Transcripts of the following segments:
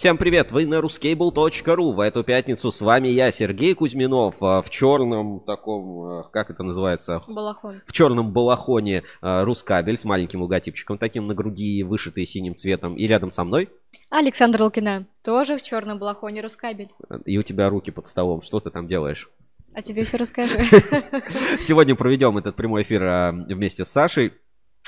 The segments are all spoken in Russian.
Всем привет, вы на ruscable.ru. В эту пятницу с вами я, Сергей Кузьминов, а, в черном таком, а, как это называется? Балахон. В черном балахоне а, Рускабель с маленьким логотипчиком таким на груди, вышитый синим цветом. И рядом со мной? Александр Лукина, тоже в черном балахоне Рускабель. И у тебя руки под столом. Что ты там делаешь? А тебе все расскажи. Сегодня проведем этот прямой эфир вместе с Сашей.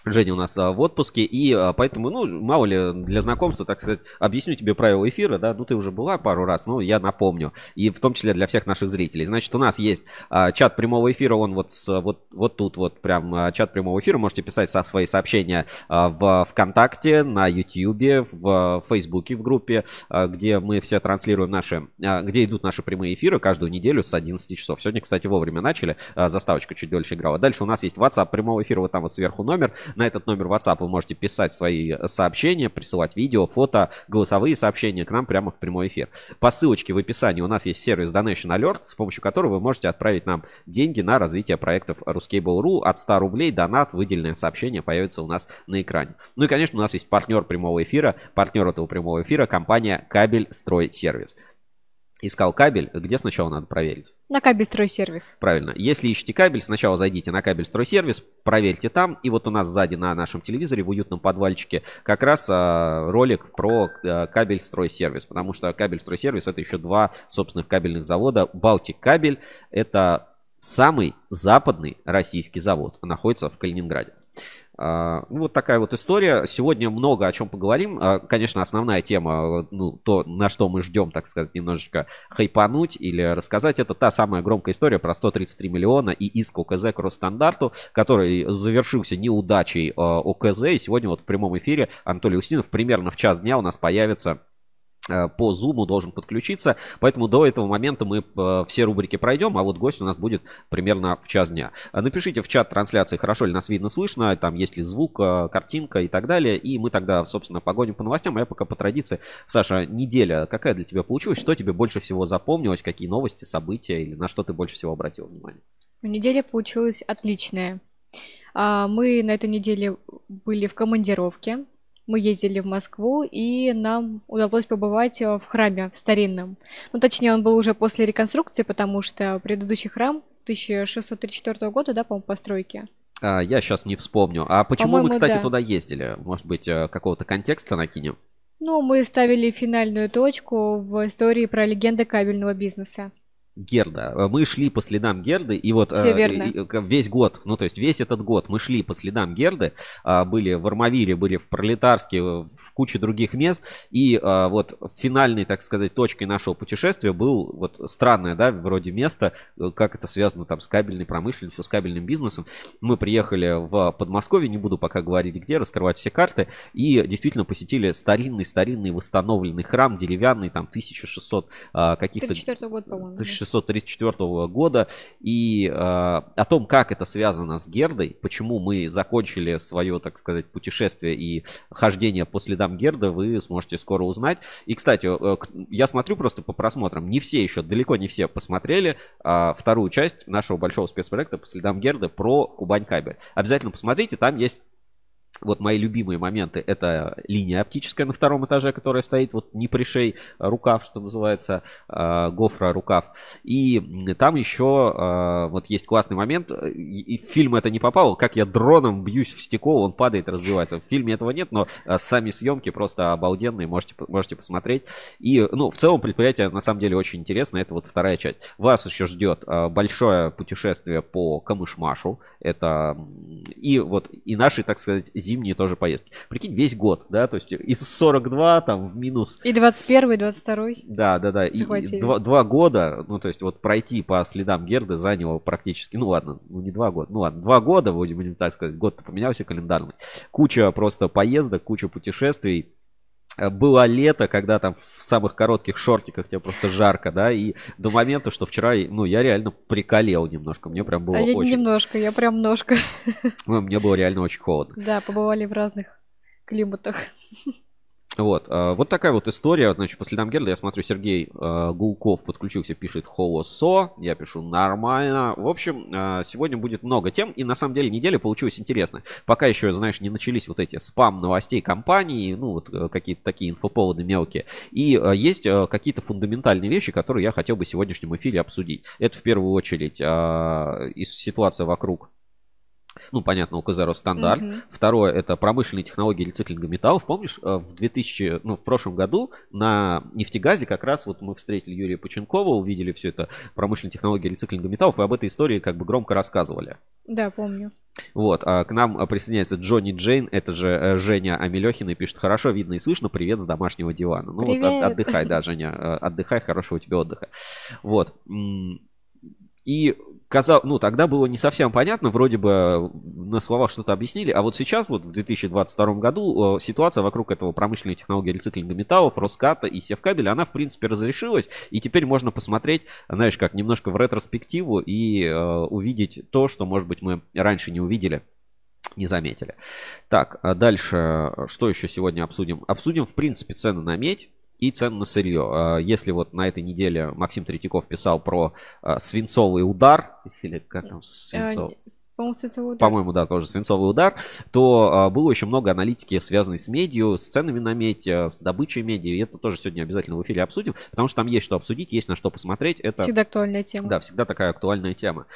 Женя у нас а, в отпуске, и а, поэтому, ну, мало ли, для знакомства, так сказать, объясню тебе правила эфира, да, ну, ты уже была пару раз, но я напомню, и в том числе для всех наших зрителей. Значит, у нас есть а, чат прямого эфира, он вот, вот, вот тут вот прям чат прямого эфира, можете писать свои сообщения в ВКонтакте, на Ютьюбе, в Фейсбуке в группе, где мы все транслируем наши, где идут наши прямые эфиры каждую неделю с 11 часов. Сегодня, кстати, вовремя начали, а, заставочка чуть дольше играла. Дальше у нас есть WhatsApp прямого эфира, вот там вот сверху номер, на этот номер WhatsApp вы можете писать свои сообщения, присылать видео, фото, голосовые сообщения к нам прямо в прямой эфир. По ссылочке в описании у нас есть сервис Donation Alert, с помощью которого вы можете отправить нам деньги на развитие проектов Ruscable.ru. От 100 рублей донат, выделенное сообщение появится у нас на экране. Ну и, конечно, у нас есть партнер прямого эфира. Партнер этого прямого эфира – компания Кабель Строй Сервис искал кабель, где сначала надо проверить? На кабель стройсервис. Правильно. Если ищете кабель, сначала зайдите на кабель стройсервис, проверьте там. И вот у нас сзади на нашем телевизоре в уютном подвальчике как раз а, ролик про а, кабель стройсервис. Потому что кабель стройсервис это еще два собственных кабельных завода. Балтик кабель это самый западный российский завод. Находится в Калининграде. А, ну, вот такая вот история. Сегодня много о чем поговорим. А, конечно, основная тема, ну, то, на что мы ждем, так сказать, немножечко хайпануть или рассказать, это та самая громкая история про 133 миллиона и иск ОКЗ к Росстандарту, который завершился неудачей а, ОКЗ. И сегодня вот в прямом эфире Анатолий Устинов примерно в час дня у нас появится по зуму должен подключиться, поэтому до этого момента мы э, все рубрики пройдем, а вот гость у нас будет примерно в час дня. Э, напишите в чат трансляции, хорошо ли нас видно, слышно, там есть ли звук, картинка и так далее, и мы тогда, собственно, погоним по новостям, а я пока по традиции. Саша, неделя какая для тебя получилась? Что тебе больше всего запомнилось? Какие новости, события или на что ты больше всего обратил внимание? Неделя получилась отличная. Мы на этой неделе были в командировке, мы ездили в Москву, и нам удалось побывать э, в храме в старинном. Ну, точнее, он был уже после реконструкции, потому что предыдущий храм 1634 года, да, по-моему, постройки. А, я сейчас не вспомню. А почему мы, кстати, да. туда ездили? Может быть, э, какого-то контекста накинем? Ну, мы ставили финальную точку в истории про легенды кабельного бизнеса. Герда. Э, мы шли по следам Герды, и вот Все верно. весь год, ну то есть весь этот год мы шли по следам Герды, а, были в Армавире, были в Пролетарске, в куче других мест, и а, вот финальной, так сказать, точкой нашего путешествия был вот странное, да, вроде место, э, как это связано там с кабельной промышленностью, с кабельным бизнесом. Мы приехали в Подмосковье, не буду пока говорить где, раскрывать все карты, и действительно посетили старинный-старинный восстановленный храм, деревянный, там 1600 а, каких-то... 34 год, по-моему. 1634 года. И э, о том, как это связано с Гердой, почему мы закончили свое, так сказать, путешествие и хождение по следам Герды, вы сможете скоро узнать. И, кстати, э, я смотрю просто по просмотрам, не все еще, далеко не все посмотрели э, вторую часть нашего большого спецпроекта по следам Герды про Кубань Кабель. Обязательно посмотрите, там есть вот мои любимые моменты это линия оптическая на втором этаже, которая стоит вот не пришей рукав, что называется, э, гофра рукав. И там еще э, вот есть классный момент, и в фильм это не попало, как я дроном бьюсь в стекло, он падает, разбивается. В фильме этого нет, но сами съемки просто обалденные, можете, можете посмотреть. И, ну, в целом предприятие на самом деле очень интересно, это вот вторая часть. Вас еще ждет большое путешествие по Камышмашу, это и вот и наши, так сказать, тоже поездки. Прикинь, весь год, да, то есть из 42 там в минус. И 21 и 22 Да, да, да. И, и два, два года, ну то есть вот пройти по следам Герды заняло практически, ну ладно, ну не два года, ну ладно, два года, будем, будем так сказать, год-то поменялся календарный. Куча просто поездок, куча путешествий было лето, когда там в самых коротких шортиках тебе просто жарко, да, и до момента, что вчера, ну, я реально приколел немножко, мне прям было а я очень... немножко, я прям ножка. Ну, мне было реально очень холодно. Да, побывали в разных климатах. Вот, э, вот такая вот история. Значит, по следам Герда я смотрю, Сергей э, Гулков подключился, пишет «Холосо». Я пишу «Нормально». В общем, э, сегодня будет много тем. И на самом деле неделя получилась интересная. Пока еще, знаешь, не начались вот эти спам новостей компании, ну вот какие-то такие инфоповоды мелкие. И есть какие-то фундаментальные вещи, которые я хотел бы в сегодняшнем эфире обсудить. Это в первую очередь ситуация вокруг ну, понятно, УКЗ Росстандарт. Угу. Второе, это промышленные технологии рециклинга металлов. Помнишь, э, в 2000, ну, в прошлом году на нефтегазе как раз вот мы встретили Юрия Поченкова, увидели все это промышленные технологии рециклинга металлов, и об этой истории как бы громко рассказывали. Да, помню. Вот, а к нам присоединяется Джонни Джейн, это же э, Женя Амелехина, и пишет, хорошо видно и слышно, привет с домашнего дивана. Ну привет. вот, отдыхай, да, Женя, э, отдыхай, хорошего тебе отдыха. Вот. И казал, ну, тогда было не совсем понятно, вроде бы на словах что-то объяснили, а вот сейчас, вот в 2022 году, э, ситуация вокруг этого промышленной технологии рециклинга металлов, Роската и Севкабеля, она, в принципе, разрешилась, и теперь можно посмотреть, знаешь, как немножко в ретроспективу и э, увидеть то, что, может быть, мы раньше не увидели не заметили. Так, а дальше, что еще сегодня обсудим? Обсудим, в принципе, цены на медь и цены на сырье. А, если вот на этой неделе Максим Третьяков писал про а, свинцовый удар, или как там свинцов... По-моему, По-моему, да, тоже свинцовый удар, то было еще много аналитики, связанной с медью, с ценами на медь, с добычей меди. И это тоже сегодня обязательно в эфире обсудим, потому что там есть что обсудить, есть на что посмотреть. Это всегда актуальная тема. Да, всегда такая актуальная тема.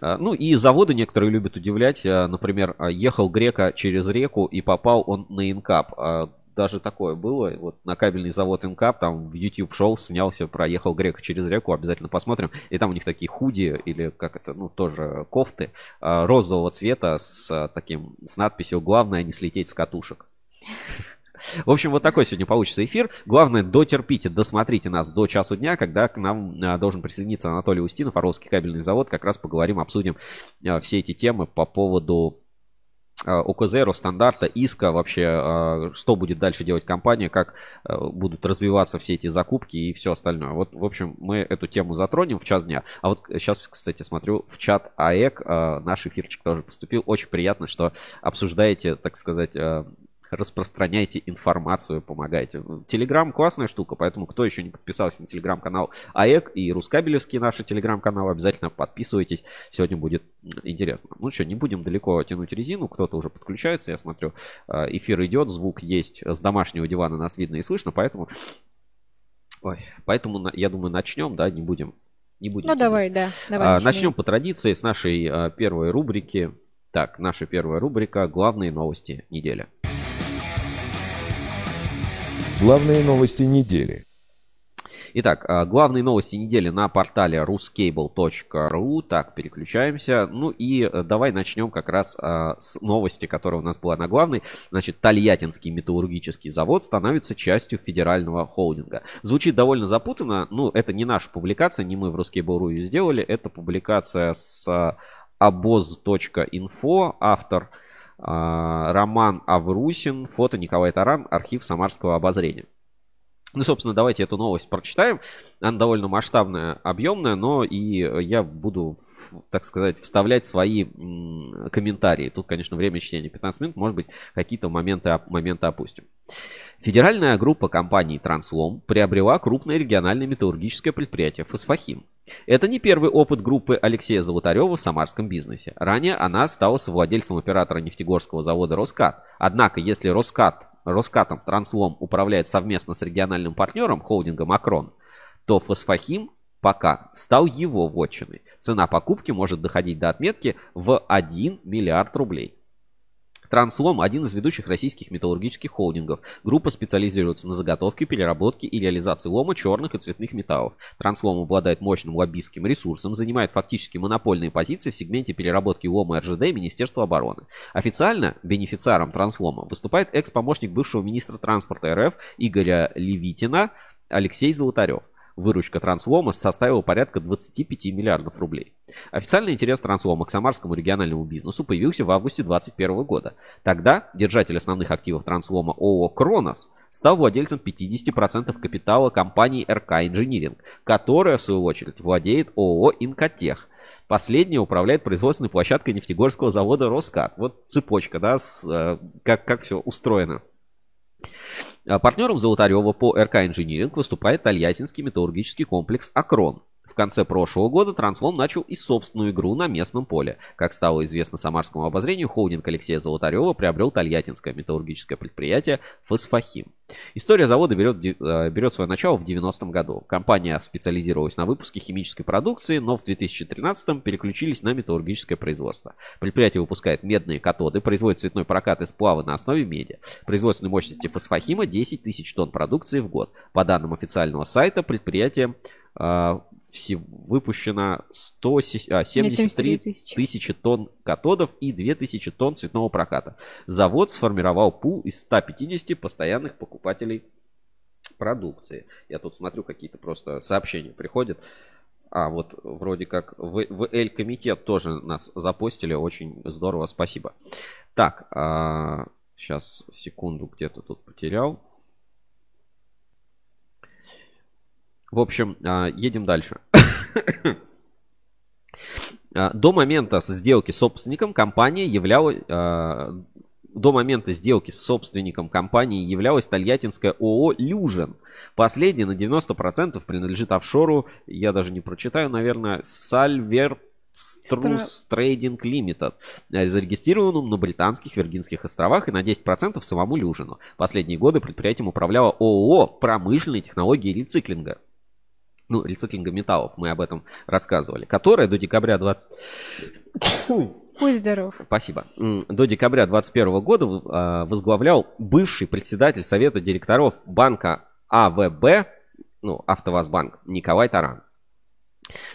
Ну и заводы некоторые любят удивлять. Например, ехал Грека через реку и попал он на инкап даже такое было. Вот на кабельный завод Инкап, там в YouTube шоу снялся, проехал Грека через реку, обязательно посмотрим. И там у них такие худи, или как это, ну, тоже кофты а, розового цвета с а, таким, с надписью «Главное не слететь с катушек». В общем, вот такой сегодня получится эфир. Главное, дотерпите, досмотрите нас до часу дня, когда к нам а, должен присоединиться Анатолий Устинов, Орловский кабельный завод. Как раз поговорим, обсудим все эти темы по поводу ОКЗ, Росстандарта, ИСКа, вообще, а, что будет дальше делать компания, как а, будут развиваться все эти закупки и все остальное. Вот, в общем, мы эту тему затронем в час дня. А вот сейчас, кстати, смотрю в чат АЭК, наш эфирчик тоже поступил. Очень приятно, что обсуждаете, так сказать, распространяйте информацию, помогайте. Телеграм классная штука, поэтому кто еще не подписался на телеграм-канал АЭК и Рускабелевский наши телеграм-каналы, обязательно подписывайтесь. Сегодня будет интересно. Ну что, не будем далеко тянуть резину, кто-то уже подключается, я смотрю, э, эфир идет, звук есть, с домашнего дивана нас видно и слышно, поэтому... Ой, поэтому, я думаю, начнем, да, не будем не будем. Ну, тянуть. давай, да. Давай а, начнем. начнем по традиции с нашей а, первой рубрики. Так, наша первая рубрика «Главные новости недели». Главные новости недели. Итак, а, главные новости недели на портале ruscable.ru. Так, переключаемся. Ну и э, давай начнем как раз а, с новости, которая у нас была на главной. Значит, Тольяттинский металлургический завод становится частью федерального холдинга. Звучит довольно запутанно. Ну, это не наша публикация, не мы в ruscable.ru ее сделали. Это публикация с обоз.инфо, автор – а, Роман Аврусин, фото Николай Таран, архив Самарского обозрения. Ну, собственно, давайте эту новость прочитаем. Она довольно масштабная, объемная, но и я буду, так сказать, вставлять свои комментарии. Тут, конечно, время чтения 15 минут, может быть, какие-то моменты, моменты опустим. Федеральная группа компаний «Транслом» приобрела крупное региональное металлургическое предприятие «Фосфахим». Это не первый опыт группы Алексея Золотарева в самарском бизнесе. Ранее она стала совладельцем оператора нефтегорского завода «Роскат». Однако, если «Роскат», «Роскатом» «Транслом» управляет совместно с региональным партнером холдинга «Макрон», то «Фосфахим» пока стал его вотчиной. Цена покупки может доходить до отметки в 1 миллиард рублей. Транслом – один из ведущих российских металлургических холдингов. Группа специализируется на заготовке, переработке и реализации лома черных и цветных металлов. Транслом обладает мощным лоббистским ресурсом, занимает фактически монопольные позиции в сегменте переработки лома РЖД Министерства обороны. Официально бенефициаром Транслома выступает экс-помощник бывшего министра транспорта РФ Игоря Левитина Алексей Золотарев – Выручка Транслома составила порядка 25 миллиардов рублей. Официальный интерес Транслома к самарскому региональному бизнесу появился в августе 2021 года. Тогда держатель основных активов Транслома ООО «Кронос» стал владельцем 50% капитала компании РК Инжиниринг, которая, в свою очередь, владеет ООО «Инкотех». Последняя управляет производственной площадкой нефтегорского завода «Роскат». Вот цепочка, да, с, э, как, как все устроено. А Партнером Золотарева по РК Инжиниринг выступает Тольяттинский металлургический комплекс «Акрон». Конце прошлого года Транслом начал и собственную игру на местном поле. Как стало известно самарскому обозрению, холдинг Алексея Золотарева приобрел тольяттинское металлургическое предприятие «Фосфохим». История завода берет, э, берет свое начало в 90-м году. Компания специализировалась на выпуске химической продукции, но в 2013-м переключились на металлургическое производство. Предприятие выпускает медные катоды, производит цветной прокат и сплавы на основе меди. Производственной мощности фосфохима 10 тысяч тонн продукции в год. По данным официального сайта, предприятие э, все, выпущено 173 тысячи. тысячи тонн катодов и 2000 тонн цветного проката. Завод сформировал пул из 150 постоянных покупателей продукции. Я тут смотрю, какие-то просто сообщения приходят. А, вот вроде как в, в L-комитет тоже нас запостили. Очень здорово, спасибо. Так, а, сейчас, секунду, где-то тут потерял. В общем, а, едем дальше. А, до момента сделки с собственником компания являлась... А, до момента сделки с собственником компании являлась тольяттинская ООО «Люжин». Последняя на 90% принадлежит офшору, я даже не прочитаю, наверное, Сальвер Струс Трейдинг Лимитед, зарегистрированным на британских Виргинских островах и на 10% самому Люжину. Последние годы предприятием управляла ООО «Промышленные технологии рециклинга» ну, рециклинга металлов, мы об этом рассказывали, которая до декабря 20... Будь здоров. Спасибо. До декабря 2021 года а, возглавлял бывший председатель Совета директоров банка АВБ, ну, АвтоВАЗбанк, Николай Таран.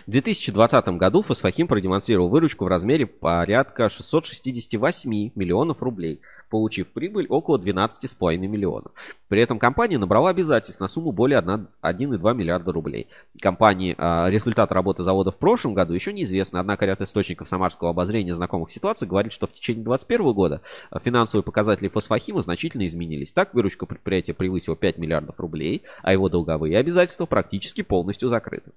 В 2020 году Фосфахим продемонстрировал выручку в размере порядка 668 миллионов рублей – получив прибыль около 12,5 миллионов. При этом компания набрала обязательств на сумму более 1,2 миллиарда рублей. Компании а, результат работы завода в прошлом году еще неизвестно, однако ряд источников самарского обозрения знакомых ситуаций говорит, что в течение 2021 года финансовые показатели фосфохима значительно изменились. Так, выручка предприятия превысила 5 миллиардов рублей, а его долговые обязательства практически полностью закрыты.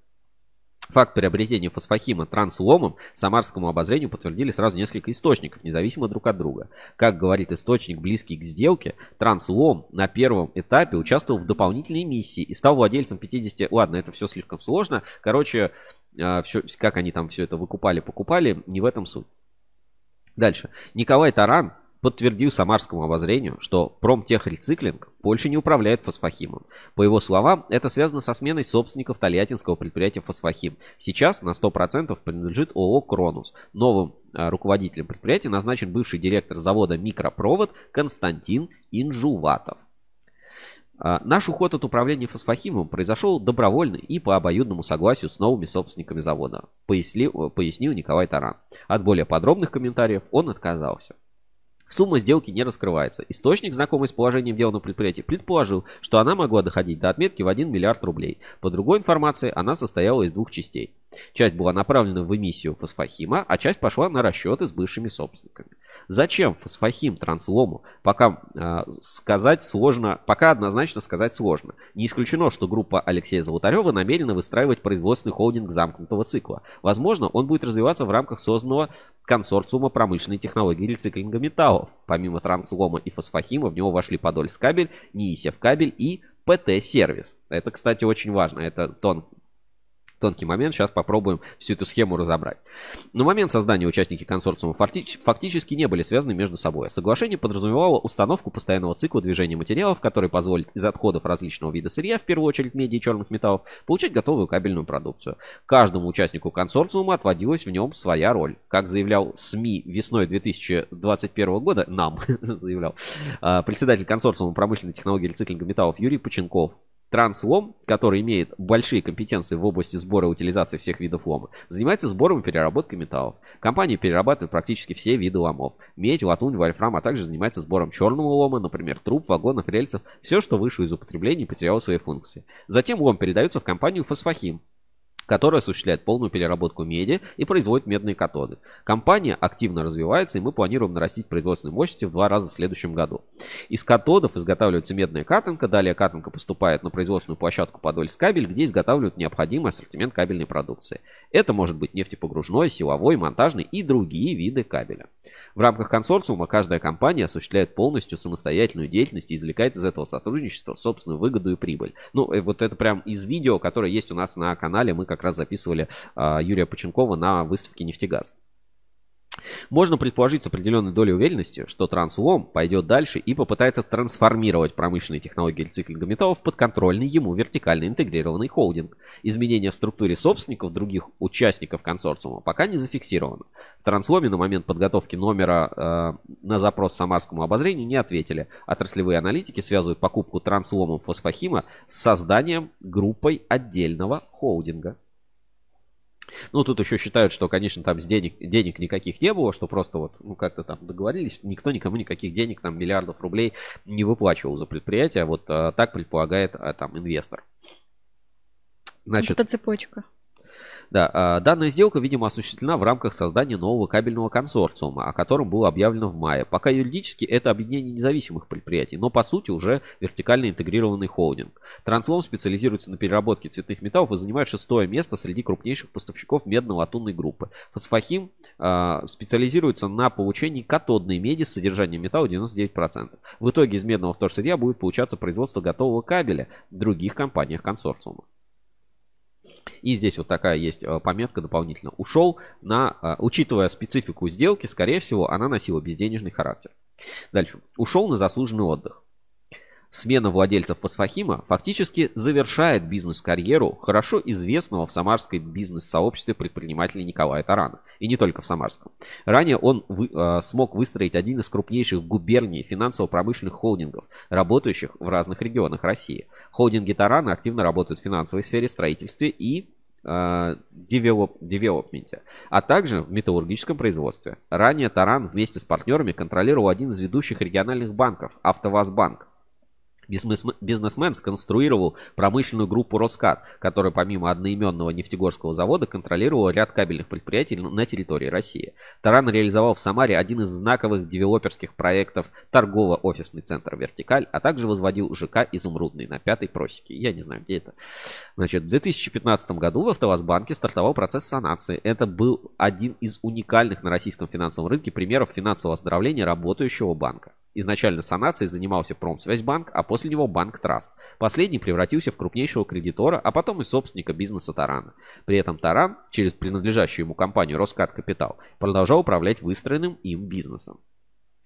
Факт приобретения фосфохима трансломом самарскому обозрению подтвердили сразу несколько источников, независимо друг от друга. Как говорит источник, близкий к сделке, транслом на первом этапе участвовал в дополнительной миссии и стал владельцем 50... Ладно, это все слишком сложно. Короче, а, все, как они там все это выкупали, покупали, не в этом суть. Дальше. Николай Таран подтвердил самарскому обозрению, что промтехрециклинг больше не управляет фосфохимом. По его словам, это связано со сменой собственников тольяттинского предприятия «Фосфохим». Сейчас на 100% принадлежит ООО «Кронус». Новым а, руководителем предприятия назначен бывший директор завода «Микропровод» Константин Инжуватов. А, наш уход от управления фосфохимом произошел добровольно и по обоюдному согласию с новыми собственниками завода, пояснил, пояснил Николай Таран. От более подробных комментариев он отказался. Сумма сделки не раскрывается. Источник, знакомый с положением дела на предприятии, предположил, что она могла доходить до отметки в 1 миллиард рублей. По другой информации, она состояла из двух частей. Часть была направлена в эмиссию фосфохима, а часть пошла на расчеты с бывшими собственниками. Зачем фосфохим транслому, пока э, сказать сложно, пока однозначно сказать сложно. Не исключено, что группа Алексея Золотарева намерена выстраивать производственный холдинг замкнутого цикла. Возможно, он будет развиваться в рамках созданного консорциума промышленной технологии рециклинга металлов. Помимо транслома и фосфохима в него вошли Подольскабель, Ниисев кабель и ПТ-сервис. Это, кстати, очень важно. Это тон, тонкий момент. Сейчас попробуем всю эту схему разобрать. На момент создания участники консорциума фактически не были связаны между собой. Соглашение подразумевало установку постоянного цикла движения материалов, который позволит из отходов различного вида сырья, в первую очередь меди и черных металлов, получать готовую кабельную продукцию. Каждому участнику консорциума отводилась в нем своя роль. Как заявлял СМИ весной 2021 года, нам заявлял, а, председатель консорциума промышленной технологии рециклинга металлов Юрий Поченков, Транслом, который имеет большие компетенции в области сбора и утилизации всех видов лома, занимается сбором и переработкой металлов. Компания перерабатывает практически все виды ломов. Медь, латунь, вольфрам, а также занимается сбором черного лома, например, труб, вагонов, рельсов. Все, что вышло из употребления, потеряло свои функции. Затем лом передается в компанию Фосфохим, которая осуществляет полную переработку меди и производит медные катоды. Компания активно развивается, и мы планируем нарастить производственные мощности в два раза в следующем году. Из катодов изготавливается медная катанка, далее катанка поступает на производственную площадку Подольскабель, где изготавливают необходимый ассортимент кабельной продукции. Это может быть нефтепогружной, силовой, монтажный и другие виды кабеля. В рамках консорциума каждая компания осуществляет полностью самостоятельную деятельность и извлекает из этого сотрудничества собственную выгоду и прибыль. Ну, э, вот это прям из видео, которое есть у нас на канале. Мы как раз записывали а, Юрия Поченкова на выставке «Нефтегаз». Можно предположить с определенной долей уверенности, что Транслом пойдет дальше и попытается трансформировать промышленные технологии рециклинга металлов в подконтрольный ему вертикально интегрированный холдинг. Изменения в структуре собственников других участников консорциума пока не зафиксировано. В Трансломе на момент подготовки номера э, на запрос Самарскому обозрению не ответили. Отраслевые аналитики связывают покупку Трансломом фосфохима с созданием группой отдельного холдинга. Ну, тут еще считают, что, конечно, там с денег, денег никаких не было, что просто вот, ну, как-то там договорились, никто никому никаких денег, там, миллиардов рублей не выплачивал за предприятие, вот а, так предполагает а, там инвестор. Значит, Это цепочка. Да, а, данная сделка, видимо, осуществлена в рамках создания нового кабельного консорциума, о котором было объявлено в мае. Пока юридически это объединение независимых предприятий, но по сути уже вертикально интегрированный холдинг. Транслом специализируется на переработке цветных металлов и занимает шестое место среди крупнейших поставщиков медно-латунной группы. Фосфохим э, специализируется на получении катодной меди с содержанием металла 99%. В итоге из медного вторсырья будет получаться производство готового кабеля в других компаниях консорциума. И здесь вот такая есть э, пометка дополнительно. Ушел на, э, учитывая специфику сделки, скорее всего, она носила безденежный характер. Дальше. Ушел на заслуженный отдых. Смена владельцев фосфохима фактически завершает бизнес-карьеру хорошо известного в самарской бизнес-сообществе предпринимателя Николая Тарана. И не только в Самарском. Ранее он вы, э, смог выстроить один из крупнейших губерний финансово-промышленных холдингов, работающих в разных регионах России. Холдинги Тарана активно работают в финансовой сфере, строительстве и девелопменте, а также в металлургическом производстве. Ранее Таран вместе с партнерами контролировал один из ведущих региональных банков – АвтоВАЗбанк. Бизнесмен сконструировал промышленную группу «Роскат», которая помимо одноименного нефтегорского завода контролировала ряд кабельных предприятий на территории России. Таран реализовал в Самаре один из знаковых девелоперских проектов торгово-офисный центр «Вертикаль», а также возводил ЖК «Изумрудный» на пятой просеке. Я не знаю, где это. Значит, в 2015 году в АвтоВАЗбанке стартовал процесс санации. Это был один из уникальных на российском финансовом рынке примеров финансового оздоровления работающего банка. Изначально санацией занимался Промсвязьбанк, а после него Банк Траст. Последний превратился в крупнейшего кредитора, а потом и собственника бизнеса Тарана. При этом Таран, через принадлежащую ему компанию Роскат Капитал, продолжал управлять выстроенным им бизнесом.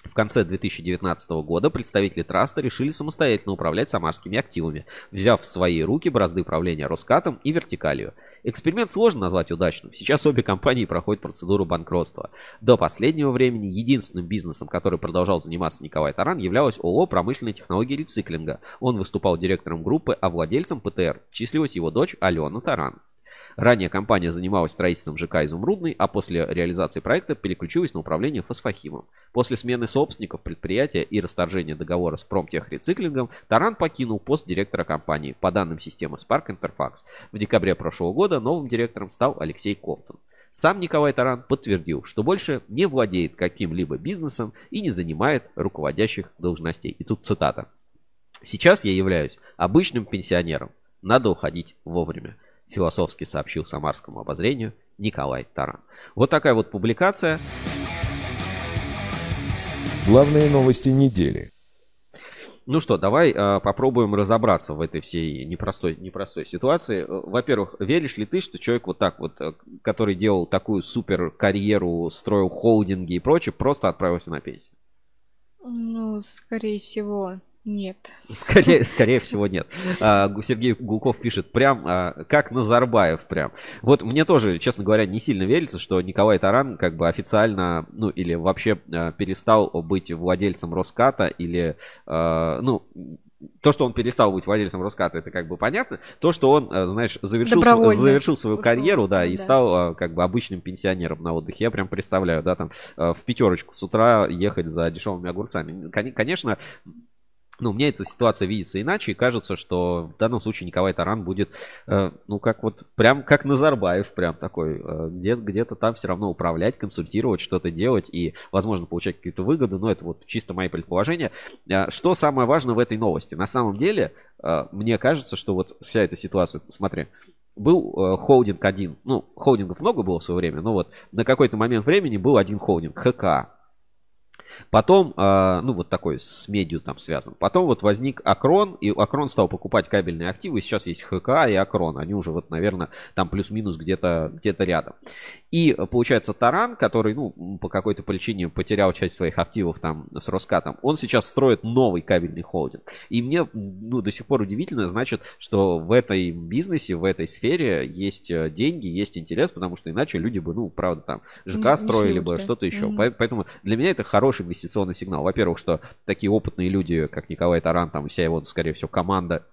В конце 2019 года представители траста решили самостоятельно управлять самарскими активами, взяв в свои руки бразды правления Роскатом и Вертикалью. Эксперимент сложно назвать удачным. Сейчас обе компании проходят процедуру банкротства. До последнего времени единственным бизнесом, который продолжал заниматься Николай Таран, являлась ООО «Промышленные технологии рециклинга». Он выступал директором группы, а владельцем ПТР числилась его дочь Алена Таран. Ранее компания занималась строительством ЖК «Изумрудный», а после реализации проекта переключилась на управление фосфохимом. После смены собственников предприятия и расторжения договора с промтехрециклингом, Таран покинул пост директора компании по данным системы Spark Interfax. В декабре прошлого года новым директором стал Алексей Кофтон. Сам Николай Таран подтвердил, что больше не владеет каким-либо бизнесом и не занимает руководящих должностей. И тут цитата. «Сейчас я являюсь обычным пенсионером. Надо уходить вовремя философски сообщил самарскому обозрению Николай Таран. Вот такая вот публикация. Главные новости недели. Ну что, давай э, попробуем разобраться в этой всей непростой, непростой ситуации. Во-первых, веришь ли ты, что человек вот так вот, э, который делал такую супер карьеру, строил холдинги и прочее, просто отправился на пенсию? Ну, скорее всего, нет. Скорее, скорее всего, нет. А, Сергей Гулков пишет, прям а, как Назарбаев прям. Вот мне тоже, честно говоря, не сильно верится, что Николай Таран как бы официально, ну или вообще а, перестал быть владельцем Роската или, ну, то, что он перестал быть владельцем Роската, это как бы понятно. То, что он, знаешь, завершил, завершил свою ушел. карьеру, да, и да. стал как бы обычным пенсионером на отдыхе. Я прям представляю, да, там в пятерочку с утра ехать за дешевыми огурцами. Конечно, ну, мне эта ситуация видится иначе, и кажется, что в данном случае Николай Таран будет, э, ну, как вот, прям как Назарбаев, прям такой, э, где- где-то там все равно управлять, консультировать, что-то делать и, возможно, получать какие-то выгоды, но это вот чисто мои предположения. Э, что самое важное в этой новости? На самом деле, э, мне кажется, что вот вся эта ситуация, смотри, был э, холдинг один, ну, холдингов много было в свое время, но вот на какой-то момент времени был один холдинг, ХК, Потом, э, ну вот такой с медиа там связан. Потом вот возник Акрон, и Акрон стал покупать кабельные активы. Сейчас есть ХК и Акрон. Они уже вот, наверное, там плюс-минус где-то где рядом. И получается Таран, который, ну, по какой-то причине потерял часть своих активов там с Роскатом, он сейчас строит новый кабельный холдинг. И мне, ну, до сих пор удивительно, значит, что в этой бизнесе, в этой сфере есть э, деньги, есть интерес, потому что иначе люди бы, ну, правда, там, ЖК строили бы, что-то еще. Mm-hmm. Поэтому для меня это хороший инвестиционный сигнал. Во-первых, что такие опытные люди, как Николай Таран, там вся его, скорее всего, команда,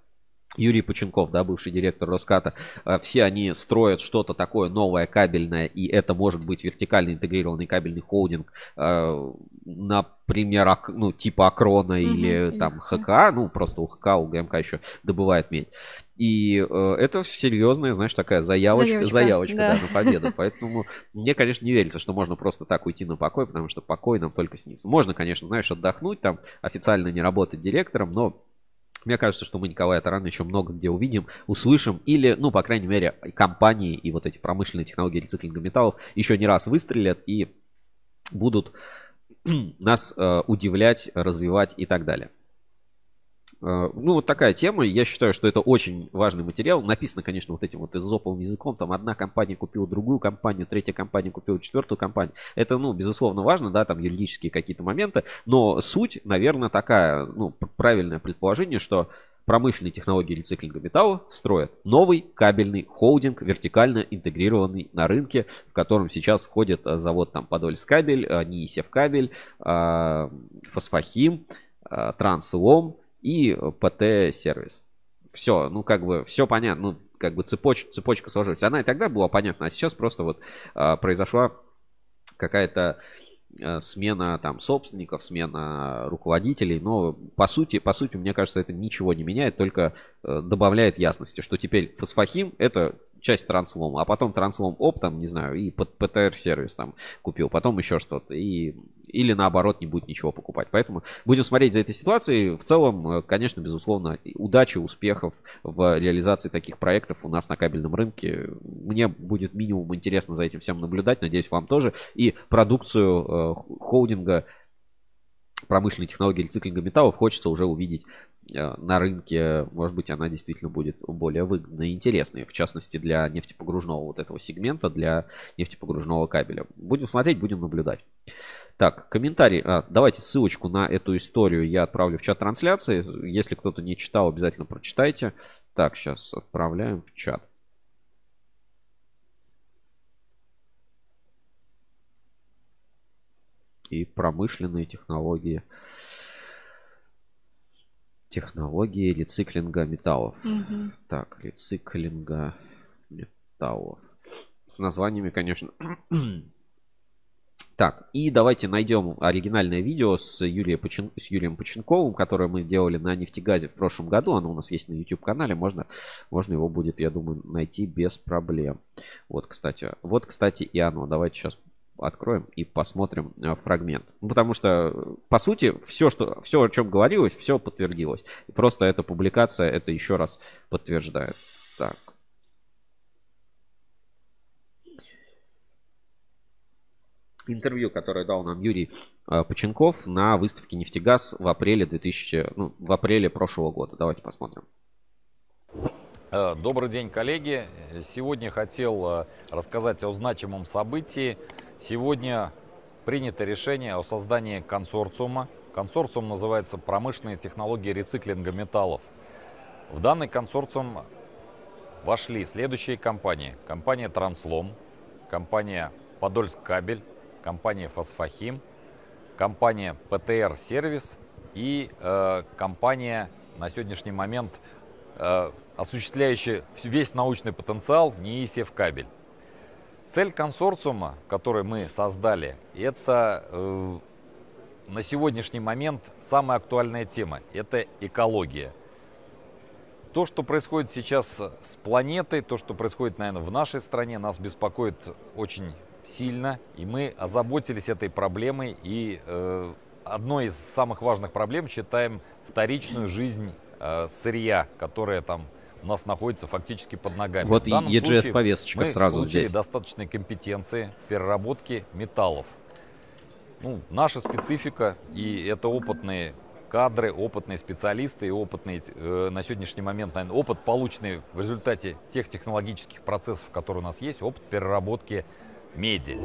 Юрий Поченков, да, бывший директор Роската, э, все они строят что-то такое новое, кабельное, и это может быть вертикально интегрированный кабельный холдинг, э, например, ну, типа Акрона mm-hmm. или там ХК, ну, просто у ХК, у ГМК еще добывает медь. И э, это серьезная, знаешь, такая заявочка, заявочка, заявочка да. да, на победу. Поэтому мне, конечно, не верится, что можно просто так уйти на покой, потому что покой нам только снится. Можно, конечно, знаешь, отдохнуть, там официально не работать директором, но мне кажется, что мы Николая Тарана еще много где увидим, услышим, или, ну, по крайней мере, компании и вот эти промышленные технологии рециклинга металлов еще не раз выстрелят и будут нас э, удивлять, развивать и так далее. Э, ну, вот такая тема. Я считаю, что это очень важный материал. Написано, конечно, вот этим вот изоповым языком. Там одна компания купила другую компанию, третья компания купила четвертую компанию. Это, ну, безусловно, важно, да, там юридические какие-то моменты. Но суть, наверное, такая, ну, правильное предположение, что промышленные технологии рециклинга металла строят новый кабельный холдинг, вертикально интегрированный на рынке, в котором сейчас входит э, завод там Подольск кабель, э, Ниисев кабель, Фосфахим, Транслом, и ПТ-сервис. Все, ну как бы все понятно, ну как бы цепоч, цепочка сложилась. Она и тогда была понятна, а сейчас просто вот а, произошла какая-то а, смена там собственников, смена руководителей, но по сути, по сути, мне кажется, это ничего не меняет, только а, добавляет ясности, что теперь фосфахим это часть транслома, а потом транслом оптом, не знаю, и под ПТР сервис там купил, потом еще что-то, и или наоборот не будет ничего покупать. Поэтому будем смотреть за этой ситуацией. В целом, э, конечно, безусловно, удачи, успехов в реализации таких проектов у нас на кабельном рынке. Мне будет минимум интересно за этим всем наблюдать, надеюсь, вам тоже. И продукцию э, холдинга промышленной технологии рециклинга металлов хочется уже увидеть на рынке. Может быть, она действительно будет более выгодной и интересной. В частности, для нефтепогружного вот этого сегмента, для нефтепогружного кабеля. Будем смотреть, будем наблюдать. Так, комментарий. А, давайте ссылочку на эту историю я отправлю в чат трансляции. Если кто-то не читал, обязательно прочитайте. Так, сейчас отправляем в чат. И промышленные технологии. Технологии рециклинга металлов. Угу. Так, рециклинга металлов. С названиями, конечно, Так, и давайте найдем оригинальное видео с, Юрием Почен... с Юрием Поченковым, которое мы делали на нефтегазе в прошлом году. Оно у нас есть на YouTube-канале. Можно, можно его будет, я думаю, найти без проблем. Вот, кстати. Вот, кстати, и оно. Давайте сейчас откроем и посмотрим э, фрагмент. Ну, потому что, по сути, все, что, все, о чем говорилось, все подтвердилось. Просто эта публикация это еще раз подтверждает. Так. интервью, которое дал нам Юрий э, Поченков на выставке «Нефтегаз» в апреле 2000, ну, в апреле прошлого года. Давайте посмотрим. Э, добрый день, коллеги. Сегодня хотел э, рассказать о значимом событии. Сегодня принято решение о создании консорциума. Консорциум называется «Промышленные технологии рециклинга металлов». В данный консорциум вошли следующие компании. Компания «Транслом», компания «Подольск кабель», компания «Фосфохим», компания «ПТР Сервис» и э, компания на сегодняшний момент э, осуществляющая весь научный потенциал НИИСЕВ кабель. Цель консорциума, который мы создали, это э, на сегодняшний момент самая актуальная тема. Это экология. То, что происходит сейчас с планетой, то, что происходит, наверное, в нашей стране, нас беспокоит очень сильно, и мы озаботились этой проблемой. И э, одной из самых важных проблем считаем вторичную жизнь э, сырья, которая там у нас находится фактически под ногами. Вот и EGS повесточка мы сразу здесь. достаточные компетенции в переработке металлов. Ну, наша специфика, и это опытные кадры, опытные специалисты и опытные э, на сегодняшний момент, наверное, опыт, полученный в результате тех технологических процессов, которые у нас есть, опыт переработки меди.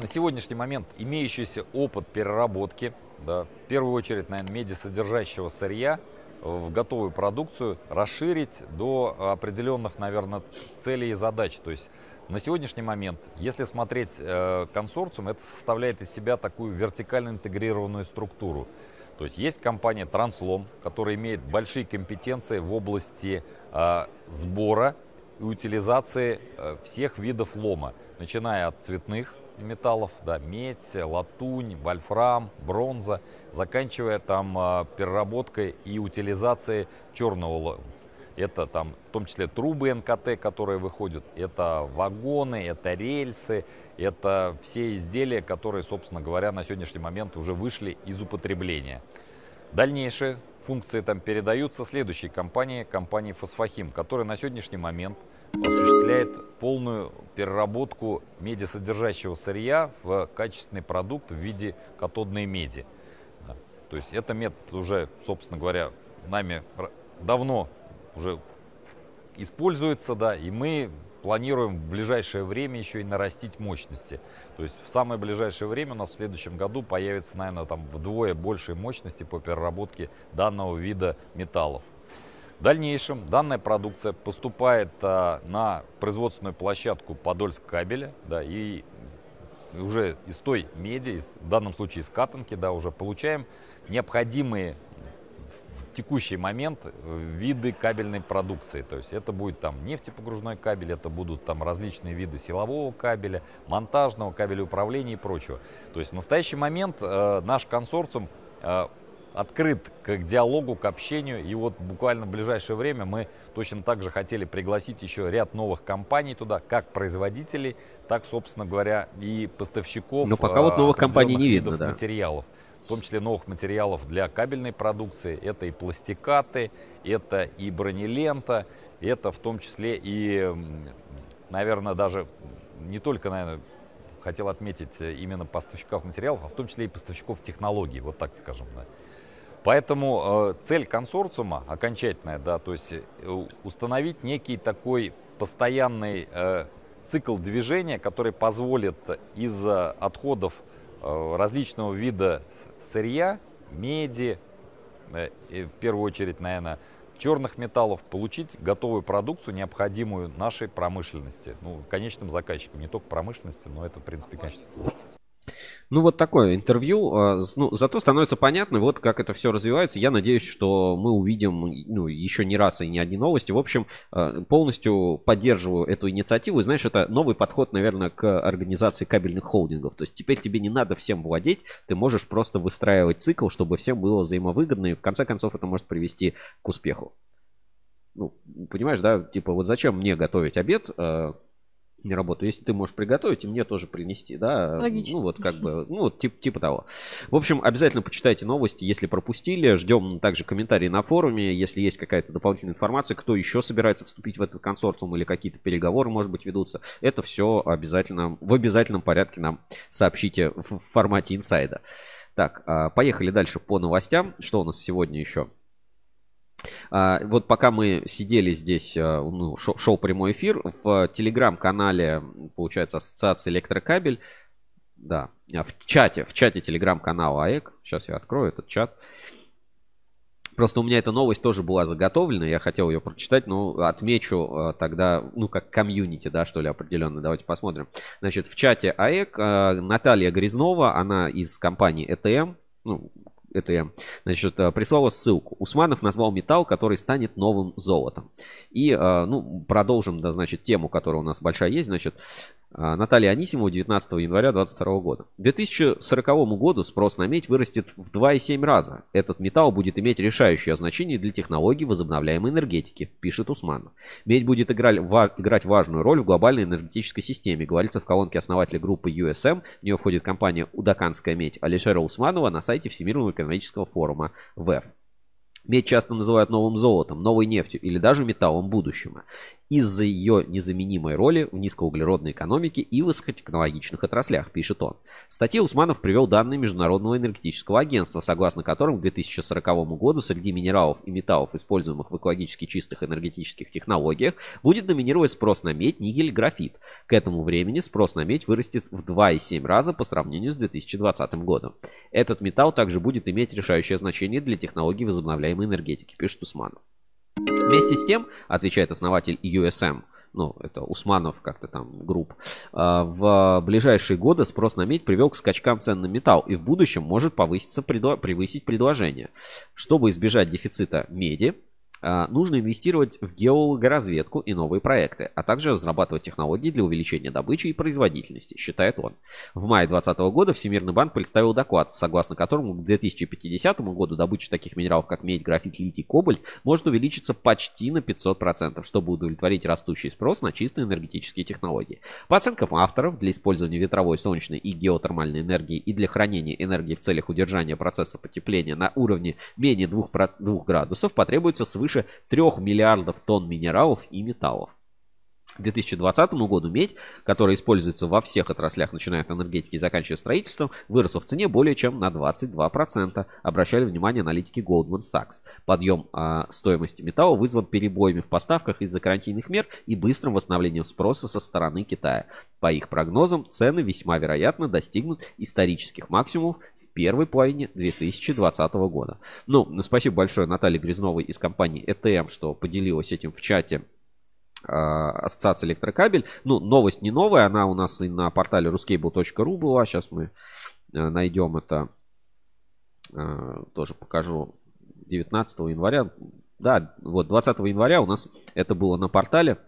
На сегодняшний момент имеющийся опыт переработки, да, в первую очередь, наверное, медисодержащего сырья в готовую продукцию расширить до определенных, наверное, целей и задач. То есть на сегодняшний момент, если смотреть э, консорциум, это составляет из себя такую вертикально интегрированную структуру. То есть есть компания Транслом, которая имеет большие компетенции в области э, сбора и утилизации э, всех видов лома, начиная от цветных металлов, да, медь, латунь, вольфрам, бронза, заканчивая там э, переработкой и утилизацией черного. Это там в том числе трубы НКТ, которые выходят, это вагоны, это рельсы, это все изделия, которые, собственно говоря, на сегодняшний момент уже вышли из употребления. Дальнейшие функции там передаются следующей компании, компании Фосфохим, которая на сегодняшний момент осуществляет полную переработку медисодержащего сырья в качественный продукт в виде катодной меди. То есть это метод уже, собственно говоря, нами давно уже используется, да, и мы планируем в ближайшее время еще и нарастить мощности. То есть в самое ближайшее время у нас в следующем году появится, наверное, там вдвое большей мощности по переработке данного вида металлов. В дальнейшем данная продукция поступает а, на производственную площадку Подольск кабеля, да, и уже из той меди, в данном случае из катанки, да, уже получаем необходимые текущий момент э, виды кабельной продукции. То есть это будет там нефтепогружной кабель, это будут там различные виды силового кабеля, монтажного кабеля управления и прочего. То есть в настоящий момент э, наш консорциум э, открыт к диалогу, к общению. И вот буквально в ближайшее время мы точно так же хотели пригласить еще ряд новых компаний туда, как производителей, так, собственно говоря, и поставщиков. Но пока вот новых компаний не видно, да. материалов в том числе новых материалов для кабельной продукции. Это и пластикаты, это и бронелента, это в том числе и, наверное, даже не только, наверное, хотел отметить именно поставщиков материалов, а в том числе и поставщиков технологий, вот так скажем. Да. Поэтому э, цель консорциума окончательная, да, то есть э, установить некий такой постоянный э, цикл движения, который позволит из отходов различного вида сырья, меди, в первую очередь, наверное, черных металлов, получить готовую продукцию, необходимую нашей промышленности, ну, конечным заказчикам, не только промышленности, но это, в принципе, конечно. Ну, вот такое интервью. А, ну, зато становится понятно, вот как это все развивается. Я надеюсь, что мы увидим ну, еще не раз и не одни новости. В общем, а, полностью поддерживаю эту инициативу. И знаешь, это новый подход, наверное, к организации кабельных холдингов. То есть теперь тебе не надо всем владеть, ты можешь просто выстраивать цикл, чтобы всем было взаимовыгодно. И в конце концов это может привести к успеху. Ну, понимаешь, да, типа вот зачем мне готовить обед, а, не работаю. Если ты можешь приготовить, и мне тоже принести, да? Логично. Ну, вот как бы, ну, тип, типа того. В общем, обязательно почитайте новости, если пропустили. Ждем также комментарии на форуме, если есть какая-то дополнительная информация, кто еще собирается вступить в этот консорциум или какие-то переговоры, может быть, ведутся. Это все обязательно, в обязательном порядке нам сообщите в формате инсайда. Так, а, поехали дальше по новостям. Что у нас сегодня еще? А, вот пока мы сидели здесь, а, ну, шел, прямой эфир, в телеграм-канале, получается, Ассоциация Электрокабель, да, а, в чате, в чате телеграм-канала АЭК, сейчас я открою этот чат, Просто у меня эта новость тоже была заготовлена, я хотел ее прочитать, но отмечу тогда, ну, как комьюнити, да, что ли, определенно. Давайте посмотрим. Значит, в чате АЭК Наталья Грязнова, она из компании ETM, ну, это я, значит, э, прислала ссылку. Усманов назвал металл, который станет новым золотом. И, э, ну, продолжим, да, значит, тему, которая у нас большая есть, значит, Наталья Анисимова 19 января 2022 года. К 2040 году спрос на медь вырастет в 2,7 раза. Этот металл будет иметь решающее значение для технологий возобновляемой энергетики, пишет Усманов. Медь будет играть, важную роль в глобальной энергетической системе, говорится в колонке основателя группы USM. В нее входит компания «Удаканская медь» Алишера Усманова на сайте Всемирного экономического форума ВЭФ. Медь часто называют новым золотом, новой нефтью или даже металлом будущего из-за ее незаменимой роли в низкоуглеродной экономике и высокотехнологичных отраслях, пишет он. В статье Усманов привел данные Международного энергетического агентства, согласно которым к 2040 году среди минералов и металлов, используемых в экологически чистых энергетических технологиях, будет доминировать спрос на медь, никель, графит. К этому времени спрос на медь вырастет в 2,7 раза по сравнению с 2020 годом. Этот металл также будет иметь решающее значение для технологий возобновляемой энергетики, пишет Усманов. Вместе с тем, отвечает основатель USM, ну, это Усманов как-то там групп, а, в ближайшие годы спрос на медь привел к скачкам цен на металл и в будущем может повыситься, превысить предложение. Чтобы избежать дефицита меди, нужно инвестировать в геологоразведку и новые проекты, а также разрабатывать технологии для увеличения добычи и производительности, считает он. В мае 2020 года Всемирный банк представил доклад, согласно которому к 2050 году добыча таких минералов, как медь, графит, литий, кобальт, может увеличиться почти на 500%, чтобы удовлетворить растущий спрос на чистые энергетические технологии. По оценкам авторов, для использования ветровой, солнечной и геотермальной энергии и для хранения энергии в целях удержания процесса потепления на уровне менее 2, 2 градусов потребуется свыше свыше 3 миллиардов тонн минералов и металлов. К 2020 году медь, которая используется во всех отраслях, начиная от энергетики и заканчивая строительством, выросла в цене более чем на 22%, обращали внимание аналитики Goldman Sachs. Подъем а, стоимости металла вызван перебоями в поставках из-за карантинных мер и быстрым восстановлением спроса со стороны Китая. По их прогнозам, цены весьма вероятно достигнут исторических максимумов первой половине 2020 года. Ну, спасибо большое Наталье Грязновой из компании ETM, что поделилась этим в чате а, ассоциация электрокабель. Ну, новость не новая, она у нас и на портале ruscable.ru была. Сейчас мы э, найдем это, э, тоже покажу, 19 января. Да, вот 20 января у нас это было на портале.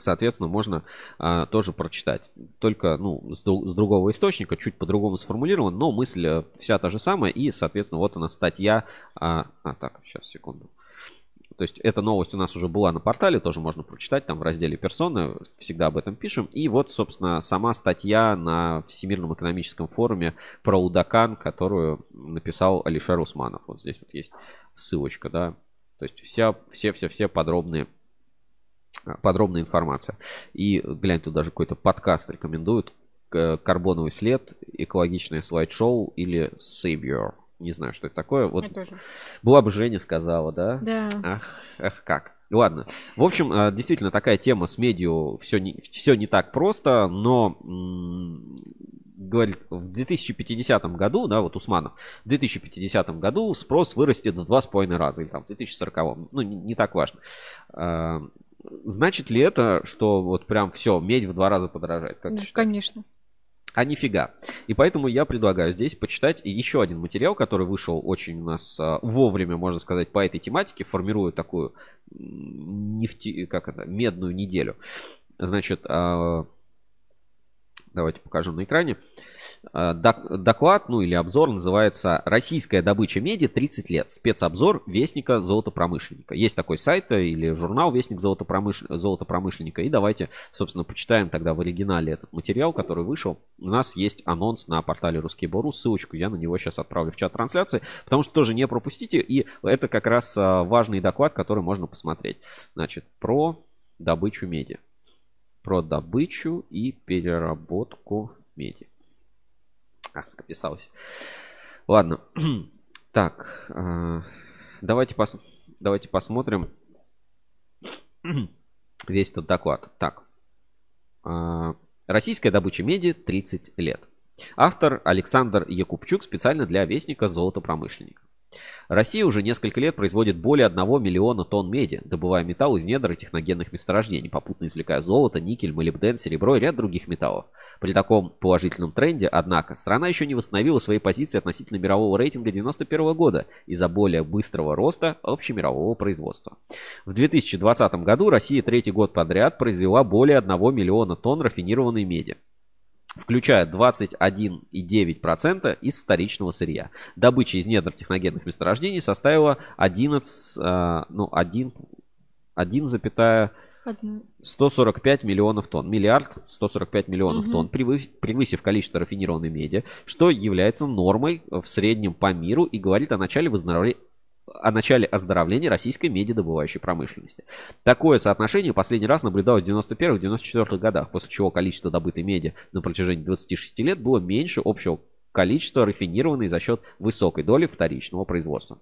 Соответственно, можно а, тоже прочитать. Только ну, с, с другого источника, чуть по-другому сформулирован, но мысль э, вся та же самая. И, соответственно, вот она статья. А, а так, сейчас, секунду. То есть эта новость у нас уже была на портале, тоже можно прочитать там в разделе персоны, всегда об этом пишем. И вот, собственно, сама статья на Всемирном экономическом форуме про Удакан, которую написал Алишер Усманов. Вот здесь вот есть ссылочка, да. То есть вся, все-все-все подробные подробная информация. И глянь, тут даже какой-то подкаст рекомендуют. Карбоновый след, экологичное слайд-шоу или Savior. Не знаю, что это такое. Вот Я тоже. Была бы Женя сказала, да? Да. Ах, ах как. Ладно. В общем, а, действительно, такая тема с медиа все не, все не так просто, но говорит, в 2050 году, да, вот Усманов, в 2050 году спрос вырастет в два с половиной раза, или там в 2040, ну, не, не так важно. Значит ли это, что вот прям все, медь в два раза подорожает? Как да, конечно. А нифига. И поэтому я предлагаю здесь почитать еще один материал, который вышел очень у нас а, вовремя, можно сказать, по этой тематике, формирует такую нефти, как это, медную неделю. Значит, а, давайте покажу на экране. Э, доклад, ну или обзор называется «Российская добыча меди 30 лет. Спецобзор Вестника золотопромышленника». Есть такой сайт или журнал Вестник золотопромыш... золотопромышленника. И давайте, собственно, почитаем тогда в оригинале этот материал, который вышел. У нас есть анонс на портале Русский Бору. Ссылочку я на него сейчас отправлю в чат трансляции, потому что тоже не пропустите. И это как раз э, важный доклад, который можно посмотреть. Значит, про добычу меди. Про добычу и переработку меди. Ах, описался. Ладно. Так, э, давайте, пос, давайте посмотрим весь этот доклад. Так. Э, российская добыча меди 30 лет. Автор Александр Якубчук специально для Вестника золотопромышленника. Россия уже несколько лет производит более 1 миллиона тонн меди, добывая металл из недр и техногенных месторождений, попутно извлекая золото, никель, молибден, серебро и ряд других металлов. При таком положительном тренде, однако, страна еще не восстановила свои позиции относительно мирового рейтинга 1991 года из-за более быстрого роста общемирового производства. В 2020 году Россия третий год подряд произвела более 1 миллиона тонн рафинированной меди включая 21,9% из вторичного сырья. Добыча из недр техногенных месторождений составила 11, э, ну, 1, 1, 145 миллионов тонн. Миллиард 145 миллионов угу. тонн, превысив количество рафинированной меди, что является нормой в среднем по миру и говорит о начале о начале оздоровления российской медиадобывающей промышленности. Такое соотношение последний раз наблюдалось в 91-94 годах, после чего количество добытой меди на протяжении 26 лет было меньше общего количества рафинированной за счет высокой доли вторичного производства.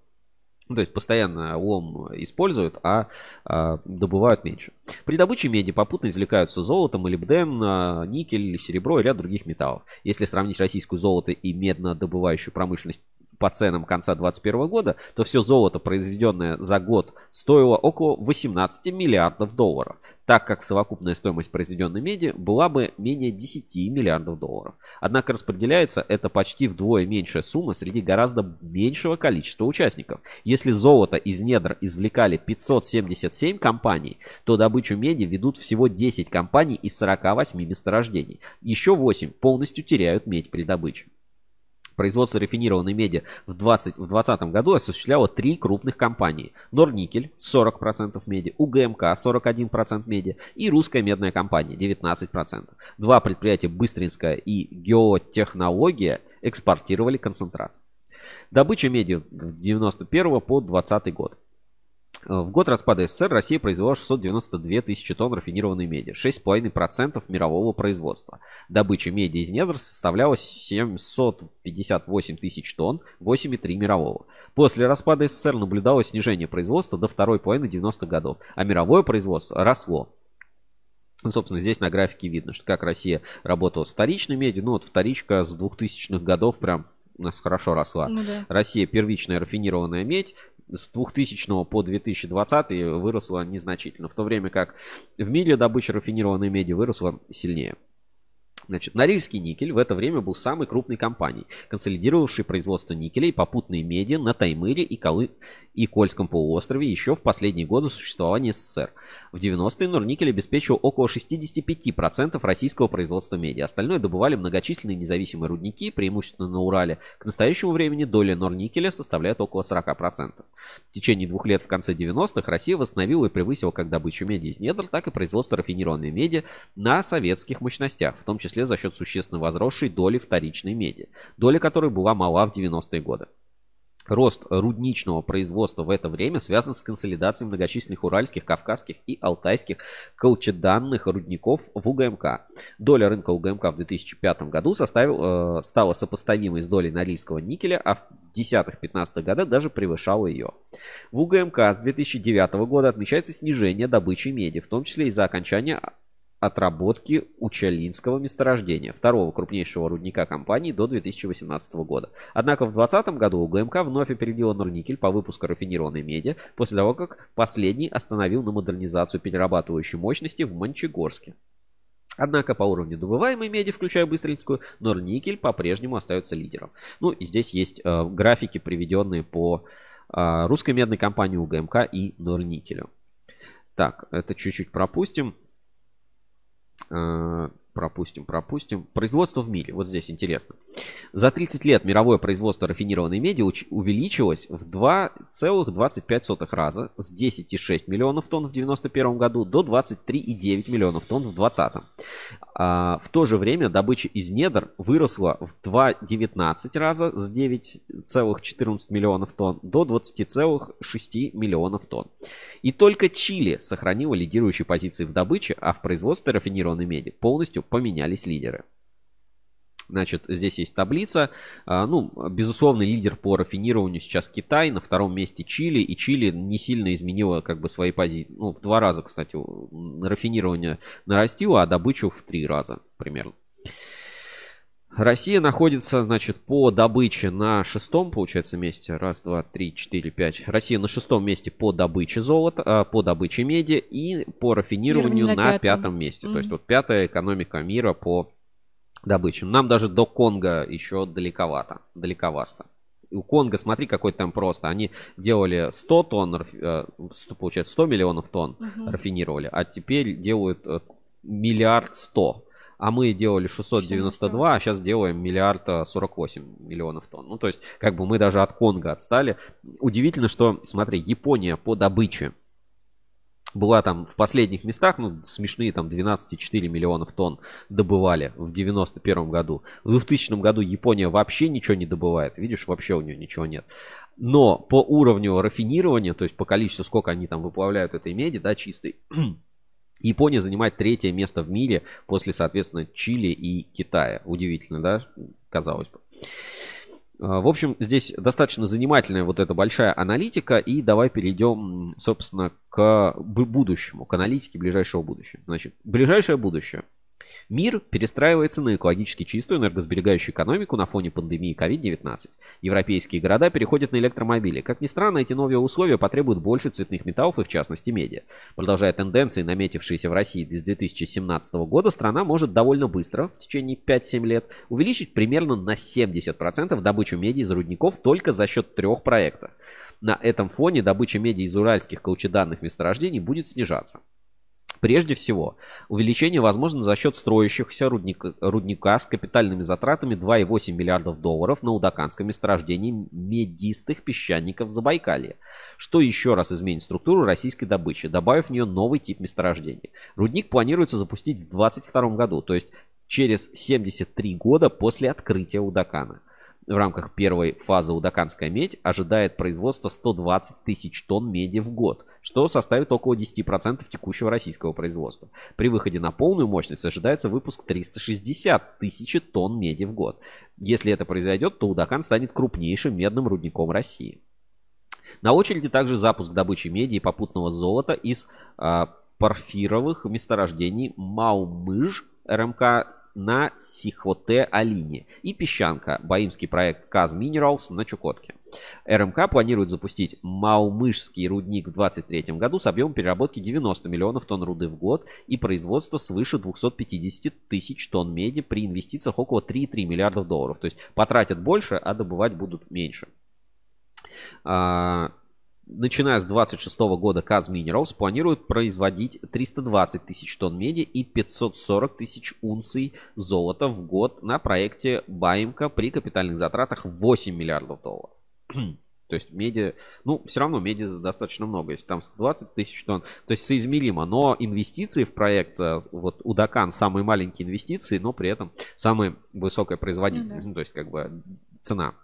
Ну, то есть постоянно лом используют, а, а добывают меньше. При добыче меди попутно извлекаются золото, молибден, а, никель, серебро и ряд других металлов. Если сравнить российскую золото и медно-добывающую промышленность по ценам конца 2021 года, то все золото, произведенное за год, стоило около 18 миллиардов долларов, так как совокупная стоимость произведенной меди была бы менее 10 миллиардов долларов. Однако распределяется это почти вдвое меньшая сумма среди гораздо меньшего количества участников. Если золото из недр извлекали 577 компаний, то добычу меди ведут всего 10 компаний из 48 месторождений. Еще 8 полностью теряют медь при добыче. Производство рафинированной меди в 2020 году осуществляло три крупных компании. Норникель 40% меди, УГМК 41% меди и Русская медная компания 19%. Два предприятия Быстринская и Геотехнология экспортировали концентрат. Добыча меди с 91 по 20 год. Э, в год распада СССР Россия произвела 692 тысячи тонн рафинированной меди, 6,5% мирового производства. Добыча меди из недр составляла 758 тысяч тонн, 8,3 мирового. После распада СССР наблюдалось снижение производства до второй половины 90-х годов, а мировое производство росло. Ну, собственно, здесь на графике видно, что как Россия работала с вторичной медью. Ну, вот вторичка с 2000-х годов прям у нас хорошо росла. Ну, да. Россия первичная рафинированная медь с 2000 по 2020 выросла незначительно, в то время как в мире добыча рафинированной меди выросла сильнее. Значит, Норильский никель в это время был самой крупной компанией, консолидировавшей производство никеля и попутные меди на Таймыре и, Колы... и Кольском полуострове еще в последние годы существования СССР. В 90-е Норникель обеспечивал около 65% российского производства меди. Остальное добывали многочисленные независимые рудники, преимущественно на Урале. К настоящему времени доля Норникеля составляет около 40%. В течение двух лет в конце 90-х Россия восстановила и превысила как добычу меди из недр, так и производство рафинированной меди на советских мощностях, в том числе числе за счет существенно возросшей доли вторичной меди, доля которой была мала в 90-е годы. Рост рудничного производства в это время связан с консолидацией многочисленных уральских, кавказских и алтайских колчеданных рудников в УГМК. Доля рынка УГМК в 2005 году составил, э, стала сопоставимой с долей норильского никеля, а в 10-15 годах даже превышала ее. В УГМК с 2009 года отмечается снижение добычи меди, в том числе из-за окончания отработки Учалинского месторождения, второго крупнейшего рудника компании до 2018 года. Однако в 2020 году УГМК вновь опередила Норникель по выпуску рафинированной меди, после того, как последний остановил на модернизацию перерабатывающей мощности в Мончегорске. Однако по уровню добываемой меди, включая быстринскую, Норникель по-прежнему остается лидером. Ну и здесь есть э, графики, приведенные по э, русской медной компании УГМК и Норникелю. Так, это чуть-чуть пропустим. Э, пропустим, пропустим. Производство в мире. Вот здесь интересно. За 30 лет мировое производство рафинированной меди увеличилось в 2,25 раза с 10,6 миллионов тонн в 1991 году до 23,9 миллионов тонн в 2020. А, в то же время добыча из недр выросла в 2,19 раза с 9,14 миллионов тонн до 20,6 миллионов тонн. И только Чили сохранила лидирующие позиции в добыче, а в производстве рафинированной меди полностью поменялись лидеры. Значит, здесь есть таблица. А, ну, безусловный лидер по рафинированию сейчас Китай, на втором месте Чили. И Чили не сильно изменила как бы свои позиции. Ну, в два раза, кстати, рафинирование нарастило, а добычу в три раза примерно. Россия находится, значит, по добыче на шестом, получается, месте. Раз, два, три, четыре, пять. Россия на шестом месте по добыче золота, а, по добыче меди и по рафинированию на, на пятом. пятом месте. Mm-hmm. То есть вот пятая экономика мира по добыче. Нам даже до Конго еще далековато, далековасто. У Конго, смотри, какой там просто. Они делали 100 тонн, 100, э, получается, 100 миллионов тонн uh-huh. рафинировали, а теперь делают э, миллиард сто а мы делали 692, а сейчас делаем миллиард 48 миллионов тонн. Ну, то есть, как бы мы даже от Конго отстали. Удивительно, что, смотри, Япония по добыче была там в последних местах, ну, смешные там 12,4 миллионов тонн добывали в 91 году. В 2000 году Япония вообще ничего не добывает. Видишь, вообще у нее ничего нет. Но по уровню рафинирования, то есть по количеству, сколько они там выплавляют этой меди, да, чистой, Япония занимает третье место в мире после, соответственно, Чили и Китая. Удивительно, да, казалось бы. А, в общем, здесь достаточно занимательная вот эта большая аналитика. И давай перейдем, собственно, к будущему, к аналитике ближайшего будущего. Значит, ближайшее будущее – Мир перестраивается на экологически чистую энергосберегающую экономику на фоне пандемии COVID-19. Европейские города переходят на электромобили. Как ни странно, эти новые условия потребуют больше цветных металлов и в частности меди. Продолжая тенденции, наметившиеся в России с 2017 года, страна может довольно быстро, в течение 5-7 лет, увеличить примерно на 70% добычу меди из рудников только за счет трех проектов. На этом фоне добыча меди из уральских каучеданных месторождений будет снижаться. Прежде всего, увеличение возможно за счет строящихся рудника, рудника с капитальными затратами 2,8 миллиардов долларов на Удаканском месторождении медистых песчаников Забайкалья, что еще раз изменит структуру российской добычи, добавив в нее новый тип месторождений. Рудник планируется запустить в 2022 году, то есть через 73 года после открытия Удакана в рамках первой фазы Удаканская медь ожидает производства 120 тысяч тонн меди в год, что составит около 10% текущего российского производства. При выходе на полную мощность ожидается выпуск 360 тысяч тонн меди в год. Если это произойдет, то Удакан станет крупнейшим медным рудником России. На очереди также запуск добычи меди и попутного золота из э, порфировых месторождений Маумыж РМК на Сихоте-Алине и Песчанка, баимский проект Каз Minerals на Чукотке. РМК планирует запустить Маумышский рудник в 2023 году с объемом переработки 90 миллионов тонн руды в год и производства свыше 250 тысяч тонн меди при инвестициях около 3,3 миллиардов долларов. То есть потратят больше, а добывать будут меньше. А, начиная с 26 года Kaz Minerals планирует производить 320 тысяч тонн меди и 540 тысяч унций золота в год на проекте Баимка при капитальных затратах 8 миллиардов долларов. То есть меди, ну, все равно меди достаточно много. Если там 120 тысяч тонн, то есть соизмеримо. Но инвестиции в проект, э, вот Удакан самые маленькие инвестиции, но при этом самая высокая производительность. Ну, да. ну, то есть как бы цена.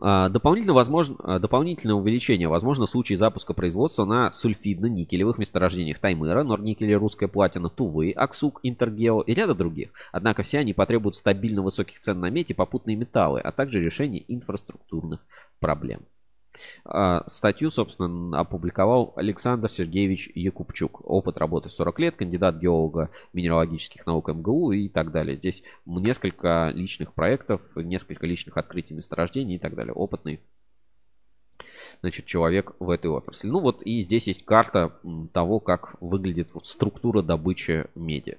А, дополнительно, возможно, а, дополнительное увеличение возможно в случае запуска производства на сульфидно-никелевых месторождениях Таймыра, Норникеля, Русская Платина, Тувы, Аксук, Интергео и ряда других. Однако все они потребуют стабильно высоких цен на медь и попутные металлы, а также решения инфраструктурных проблем. А, статью, собственно, опубликовал Александр Сергеевич Якубчук. Опыт работы 40 лет, кандидат геолога минералогических наук МГУ и так далее. Здесь несколько личных проектов, несколько личных открытий месторождений и так далее. Опытный значит, человек в этой отрасли. Ну вот и здесь есть карта того, как выглядит структура добычи меди.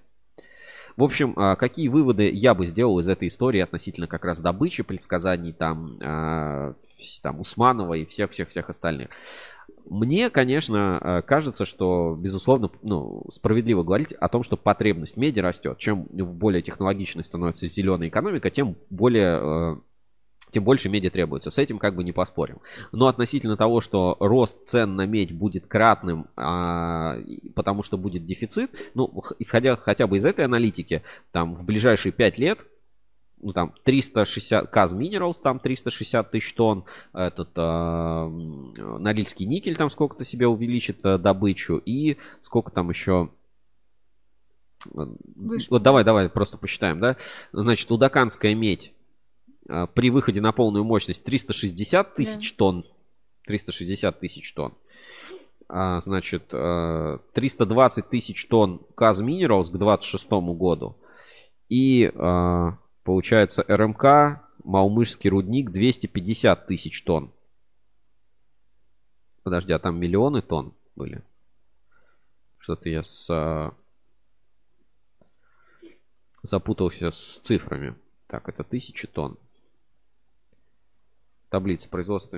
В общем, а, какие выводы я бы сделал из этой истории относительно как раз добычи, предсказаний там, а, там Усманова и всех-всех-всех остальных. Мне, конечно, а, кажется, что, безусловно, ну, справедливо говорить о том, что потребность меди растет. Чем более технологичной становится зеленая экономика, тем более тем больше меди требуется. С этим как бы не поспорим. Но относительно того, что рост цен на медь будет кратным, а, потому что будет дефицит, ну, исходя хотя бы из этой аналитики, там в ближайшие 5 лет ну там 360 Каз Minerals, там 360 тысяч тонн, этот э, Норильский никель там сколько-то себе увеличит э, добычу и сколько там еще Выше. Вот давай, давай просто посчитаем, да. Значит, Удаканская медь при выходе на полную мощность 360 тысяч да. тонн. 360 тысяч тонн. А, значит, 320 а, тысяч тонн Каз Minerals к 26 году. И получается РМК, Маумышский рудник 250 тысяч тонн. Подожди, а там миллионы тонн были? Что-то я с... запутался с цифрами. Так, это тысячи тонн таблица производства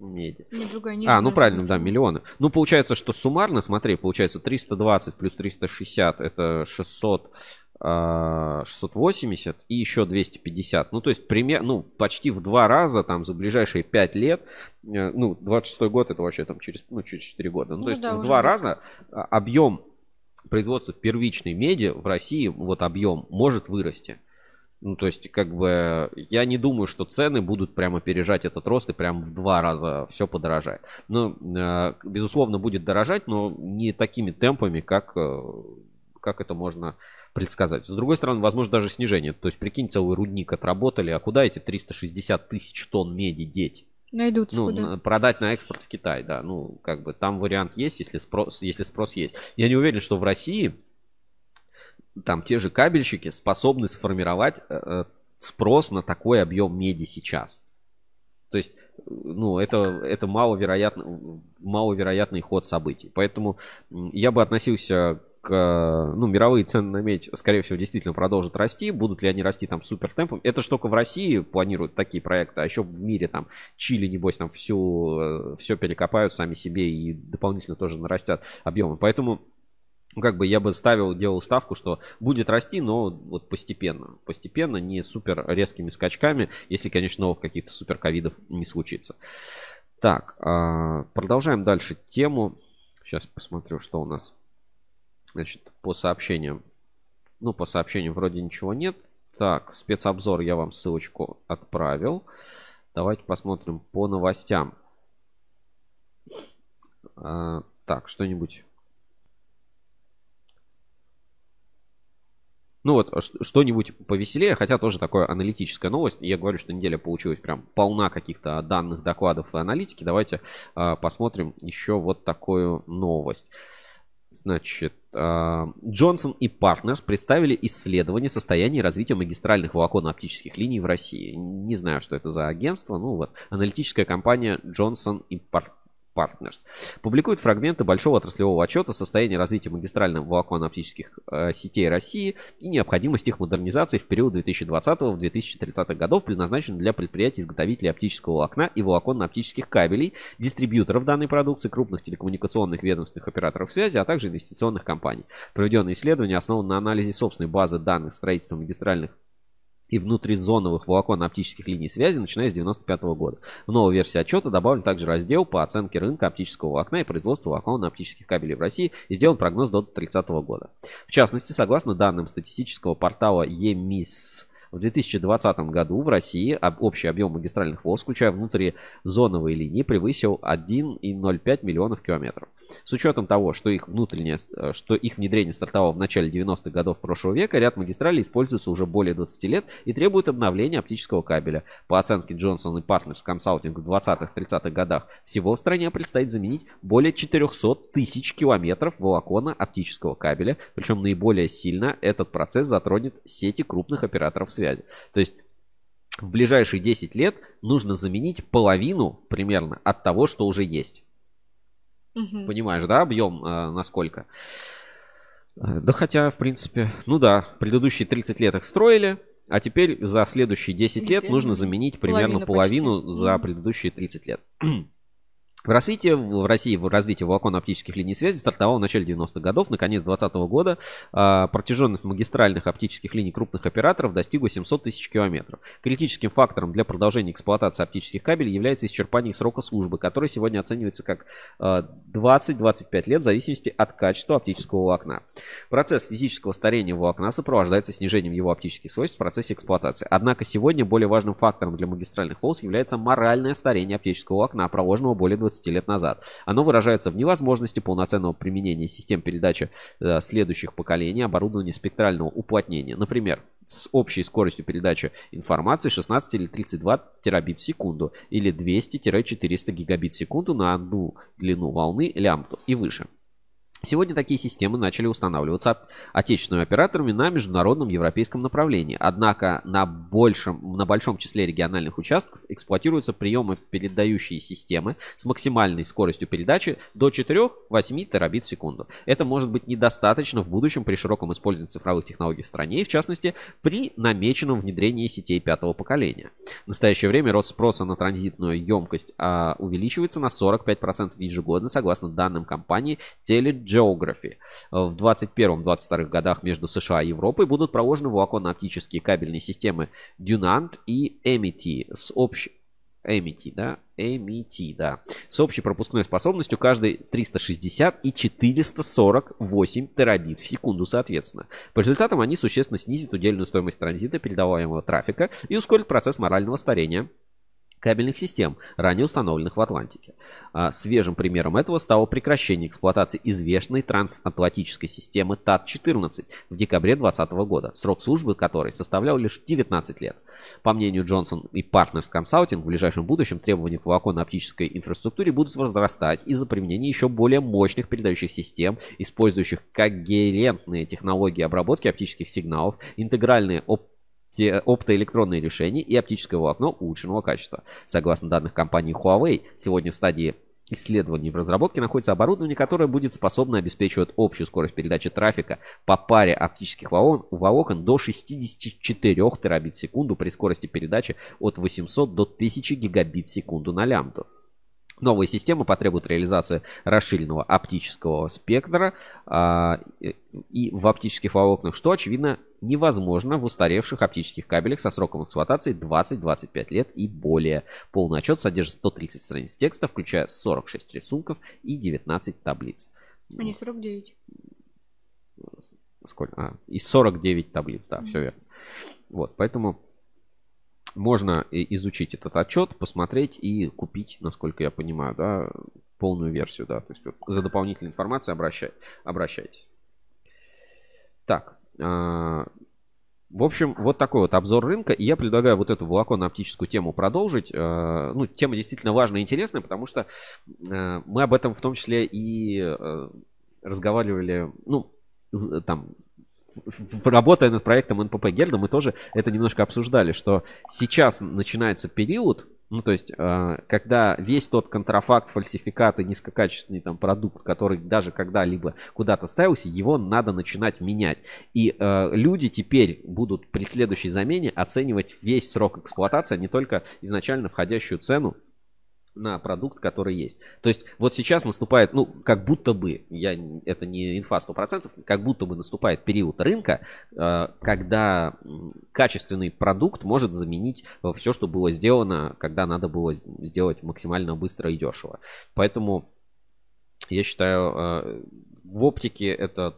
меди. Не, другая, не а, ну правильно, да, миллионы. Ну, получается, что суммарно, смотри, получается 320 плюс 360 это 600, а, 680 и еще 250. Ну, то есть, пример, ну, почти в два раза там за ближайшие 5 лет, э, ну, 26 год это вообще там через, ну, через 4 года. Ну, Ну то есть, да, в два близко. раза а, объем производства первичной меди в России, вот объем, может вырасти. Ну, то есть, как бы, я не думаю, что цены будут прямо опережать этот рост и прям в два раза все подорожает. Ну, э, безусловно, будет дорожать, но не такими темпами, как, э, как это можно предсказать. С другой стороны, возможно, даже снижение. То есть, прикинь, целый рудник отработали, а куда эти 360 тысяч тонн меди деть? Найдутся Ну, куда. продать на экспорт в Китай, да. Ну, как бы там вариант есть, если спрос, если спрос есть. Я не уверен, что в России там те же кабельщики способны сформировать э, э, спрос на такой объем меди сейчас. То есть, э, ну, это, это маловероятно, маловероятный ход событий. Поэтому я бы относился к, ну, мировые цены на медь, скорее всего, действительно продолжат расти. Будут ли они расти там супер темпом? Это ж только в России планируют такие проекты, а еще в мире там Чили, небось, там всю, все перекопают сами себе и дополнительно тоже нарастят объемы. Поэтому ну, как бы я бы ставил, делал ставку, что будет расти, но вот постепенно. Постепенно, не супер резкими скачками, если, конечно, новых каких-то супер ковидов не случится. Так, а, продолжаем дальше тему. Сейчас посмотрю, что у нас. Значит, по сообщениям. Ну, по сообщениям вроде ничего нет. Так, спецобзор я вам ссылочку отправил. Давайте посмотрим по новостям. А, так, что-нибудь Ну вот, ш- что-нибудь повеселее, хотя тоже такая аналитическая новость. Я говорю, что неделя получилась прям полна каких-то данных, докладов и аналитики. Давайте а, посмотрим еще вот такую новость. Значит, а, Джонсон и Партнерс представили исследование состояния и развития магистральных волоконно-оптических линий в России. Не знаю, что это за агентство. Ну вот, аналитическая компания Джонсон и Партнерс. Partners. Публикует фрагменты большого отраслевого отчета состояния развития магистральных волоконно-оптических э, сетей России и необходимость их модернизации в период 2020-2030 годов, предназначенных для предприятий-изготовителей оптического волокна и волоконно-оптических кабелей, дистрибьюторов данной продукции, крупных телекоммуникационных ведомственных операторов связи, а также инвестиционных компаний. Проведенное исследование основано на анализе собственной базы данных строительства магистральных и внутризоновых волоконно-оптических линий связи, начиная с 1995 года. В новой версии отчета добавлен также раздел по оценке рынка оптического волокна и производства волоконно-оптических кабелей в России и сделан прогноз до 2030 года. В частности, согласно данным статистического портала ЕМИС, в 2020 году в России об- общий объем магистральных волос, включая внутризоновые линии, превысил 1,05 миллионов километров. С учетом того, что их, внутреннее, э, что их внедрение стартовало в начале 90-х годов прошлого века, ряд магистралей используется уже более 20 лет и требует обновления оптического кабеля. По оценке Johnson Partners Consulting в 20-30-х годах всего в стране предстоит заменить более 400 тысяч километров волокона оптического кабеля, причем наиболее сильно этот процесс затронет сети крупных операторов связи. То есть в ближайшие 10 лет нужно заменить половину примерно от того, что уже есть. Мгм. Понимаешь, да, объем э, насколько? Э, Да хотя, в принципе, ну да, предыдущие 30 лет их строили, а теперь за следующие 10 лет нужно мгм. заменить примерно Половину половину за предыдущие 30 лет. В развитии, в России в развитии волоконно-оптических линий связи стартовало в начале 90-х годов. Наконец 2020 года а, протяженность магистральных оптических линий крупных операторов достигла 700 тысяч километров. Критическим фактором для продолжения эксплуатации оптических кабелей является исчерпание срока службы, который сегодня оценивается как а, 20-25 лет в зависимости от качества оптического волокна. Процесс физического старения волокна сопровождается снижением его оптических свойств в процессе эксплуатации. Однако сегодня более важным фактором для магистральных волос является моральное старение оптического волокна, проложенного более 20 лет назад. Оно выражается в невозможности полноценного применения систем передачи э, следующих поколений оборудования спектрального уплотнения. Например, с общей скоростью передачи информации 16 или 32 терабит в секунду или 200-400 гигабит в секунду на одну длину волны лямбду и выше. Сегодня такие системы начали устанавливаться от- отечественными операторами на международном европейском направлении. Однако на, большем, на большом числе региональных участков эксплуатируются приемы передающие системы с максимальной скоростью передачи до 4-8 терабит в секунду. Это может быть недостаточно в будущем при широком использовании цифровых технологий в стране и, в частности, при намеченном внедрении сетей пятого поколения. В настоящее время рост спроса на транзитную емкость а, увеличивается на 45% ежегодно, согласно данным компании Geography. В 21-22 годах между США и Европой будут проложены волоконно-оптические кабельные системы Dunant и Amity с общей Amity, да, Amity, да, с общей пропускной способностью каждый 360 и 448 терабит в секунду, соответственно. По результатам они существенно снизят удельную стоимость транзита передаваемого трафика и ускорят процесс морального старения кабельных систем, ранее установленных в Атлантике. А свежим примером этого стало прекращение эксплуатации известной трансатлантической системы ТАТ-14 в декабре 2020 года, срок службы которой составлял лишь 19 лет. По мнению Джонсон и Partners Consulting, в ближайшем будущем требования к волоконно-оптической инфраструктуре будут возрастать из-за применения еще более мощных передающих систем, использующих когерентные технологии обработки оптических сигналов, интегральные оптические оптоэлектронные решения и оптическое волокно улучшенного качества. Согласно данных компании Huawei, сегодня в стадии исследований в разработке находится оборудование, которое будет способно обеспечивать общую скорость передачи трафика по паре оптических волокон до 64 терабит в секунду при скорости передачи от 800 до 1000 гигабит в секунду на лямбду. Новые системы потребуют реализации расширенного оптического спектра а, и в оптических волокнах, что, очевидно, невозможно в устаревших оптических кабелях со сроком эксплуатации 20-25 лет и более. Полный отчет содержит 130 страниц текста, включая 46 рисунков и 19 таблиц. А не 49. Сколько? А, и 49 таблиц, да, mm-hmm. все верно. Вот, поэтому можно изучить этот отчет, посмотреть и купить, насколько я понимаю, да, полную версию, да. То есть вот за дополнительной информацией обращай, обращайтесь. Так. А, в общем, вот такой вот обзор рынка. И я предлагаю вот эту волоконно-оптическую тему продолжить. А, ну, тема действительно важная и интересная, потому что а, мы об этом в том числе и разговаривали, ну, там, работая над проектом НПП Герда, мы тоже это немножко обсуждали, что сейчас начинается период, ну, то есть, э, когда весь тот контрафакт, фальсификат и низкокачественный там продукт, который даже когда-либо куда-то ставился, его надо начинать менять. И э, люди теперь будут при следующей замене оценивать весь срок эксплуатации, а не только изначально входящую цену на продукт, который есть. То есть вот сейчас наступает, ну, как будто бы, я, это не инфа 100%, как будто бы наступает период рынка, э, когда качественный продукт может заменить все, что было сделано, когда надо было сделать максимально быстро и дешево. Поэтому я считаю, э, в оптике это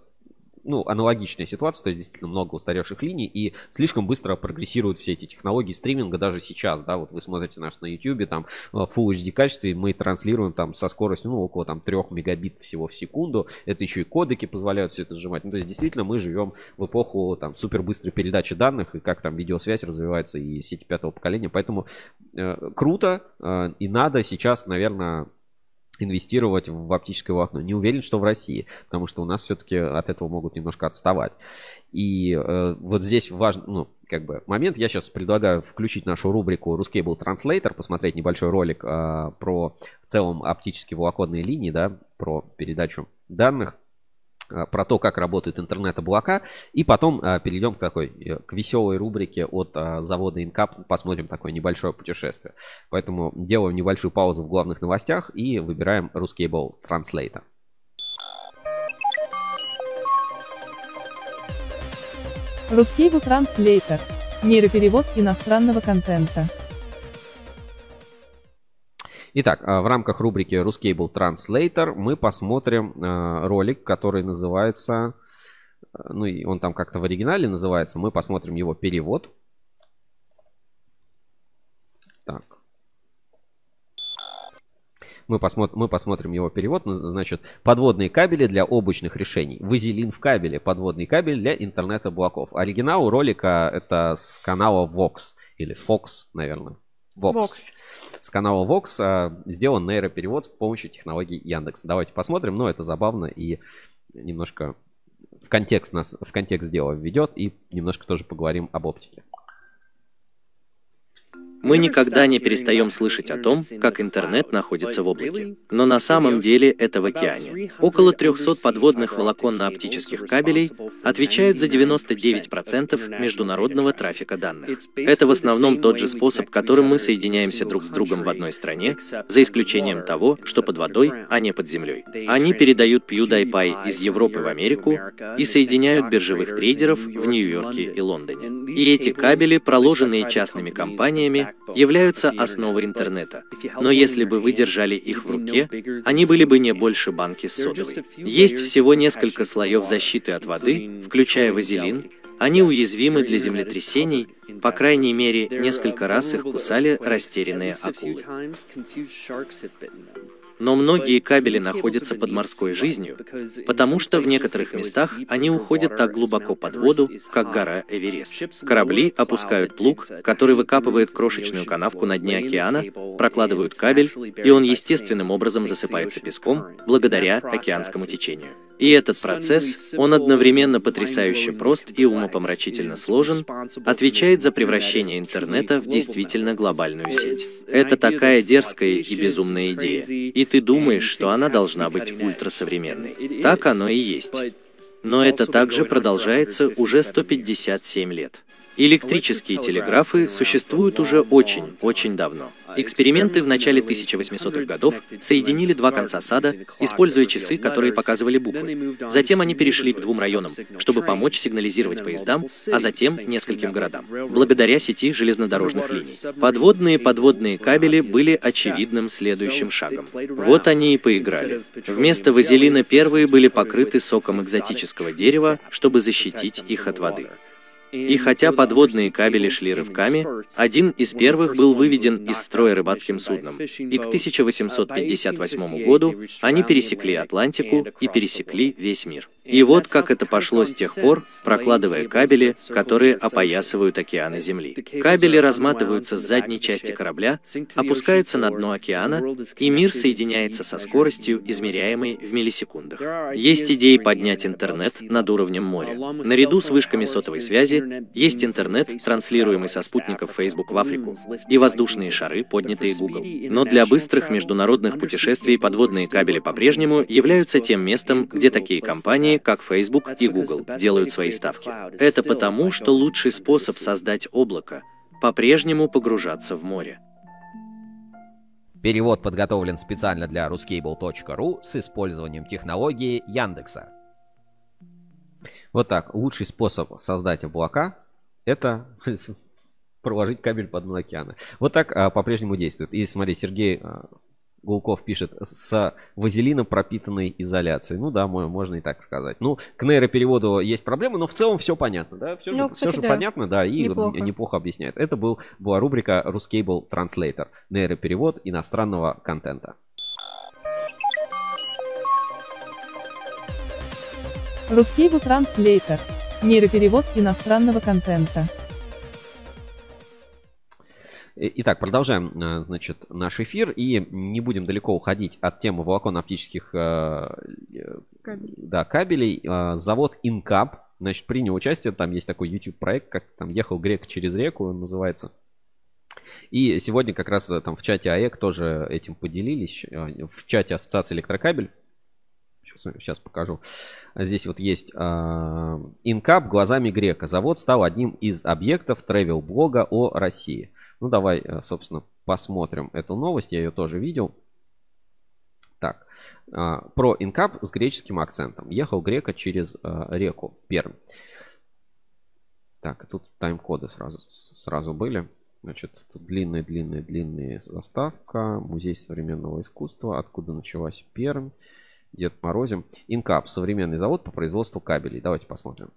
ну, аналогичная ситуация, то есть действительно много устаревших линий, и слишком быстро прогрессируют все эти технологии стриминга даже сейчас, да, вот вы смотрите нас на YouTube, там э, Full HD качестве, мы транслируем там со скоростью, ну, около там 3 мегабит всего в секунду, это еще и кодеки позволяют все это сжимать, ну, то есть действительно мы живем в эпоху там супер быстрой передачи данных, и как там видеосвязь развивается, и сети пятого поколения, поэтому э, круто, э, и надо сейчас, наверное, инвестировать в оптическое волокно. Не уверен, что в России, потому что у нас все-таки от этого могут немножко отставать. И э, вот здесь важный, ну, как бы момент. Я сейчас предлагаю включить нашу рубрику Ruscable Translator, посмотреть небольшой ролик э, про в целом оптические волоконные линии, да, про передачу данных. Э, про то, как работают интернет-облака. И потом э, перейдем к такой, э, к веселой рубрике от завода Инкап. Посмотрим такое небольшое путешествие. Поэтому делаем небольшую паузу в главных новостях и выбираем Ruscable Translator. Ruscable Translator. Нейроперевод иностранного контента. Итак, а, в рамках рубрики Ruscable Translator мы посмотрим а, ролик, который называется, а, ну и он там как-то в оригинале называется, мы посмотрим его перевод. Так. Мы, посмотрим, мы посмотрим его перевод. Значит, подводные кабели для облачных решений. Вазелин в кабеле. Подводный кабель для интернет-облаков. Оригинал ролика это с канала Vox. Или Fox, наверное. Vox. Vox. С канала Vox а, сделан нейроперевод с помощью технологий Яндекс. Давайте посмотрим, но это забавно и немножко в контекст нас, в контекст дела введет и немножко тоже поговорим об оптике. Мы никогда не перестаем слышать о том, как интернет находится в облаке. Но на самом деле это в океане. Около 300 подводных волоконно-оптических кабелей отвечают за 99% международного трафика данных. Это в основном тот же способ, которым мы соединяемся друг с другом в одной стране, за исключением того, что под водой, а не под землей. Они передают PewDiePie из Европы в Америку и соединяют биржевых трейдеров в Нью-Йорке и Лондоне. И эти кабели, проложенные частными компаниями, являются основой интернета. Но если бы вы держали их в руке, они были бы не больше банки с содовой. Есть всего несколько слоев защиты от воды, включая вазелин, они уязвимы для землетрясений, по крайней мере, несколько раз их кусали растерянные акулы. Но многие кабели находятся под морской жизнью, потому что в некоторых местах они уходят так глубоко под воду, как гора Эверест. Корабли опускают плуг, который выкапывает крошечную канавку на дне океана, прокладывают кабель, и он естественным образом засыпается песком благодаря океанскому течению. И этот процесс, он одновременно потрясающе прост и умопомрачительно сложен, отвечает за превращение интернета в действительно глобальную сеть. Это такая дерзкая и безумная идея, и ты думаешь, что она должна быть ультрасовременной. Так оно и есть. Но это также продолжается уже 157 лет. Электрические телеграфы существуют уже очень, очень давно. Эксперименты в начале 1800-х годов соединили два конца сада, используя часы, которые показывали буквы. Затем они перешли к двум районам, чтобы помочь сигнализировать поездам, а затем нескольким городам, благодаря сети железнодорожных линий. Подводные подводные кабели были очевидным следующим шагом. Вот они и поиграли. Вместо вазелина первые были покрыты соком экзотического дерева, чтобы защитить их от воды. И хотя подводные кабели шли рывками, один из первых был выведен из строя рыбацким судном, и к 1858 году они пересекли Атлантику и пересекли весь мир. И вот как это пошло с тех пор, прокладывая кабели, которые опоясывают океаны Земли. Кабели разматываются с задней части корабля, опускаются на дно океана, и мир соединяется со скоростью, измеряемой в миллисекундах. Есть идеи поднять интернет над уровнем моря. Наряду с вышками сотовой связи есть интернет, транслируемый со спутников Facebook в Африку, и воздушные шары, поднятые Google. Но для быстрых международных путешествий подводные кабели по-прежнему являются тем местом, где такие компании, как Facebook и Google, делают свои ставки. Это потому, что лучший способ создать облако — по-прежнему погружаться в море. Перевод подготовлен специально для ruscable.ru с использованием технологии Яндекса. Вот так. Лучший способ создать облака – это проложить кабель под дно океана. Вот так а, по-прежнему действует. И смотри, Сергей а, Гулков пишет, с вазелином пропитанной изоляцией. Ну да, можно и так сказать. Ну, к нейропереводу есть проблемы, но в целом все понятно, да? Все, ну, же, кстати, все же да. понятно, да, и неплохо. неплохо объясняет. Это был, была рубрика Ruscable Translator. Нейроперевод иностранного контента. Ruscable Translator. Нейроперевод иностранного контента. Итак, продолжаем, э, значит, наш эфир и не будем далеко уходить от темы волоконно-оптических э, Кабель. да, кабелей. Э, завод Инкап, значит, принял участие, там есть такой YouTube-проект, как там ехал грек через реку, он называется. И сегодня как раз там в чате АЭК тоже этим поделились, в чате Ассоциации Электрокабель. Сейчас, покажу. Здесь вот есть Инкап глазами грека. Завод стал одним из объектов тревел-блога о России. Ну, давай, э, собственно, посмотрим эту новость. Я ее тоже видел. Так, а, про инкап с греческим акцентом. Ехал грека через э, реку Пермь. Так, тут тайм-коды сразу, сразу были. Значит, тут длинная, длинная, длинная заставка. Музей современного искусства. Откуда началась Пермь. Дед Морозим. Инкап. Современный завод по производству кабелей. Давайте посмотрим.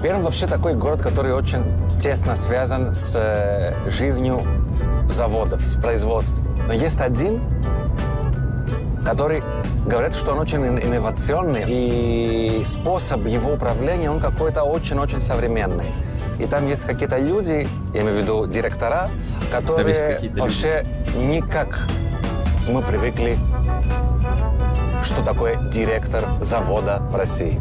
Пермь вообще такой город, который очень тесно связан с э, жизнью заводов, с производством. Но есть один, который говорит, что он очень инновационный, и способ его управления, он какой-то очень-очень современный. И там есть какие-то люди, я имею в виду директора, которые вообще никак мы привыкли, что такое директор завода в России.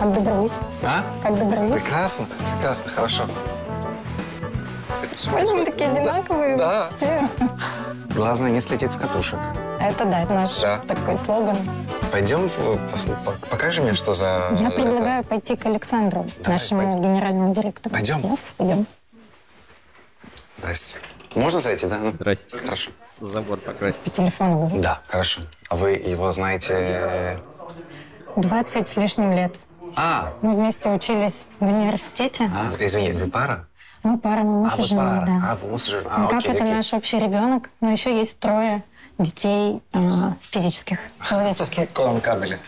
Как добрались? А? Как добрались? Прекрасно, прекрасно, хорошо. Почему мы такие одинаковые? Да. Все. Главное не слететь с катушек. Это да, это наш Да. такой слоган. Пойдем, покажи мне, что за... Я это. предлагаю пойти к Александру, Давай, нашему пойдем. генеральному директору. Пойдем. Да? Пойдем. Здрасте. Можно зайти, да? Ну, Здрасте. Хорошо. Забор покрасить. По телефону говорю. Да, хорошо. А вы его знаете... 20 с лишним лет. А, Мы вместе учились в университете. а извини, вы пара? Мы пара, мы муж а, и жена, пара. да. А, вы муж и жена. Ну, А, как окей, это окей. наш общий ребенок, но еще есть трое детей а, физических, человеческих. Кроме кабеля.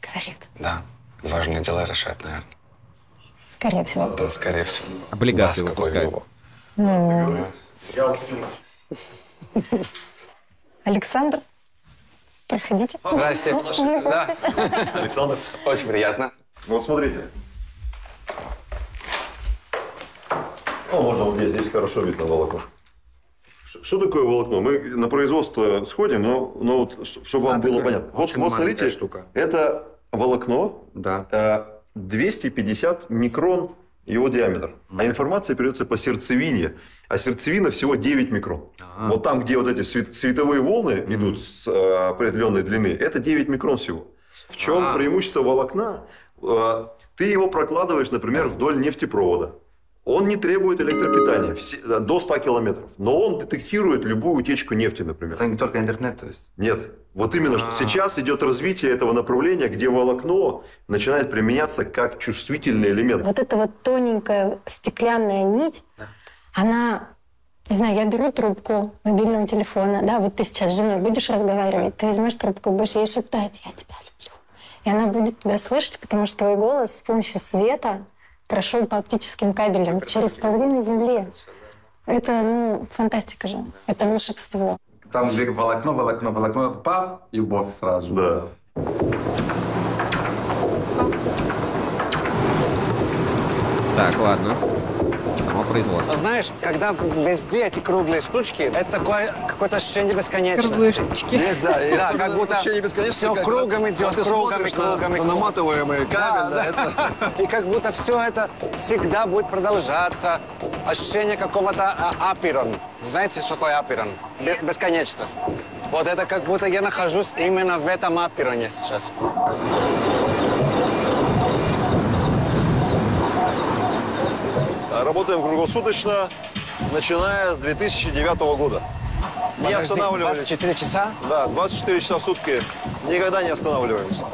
Говорит, Да. Важные дела решать, наверное. скорее всего. Да, скорее всего. Облигации Глаз какой выпускает. у него. Александр, проходите. Здрасте. Да. Александр, Очень приятно. Вот смотрите. Ну, можно вот здесь, здесь хорошо видно волокно. Что такое волокно? Мы на производство сходим, но, но вот, чтобы вам А, было понятно. Вот, вот смотрите, штука. это волокно, Да. э, 250 микрон его диаметр. А информация передается по сердцевине. А сердцевина всего 9 микрон. Вот там, где вот эти свет- световые волны идут с э, определенной длины, это 9 микрон всего. В чем А. преимущество волокна? Э, ты его прокладываешь, например, вдоль нефтепровода. Он не требует электропитания все- э, до 100 километров. Но он детектирует любую утечку нефти, например. Это не только интернет, то есть. Нет. Вот именно, что сейчас идет развитие этого направления, где волокно начинает применяться как чувствительный элемент. Вот эта вот тоненькая стеклянная нить, она, не знаю, я беру трубку мобильного телефона, да, вот ты сейчас с женой будешь разговаривать, ты возьмешь трубку и будешь ей шептать, я тебя люблю. И она будет тебя слышать, потому что твой голос с помощью света прошел по оптическим кабелям через половину Земли. Это, ну, фантастика же. Это волшебство. Там, где волокно, волокно, волокно, пав, и любовь сразу. Да. Так, ладно. Само производство. Знаешь, когда везде эти круглые штучки, это такое какое-то ощущение бесконечности. Круглые штучки. Есть, да. и Да, как будто когда- кругом идет, ты кругом и на- кругом и на кругом. наматываемый кабель, да, это... И как будто все это всегда будет продолжаться. Ощущение какого-то а, апирон. Знаете, что такое апирон? Бе- Бесконечность. Вот это как будто я нахожусь именно в этом апироне сейчас. Работаем круглосуточно, начиная с 2009 года. Не Подожди, останавливались. 24 часа? Да, 24 часа в сутки. Никогда не останавливаемся.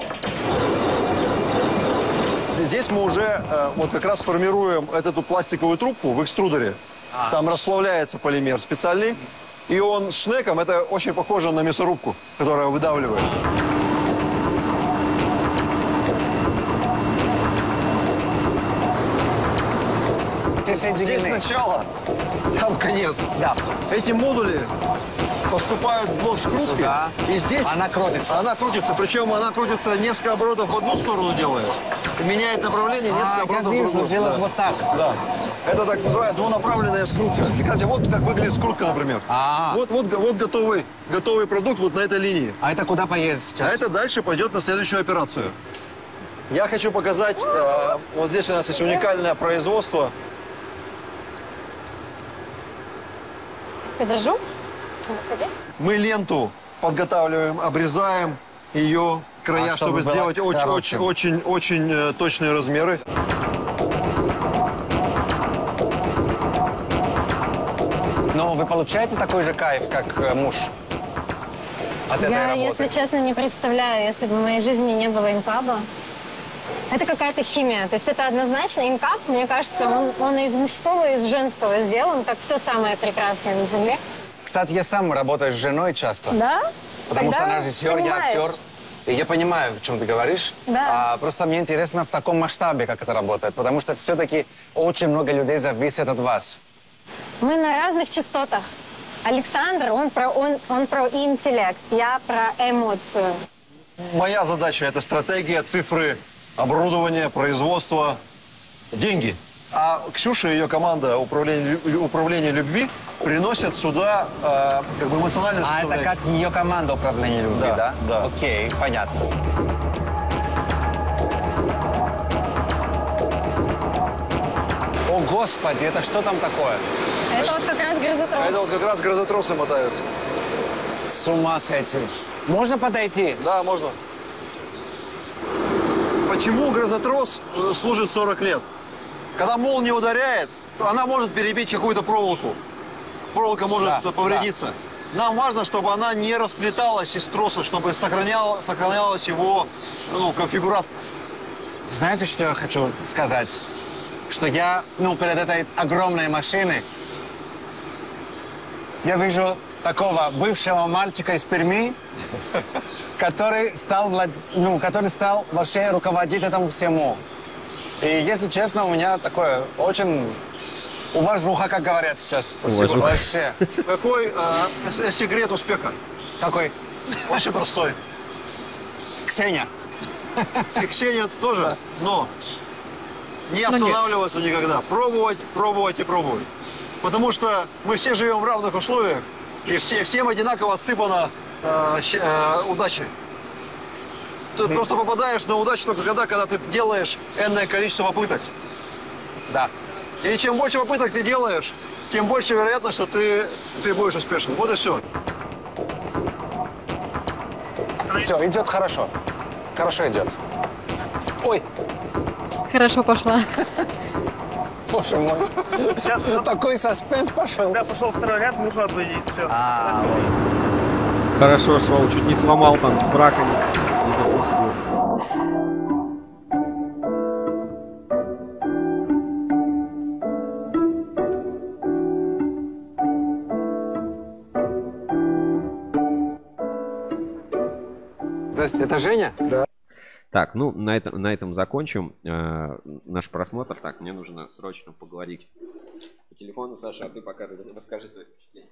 Здесь мы уже э, вот как раз формируем эту пластиковую трубку в экструдере. Там расплавляется полимер специальный. И он с шнеком, это очень похоже на мясорубку, которая выдавливает. Все Здесь начало, там конец. Да. Эти модули поступают в блок скрутки. Сюда. И здесь Она крутится. Она крутится, причем она крутится несколько оборотов в одну сторону делает. И меняет направление несколько А, я оборотов в вижу, другую. делают Да. вот так. Да. Это так называемая двунаправленная скрутка. Кстати, вот как выглядит скрутка, например. А. Вот, вот, вот готовый, готовый продукт вот на этой линии. А это куда поедет сейчас? А это дальше пойдет на следующую операцию. Я хочу показать, э, вот здесь у нас есть уникальное производство. Подержу? Мы ленту подготавливаем, обрезаем ее края, А, чтобы, чтобы сделать очень, короче. очень, очень, очень э, точные размеры. Но вы получаете такой же кайф, как э, муж от этой Я, работы? если честно, не представляю, если бы в моей жизни не было инкаба. Это какая-то химия. То есть это однозначно инкап, мне кажется, он, он из мужского и из женского сделан, как все самое прекрасное на Земле. Кстати, я сам работаю с женой часто. Да? Потому Тогда что она режиссер, я актер. И я понимаю, о чем ты говоришь. Да. А, просто мне интересно в таком масштабе, как это работает. Потому что все-таки очень много людей зависит от вас. Мы на разных частотах. Александр, он про, он, он про интеллект, я про эмоцию. Моя задача – это стратегия, цифры, оборудование, производство. деньги. А Ксюша и ее команда управления, управления любви приносят сюда э, как бы эмоциональную А это как ее команда управления любви, Да, да? да. Окей, понятно. О, господи, это что там такое? Это вот как раз грозотрос. А это вот как раз грозотросы мотаются. С ума сойти. Можно подойти? Да, можно. Почему грозотрос э, служит 40 лет? Когда молния ударяет, она может перебить какую-то проволоку. Проволока может Да, повредиться. Нам важно, чтобы она не расплеталась из троса, чтобы сохранял, сохранялась его ну, конфигурация. Знаете, что я хочу сказать? Что я, ну, перед этой огромной машиной, я вижу такого бывшего мальчика из Перми, который стал, влад- ну, который стал вообще руководить этому всему. И, если честно, у меня такое очень уважуха, как говорят сейчас. Уважуха. Вообще. Какой э, с- секрет успеха? Какой? Очень простой. Ксения. И Ксения тоже, но не Но останавливаться никогда. Пробовать, пробовать и пробовать. Потому что мы все живем в равных условиях, и все, всем одинаково отсыпана э, э, удача. Ты просто попадаешь на удачу только когда, когда ты делаешь энное количество попыток. Да. И чем больше попыток ты делаешь, тем больше вероятность, что ты, ты будешь успешен. Вот и все. Все, идет хорошо. Хорошо идет. Ой, Хорошо пошла. боже мой. Сейчас, Такой соспенс пошел. когда пошел второй ряд, нужно отводить. Все. А, вот. Хорошо шел, чуть не сломал там брака не, допустил. Здрасте, это Женя? Так, ну на этом, на этом закончим э, наш просмотр. Так, мне нужно срочно поговорить по телефону. Саша, а ты пока рас- расскажи свои впечатления.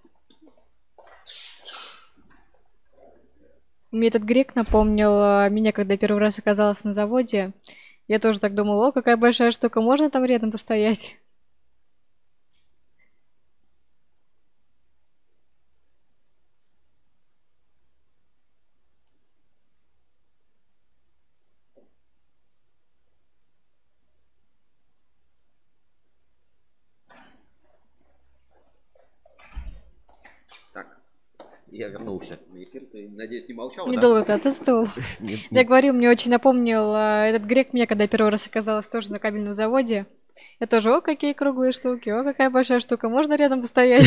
Мне этот грек напомнил а, меня, когда первый раз оказалась на заводе. Я тоже так думала, о, какая большая штука, можно там рядом постоять? Я вернулся на эфир. Ты, надеюсь, не молчал? да? Недолго ты отсутствовал. Я говорю, мне очень напомнил а, этот грек меня, когда первый раз оказалась тоже на кабельном заводе. Я тоже, о, какие круглые штуки, о, какая большая штука, можно рядом постоять?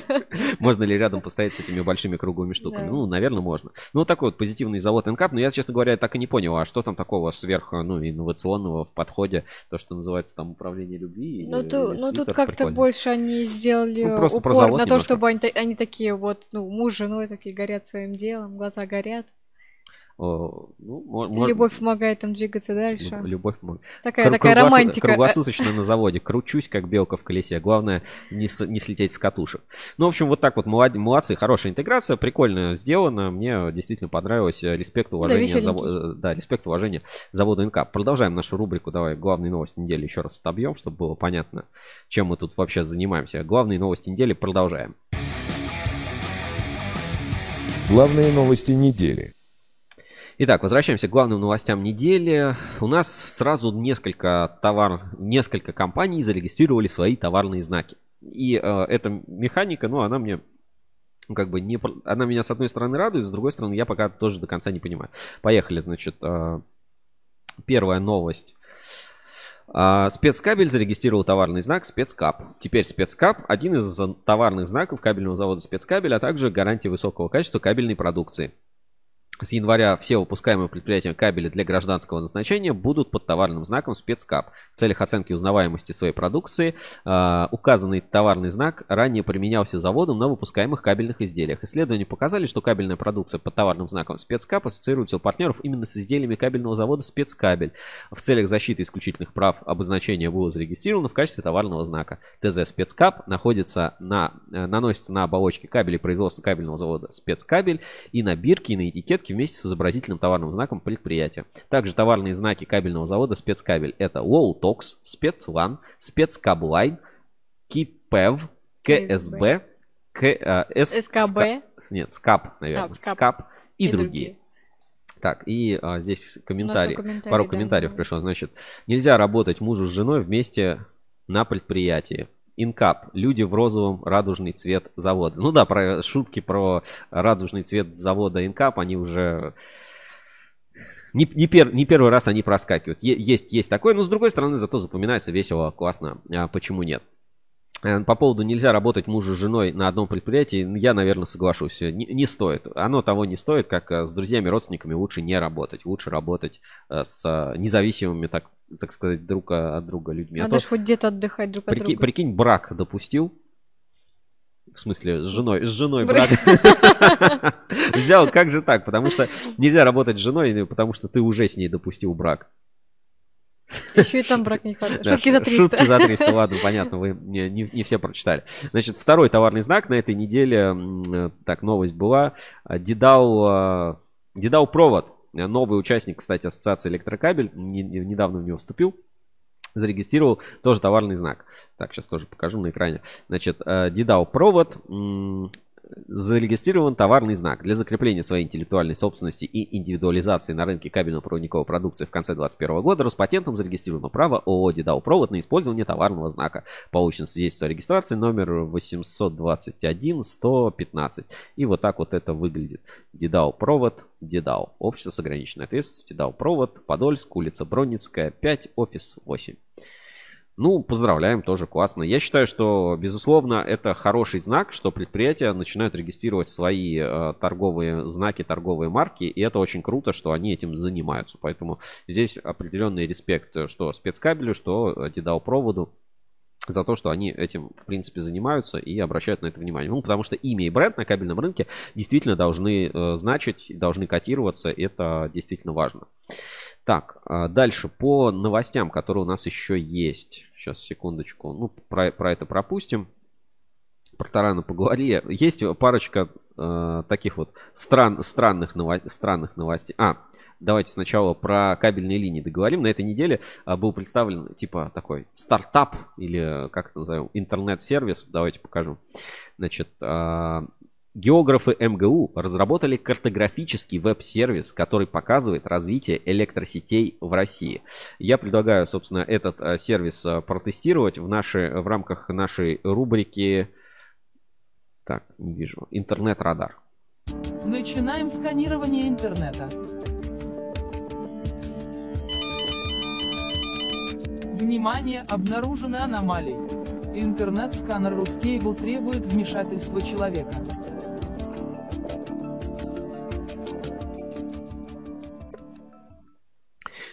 Можно ли рядом постоять с этими большими круглыми штуками? Ну, наверное, можно. Ну, такой вот позитивный завод НКАП. Но я, честно говоря, так и не понял, а что там такого сверх, ну, инновационного в подходе, то, что называется там управление любви? Ну, ну, тут как-то больше они сделали Ну, упор на то, чтобы они, та- они такие вот, ну, муж с женой такие горят своим делом, глаза горят. О, ну, Любовь помогает там двигаться дальше. Люб- Любовь мо- Такая, Кру- такая круглосу- романтика. Круглосуточно на заводе. Кручусь, как белка в колесе. Главное, не, с- не слететь с катушек. Ну, в общем, вот так вот молод- молодцы. Хорошая интеграция, прикольно сделано. Мне действительно понравилось. Э, Респект, уважение. веселенький. заво- э, да, респект, уважение заводу НК. Продолжаем нашу рубрику. Давай главные новости недели еще раз отобьем, чтобы было понятно, чем мы тут вообще занимаемся. Главные новости недели продолжаем. Главные новости недели. Итак, возвращаемся к главным новостям недели. У нас сразу несколько товар, несколько компаний зарегистрировали свои товарные знаки. И э, эта механика, ну, она мне ну, как бы не, она меня с одной стороны радует, с другой стороны я пока тоже до конца не понимаю. Поехали, значит, э, первая новость. А, Спецкабель зарегистрировал товарный знак Спецкап. Теперь Спецкап – один из товарных знаков кабельного завода Спецкабель, а также гарантия высокого качества кабельной продукции. С января все выпускаемые предприятия кабеля для гражданского назначения будут под товарным знаком спецкап. В целях оценки узнаваемости своей продукции э, указанный товарный знак ранее применялся заводом на выпускаемых кабельных изделиях. Исследования показали, что кабельная продукция под товарным знаком спецкап ассоциируется у партнеров именно с изделиями кабельного завода спецкабель. В целях защиты исключительных прав обозначение было зарегистрировано в качестве товарного знака. ТЗ спецкап находится на, э, наносится на оболочке кабелей производства кабельного завода спецкабель и на бирке и на этикетке упаковке вместе с изобразительным товарным знаком предприятия. Также товарные знаки кабельного завода «Спецкабель» — это «Лоутокс», «Спецван», «Спецкаблайн», «Кипев», «КСБ», К, а, С- СКБ. Нет, «Скап», наверное. А, «Скап». «Скап» и, И другие. другие. Так, и а, здесь комментарий. комментарий, Пару да. комментариев пришло. Значит, нельзя работать мужу с женой вместе на предприятии. Инкап. Люди в розовом радужный цвет завода. Ну да, про шутки про радужный цвет завода Инкап, они уже не, не, пер- не первый раз они проскакивают. Е- есть, есть такое, но с другой стороны, зато запоминается весело, классно. А почему нет? Э, По поводу нельзя работать мужу с женой на одном предприятии, я, наверное, соглашусь. Не, не стоит. Оно того не стоит, как э, с друзьями, родственниками лучше не работать. Лучше работать э, с э, независимыми, так, так сказать, друг э, от друга людьми. А Надо то же хоть где-то отдыхать друг от прикинь, друга. прикинь, брак допустил. В смысле, с женой, с женой брак. Взял, как же так? Потому что нельзя работать с женой, потому что ты уже с ней допустил брак. Еще и там брак не хватает. Шутки за 300. Шутки за 300, ладно, понятно, вы не, не- не все прочитали. Значит, второй товарный знак на этой неделе, э, так, новость была, А, Дедал, э, Дедал провод, Э, новый участник, кстати, ассоциации электрокабель, не- не- недавно в него вступил, зарегистрировал тоже товарный знак. Так, сейчас тоже покажу на экране. Значит, э, Дедал провод, зарегистрирован товарный знак для закрепления своей интеллектуальной собственности и индивидуализации на рынке кабельно-проводниковой продукции в конце 2021 года Роспатентом зарегистрировано право ООО «Дедал Провод» на использование товарного знака. Получено свидетельство о регистрации номер 821-115. И вот так вот это выглядит. Дедал Провод, Дедал. Общество с ограниченной ответственностью. Дедал Провод, Подольск, улица Бронницкая, 5, офис 8. Ну, поздравляем, тоже классно. Я считаю, что, безусловно, это хороший знак, что предприятия начинают регистрировать свои э, торговые знаки, торговые марки, и это очень круто, что они этим занимаются. Поэтому здесь определенный респект, э, что спецкабелю, что э, Дедал проводу за то, что они этим, в принципе, занимаются и обращают на это внимание. Ну, потому что имя и бренд на кабельном рынке действительно должны э, значить, должны котироваться, это действительно важно. Так, а, дальше по новостям, которые у нас еще есть. Сейчас, секундочку. Ну, про, про это пропустим. Про Тарана поговорили. Есть парочка э, таких вот стран, странных, ново- странных новостей. А, давайте сначала про кабельные линии договорим. На этой неделе а, был представлен типа такой стартап или как это назовем, интернет-сервис. Давайте покажу. Значит, Географы МГУ разработали картографический веб-сервис, который показывает развитие электросетей в России. Я предлагаю, собственно, этот э, сервис э, протестировать в, нашей, в рамках нашей рубрики... Так, не вижу. Интернет-радар. Начинаем сканирование интернета. Внимание, обнаружены аномалии. Интернет-сканер Ruscable требует вмешательства человека.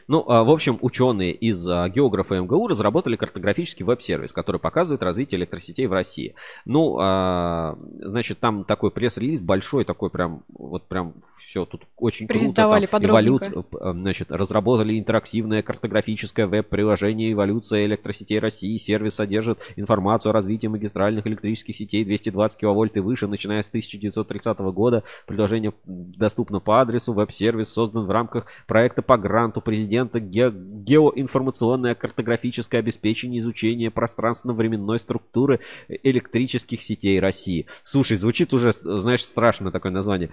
Ну, а, в общем, ученые из а, географа МГУ разработали картографический веб-сервис, который показывает развитие электросетей в России. Ну, а, значит, там такой пресс-релиз большой, такой прям, вот прям все тут очень круто. Презентовали Там подробненько. эволюция- Значит, разработали интерактивное картографическое веб-приложение «Эволюция электросетей России». Сервис содержит информацию о развитии магистральных электрических сетей 220 киловольт и выше, начиная с 1930 года. Приложение доступно по адресу. Веб-сервис создан в рамках проекта по гранту президента «Ге- «Геоинформационное картографическое обеспечение изучения пространственно-временной структуры электрических сетей России». Слушай, звучит уже, знаешь, страшно такое название.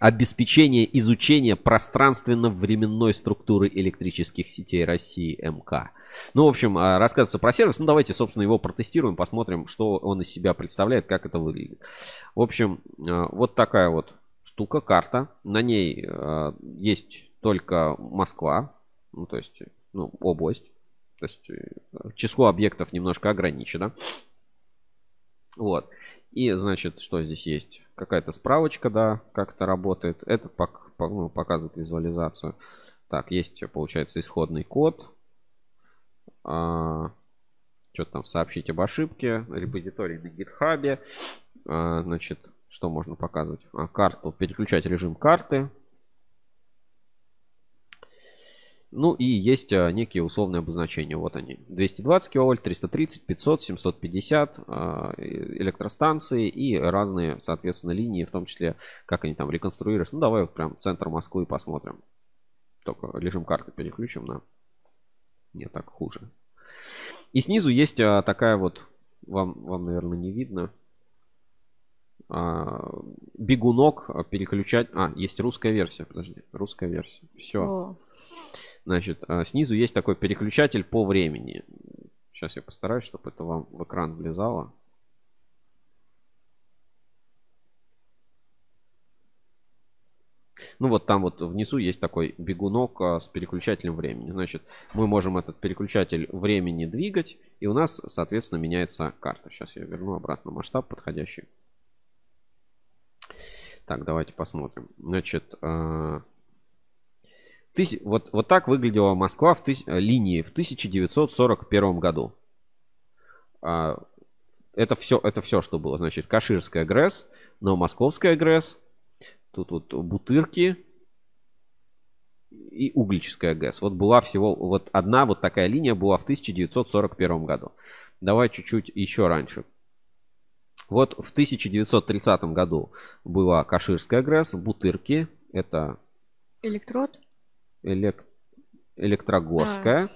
Обеспечение изучения пространственно-временной структуры электрических сетей России МК. Ну, в общем, а, рассказывается про сервис. Ну, давайте, собственно, его протестируем, посмотрим, что он из себя представляет, как это выглядит. В общем, а, вот такая вот штука, карта. На ней а, есть только Москва, ну, то есть, ну, область. То есть, э, число объектов немножко ограничено. Вот. И, значит, что здесь есть? Какая-то справочка, да, как это работает. По- ну, показывает визуализацию. Так, есть, получается, исходный код. А, что-то там сообщить об ошибке. Репозиторий на гитхабе. А, значит, что можно показывать? А, карту, переключать режим карты. Ну и есть а, некие условные обозначения. Вот они. 220 киловольт, 330, 500, 750 а, электростанции и разные, соответственно, линии, в том числе, как они там реконструируются. Ну давай вот прям центр Москвы посмотрим. Только режим карты переключим на... Нет, так хуже. И снизу есть а, такая вот, вам, вам, наверное, не видно, а, бегунок переключать. А, есть русская версия, подожди, русская версия. Все. О, Значит, а, снизу есть такой переключатель по времени. Сейчас я постараюсь, чтобы это вам в экран влезало. Ну вот там вот внизу есть такой бегунок а, с переключателем времени. Значит, мы можем этот переключатель времени двигать, и у нас, соответственно, меняется карта. Сейчас я верну обратно масштаб подходящий. Так, давайте посмотрим. Значит, тысь- вот, вот так выглядела Москва в тыс- линии в 1941 году. А, это все, это все, что было. Значит, Каширская ГРЭС, Новомосковская ГРЭС, тут вот Бутырки и Углическая ГЭС. Вот была всего, вот одна вот такая линия была в 1941 году. Давай чуть-чуть еще раньше. Вот в 1930 году была Каширская ГРЭС, Бутырки, это электрод. Элек- Электрогорская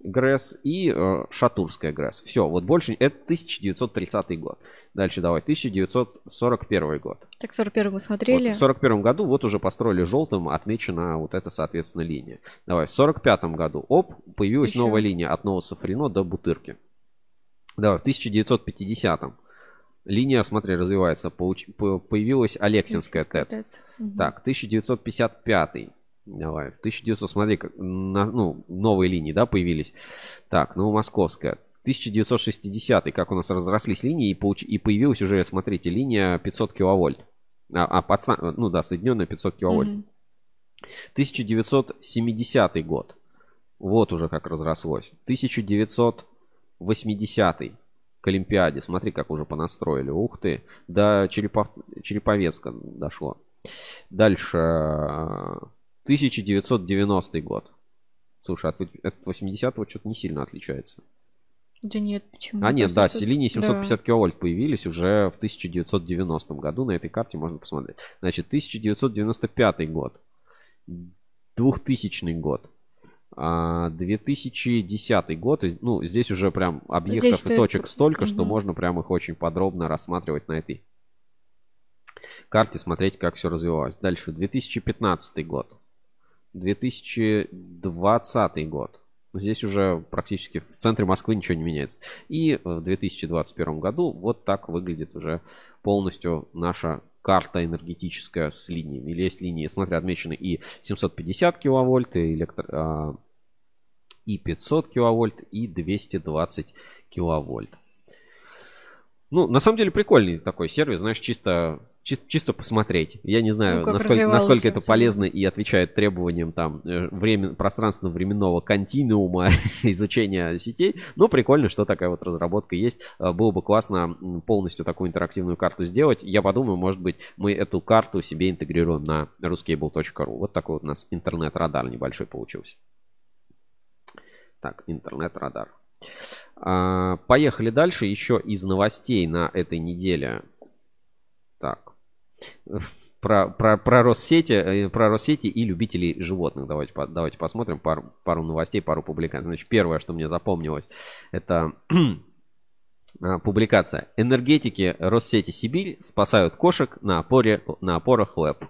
ГРЭС и э, Шатурская ГРЭС. Все, вот больше это 1930 год. Дальше давай, 1941 год. Так, 41 мы Вот смотрели. в 41 году вот уже построили желтым, отмечена вот эта, соответственно, линия. Давай, в 45 году, оп, появилась Еще. новая линия от Новосафрино до Бутырки. Давай, в 1950 линия, смотри, развивается. Получ- по- Появилась Алексинская ТЭЦ. Так, 1955. Давай, в 1900, смотри, как, на- ну, новые линии, да, появились. Так, Новомосковская. 1960, как у нас разрослись линии, и, получ- и появилась уже, смотрите, линия 500 киловольт. А, а, подста- ну да, соединенная 500 киловольт. Мгм. 1970 год. Вот уже как разрослось. 1980 к Олимпиаде. Смотри, как уже понастроили. Ух ты. До Черепов... Череповецка дошло. Дальше. Э, 1990 год. Слушай, от, от 80-го что-то не сильно отличается. Да нет, почему? А нет, да, что- с линии да. 750 киловольт появились уже в 1990 году. На этой карте можно посмотреть. Значит, 1995 год. 2000 год. а, 2010 год. И, Ну, здесь уже прям объектов Здесь и точек столько, что Мгм. можно прям их очень подробно рассматривать на этой карте, смотреть, как все развивалось. Дальше, 2015 год. 2020 год. Здесь уже практически в центре Москвы ничего не меняется. И в 2021 году вот так выглядит уже полностью наша карта энергетическая с линиями. Или есть линии, смотри, отмечены и 750 киловольт, и, электро, а, и 500 киловольт, и 220 киловольт. Ну, на самом деле прикольный такой сервис, знаешь, чисто, чис- чисто, посмотреть. Я не знаю, Ну, насколько, насколько это полезно и отвечает требованиям там э, времен, пространственно-временного континуума изучения сетей. Но прикольно, что такая вот разработка есть. Э, Было бы классно полностью такую интерактивную карту сделать. Я подумаю, может быть, мы эту карту себе интегрируем на ruscable.ru. Вот такой вот у нас интернет-радар небольшой получился. Так, интернет-радар. А, Поехали дальше. Еще из новостей на этой неделе. Так. Про, про, про, Россети, э, про Россети и любителей животных. Давайте, давайте посмотрим пару, пару новостей, пару публикаций. Значит, первое, что мне запомнилось, это а, публикация. Энергетики Россети Сибирь спасают кошек на, опоре, на опорах ЛЭП.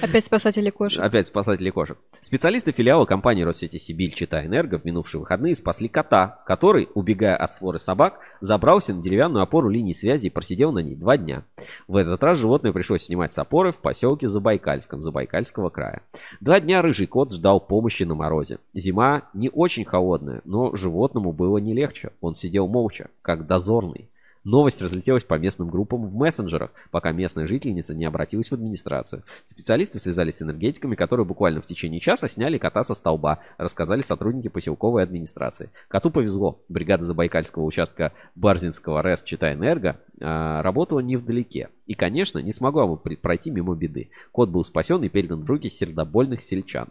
Опять спасатели кошек. Опять спасатели кошек. Специалисты филиала компании Россети Сибирь Чита Энерго в минувшие выходные спасли кота, который, убегая от своры собак, забрался на деревянную опору линии связи и просидел на ней два дня. В этот раз животное пришлось снимать с опоры в поселке Забайкальском, Забайкальского края. Два дня рыжий кот ждал помощи на морозе. Зима не очень холодная, но животному было не легче. Он сидел молча, как дозорный. Новость разлетелась по местным группам в мессенджерах, пока местная жительница не обратилась в администрацию. Специалисты связались с энергетиками, которые буквально в течение часа сняли кота со столба, рассказали сотрудники поселковой администрации. Коту повезло. Бригада Забайкальского участка Барзинского РЭС Чита-Энерго а, работала невдалеке. И, конечно, не смогла бы пройти мимо беды. Кот был спасен и передан в руки сердобольных сельчан.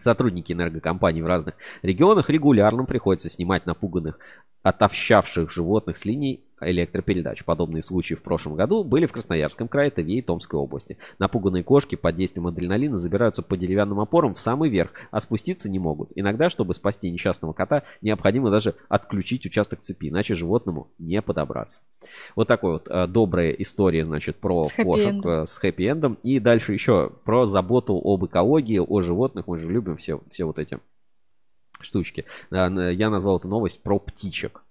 Сотрудники энергокомпаний в разных регионах регулярно приходится снимать напуганных, отовщавших животных с линий электропередач. Подобные случаи в прошлом году были в Красноярском крае, Тве и Томской области. Напуганные кошки под действием адреналина забираются по деревянным опорам в самый верх, а спуститься не могут. Иногда, чтобы спасти несчастного кота, необходимо даже отключить участок цепи, иначе животному не подобраться. Вот такой вот э, добрая история, значит, про С кошек э, с хэппи-эндом. И дальше еще про заботу об экологии, о животных. Мы же любим все, все вот эти штучки. Н- Я назвал эту новость про птичек.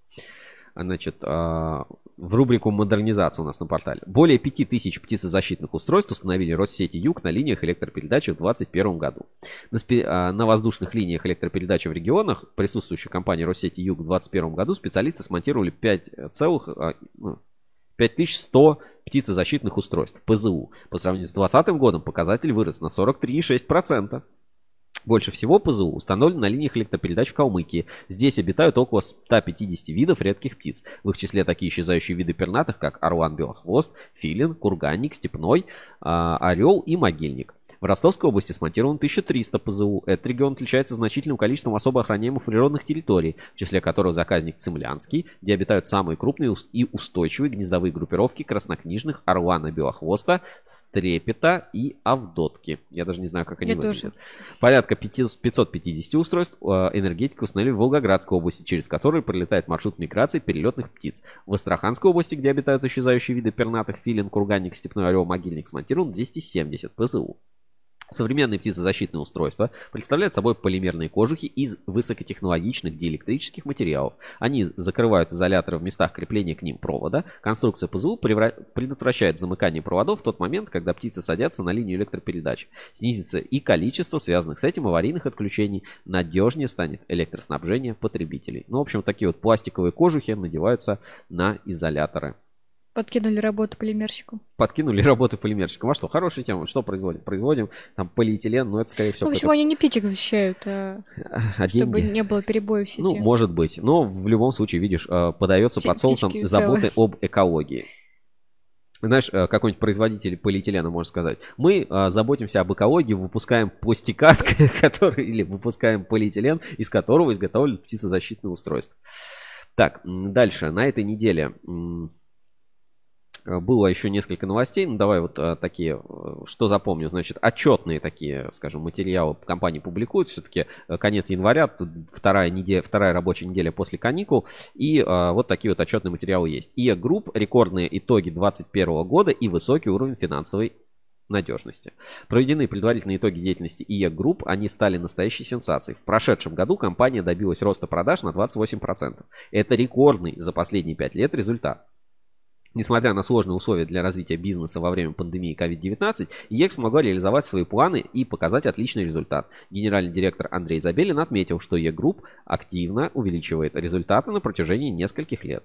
Значит, а, в рубрику «Модернизация» у нас на портале. Более 5000 птицезащитных устройств установили Россети Юг на линиях электропередачи в 2021 году. На, спе- а, на воздушных линиях электропередачи в регионах, присутствующих компании Россети Юг в 2021 году, специалисты смонтировали 5 целых, а, ну, 5100 птицезащитных устройств ПЗУ. По сравнению с 2020 годом показатель вырос на 43,6%. Больше всего ПЗУ установлено на линиях электропередач в Калмыкии. Здесь обитают около 150 видов редких птиц. В их числе такие исчезающие виды пернатых, как орлан белохвост, филин, курганник, степной, а, орел и могильник. В Ростовской области смонтировано 1300 ПЗУ. Этот регион отличается значительным количеством особо охраняемых природных территорий, в числе которых заказник Цемлянский, где обитают самые крупные и устойчивые гнездовые группировки краснокнижных орлана белохвоста, стрепета и авдотки. Я даже не знаю, как они Я выглядят. тоже. Порядка 500 550 устройств э, энергетики установили в Волгоградской области, через которые пролетает маршрут миграции перелетных птиц. В Астраханской области, где обитают исчезающие виды пернатых, филин, курганник, степной орел, могильник, смонтирован 270 ПЗУ. Современные птицезащитные устройства представляют собой полимерные кожухи из высокотехнологичных диэлектрических материалов. Они закрывают изоляторы в местах крепления к ним провода. Конструкция ПЗУ предотвращает замыкание проводов в тот момент, когда птицы садятся на линию электропередач. Снизится и количество связанных с этим аварийных отключений. Надежнее станет электроснабжение потребителей. Ну, в общем, такие вот пластиковые кожухи надеваются на изоляторы. Подкинули работу полимерщику. Подкинули работы полимерщикам. А что, хорошая тема. Что производим? Производим там полиэтилен, но это, скорее всего, Ну, почему они не птичек защищают, а а чтобы деньги? не было перебоев в сети? Ну, может быть. Но в любом случае, видишь, э, подается Птички под соусом заботы об экологии. Знаешь, э, какой-нибудь производитель полиэтилена может сказать, мы э, заботимся об экологии, выпускаем пластикат, который, или выпускаем полиэтилен, из которого изготавливают птицезащитные устройства. Так, дальше. На этой неделе было еще несколько новостей. Ну, давай вот э, такие, э, что запомню. Значит, отчетные такие, скажем, материалы компании публикуют. Все-таки э, конец января, вторая, неделя, вторая рабочая неделя после каникул. И э, вот такие вот отчетные материалы есть. IEK Group, рекордные итоги 2021 года и высокий уровень финансовой надежности. Проведены предварительные итоги деятельности IEK Group, они стали настоящей сенсацией. В прошедшем году компания добилась роста продаж на 28%. Это рекордный за последние 5 лет результат. Несмотря на сложные условия для развития бизнеса во время пандемии COVID-19, IEK смогла реализовать свои планы и показать отличный результат. Генеральный директор Андрей Забелин отметил, что IEK Group активно увеличивает результаты на протяжении нескольких лет.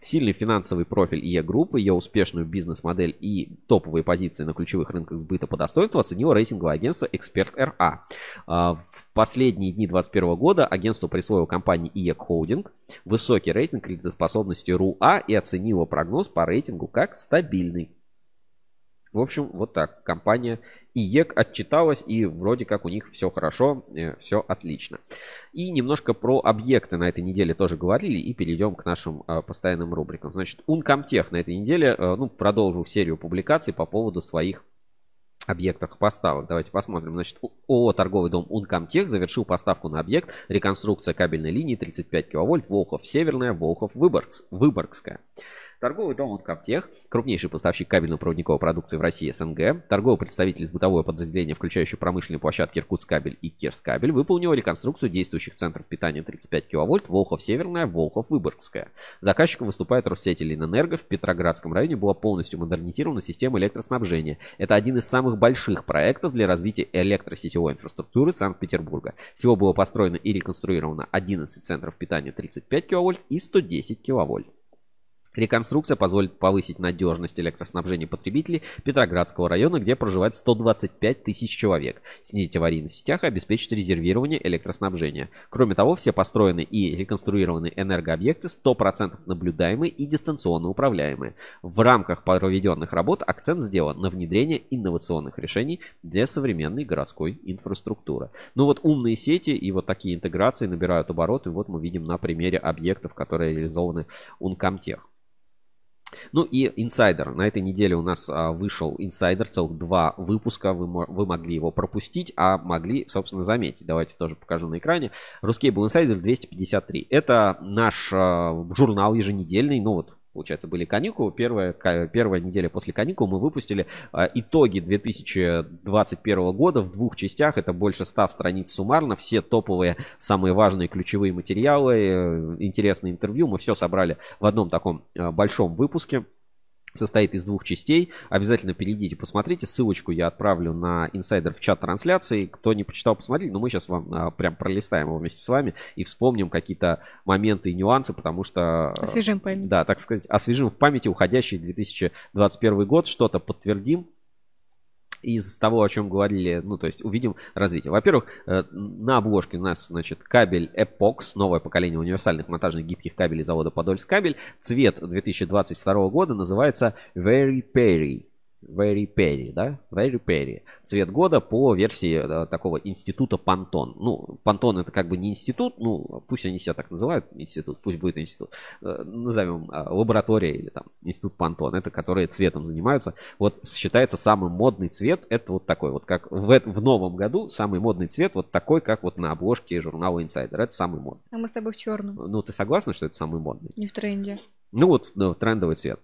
Сильный финансовый профиль IEK Group, ее успешную бизнес-модель и топовые позиции на ключевых рынках сбыта по достоинству оценило рейтинговое агентство Эксперт РА. А, В последние дни 2021 года агентство присвоило компании IEK Холдинг высокий рейтинг кредитоспособности ruA и оценило прогноз по рейтингу как стабильный. В общем, вот так. Компания IEK отчиталась, и вроде как у них все хорошо, все отлично. И немножко про объекты на этой неделе тоже говорили, и перейдем к нашим а, постоянным рубрикам. Значит, Uncomtech на этой неделе а, ну, продолжил серию публикаций по поводу своих объектах поставок. Давайте посмотрим. Значит, ООО «Торговый дом Uncomtech» завершил поставку на объект реконструкция кабельной линии 35 кВт Волхов-Северная, Волхов-Выборгская. Торговый дом Uncomtech, крупнейший поставщик кабельно-проводниковой продукции в России СНГ, торговый представитель из бытовое подразделение, включающее промышленные площадки Иркутскабель и Кирскабель, выполнил реконструкцию действующих центров питания 35 кВт Волхов-Северная, Волхов-Выборгская. Заказчиком выступает Россеть Ленэнерго. В Петроградском районе была полностью модернизирована система электроснабжения. Это один из самых больших проектов для развития электросетевой инфраструктуры Санкт-Петербурга. Всего было построено и реконструировано 11 центров питания 35 кВт и 110 кВт. Реконструкция позволит повысить надежность электроснабжения потребителей Петроградского района, где проживает 125 тысяч человек, снизить аварийность в сетях и обеспечить резервирование электроснабжения. Кроме того, все построенные и реконструированные энергообъекты 100% наблюдаемые и дистанционно управляемые. В рамках проведенных работ акцент сделан на внедрение инновационных решений для современной городской инфраструктуры. Ну вот умные сети и вот такие интеграции набирают обороты. Вот мы видим на примере объектов, которые реализованы Uncomtech. Ну и инсайдер. На этой неделе у нас а, вышел инсайдер, целых два выпуска. Вы, вы могли его пропустить, а могли, собственно, заметить. Давайте тоже покажу на экране. Русский был инсайдер 253. Это наш а, журнал еженедельный. Ну вот получается, были каникулы. Первая, первая неделя после каникул мы выпустили а, итоги 2021 года в двух частях. Это больше 100 страниц суммарно. Все топовые, самые важные ключевые материалы, э, интересные интервью. Мы все собрали в одном таком а, большом выпуске состоит из двух частей. Обязательно перейдите, посмотрите. Ссылочку я отправлю на инсайдер в чат трансляции. Кто не почитал, посмотрите. Но мы сейчас вам а, прям пролистаем его вместе с вами и вспомним какие-то моменты и нюансы, потому что... Освежим память. Да, так сказать, освежим в памяти уходящий 2021 год, что-то подтвердим, из того, о чем говорили, ну, то есть увидим развитие. Во-первых, э, на обложке у нас, значит, кабель Epox, новое поколение универсальных монтажных гибких кабелей завода Подольск кабель. Цвет 2022 года называется Very Perry. Very Perry, да? Very Perry. Цвет года по версии да, такого института Пантон. Ну, Пантон это как бы не институт, ну, пусть они себя так называют, институт, пусть будет институт. Э, назовем э, лаборатория или там институт Пантон. Это которые цветом занимаются. Вот считается самый модный цвет, это вот такой вот, как в, в новом году самый модный цвет вот такой, как вот на обложке журнала Insider. Это самый модный. А мы с тобой в черном. Ну, ты согласна, что это самый модный? Не в тренде. Ну вот, ну, трендовый цвет.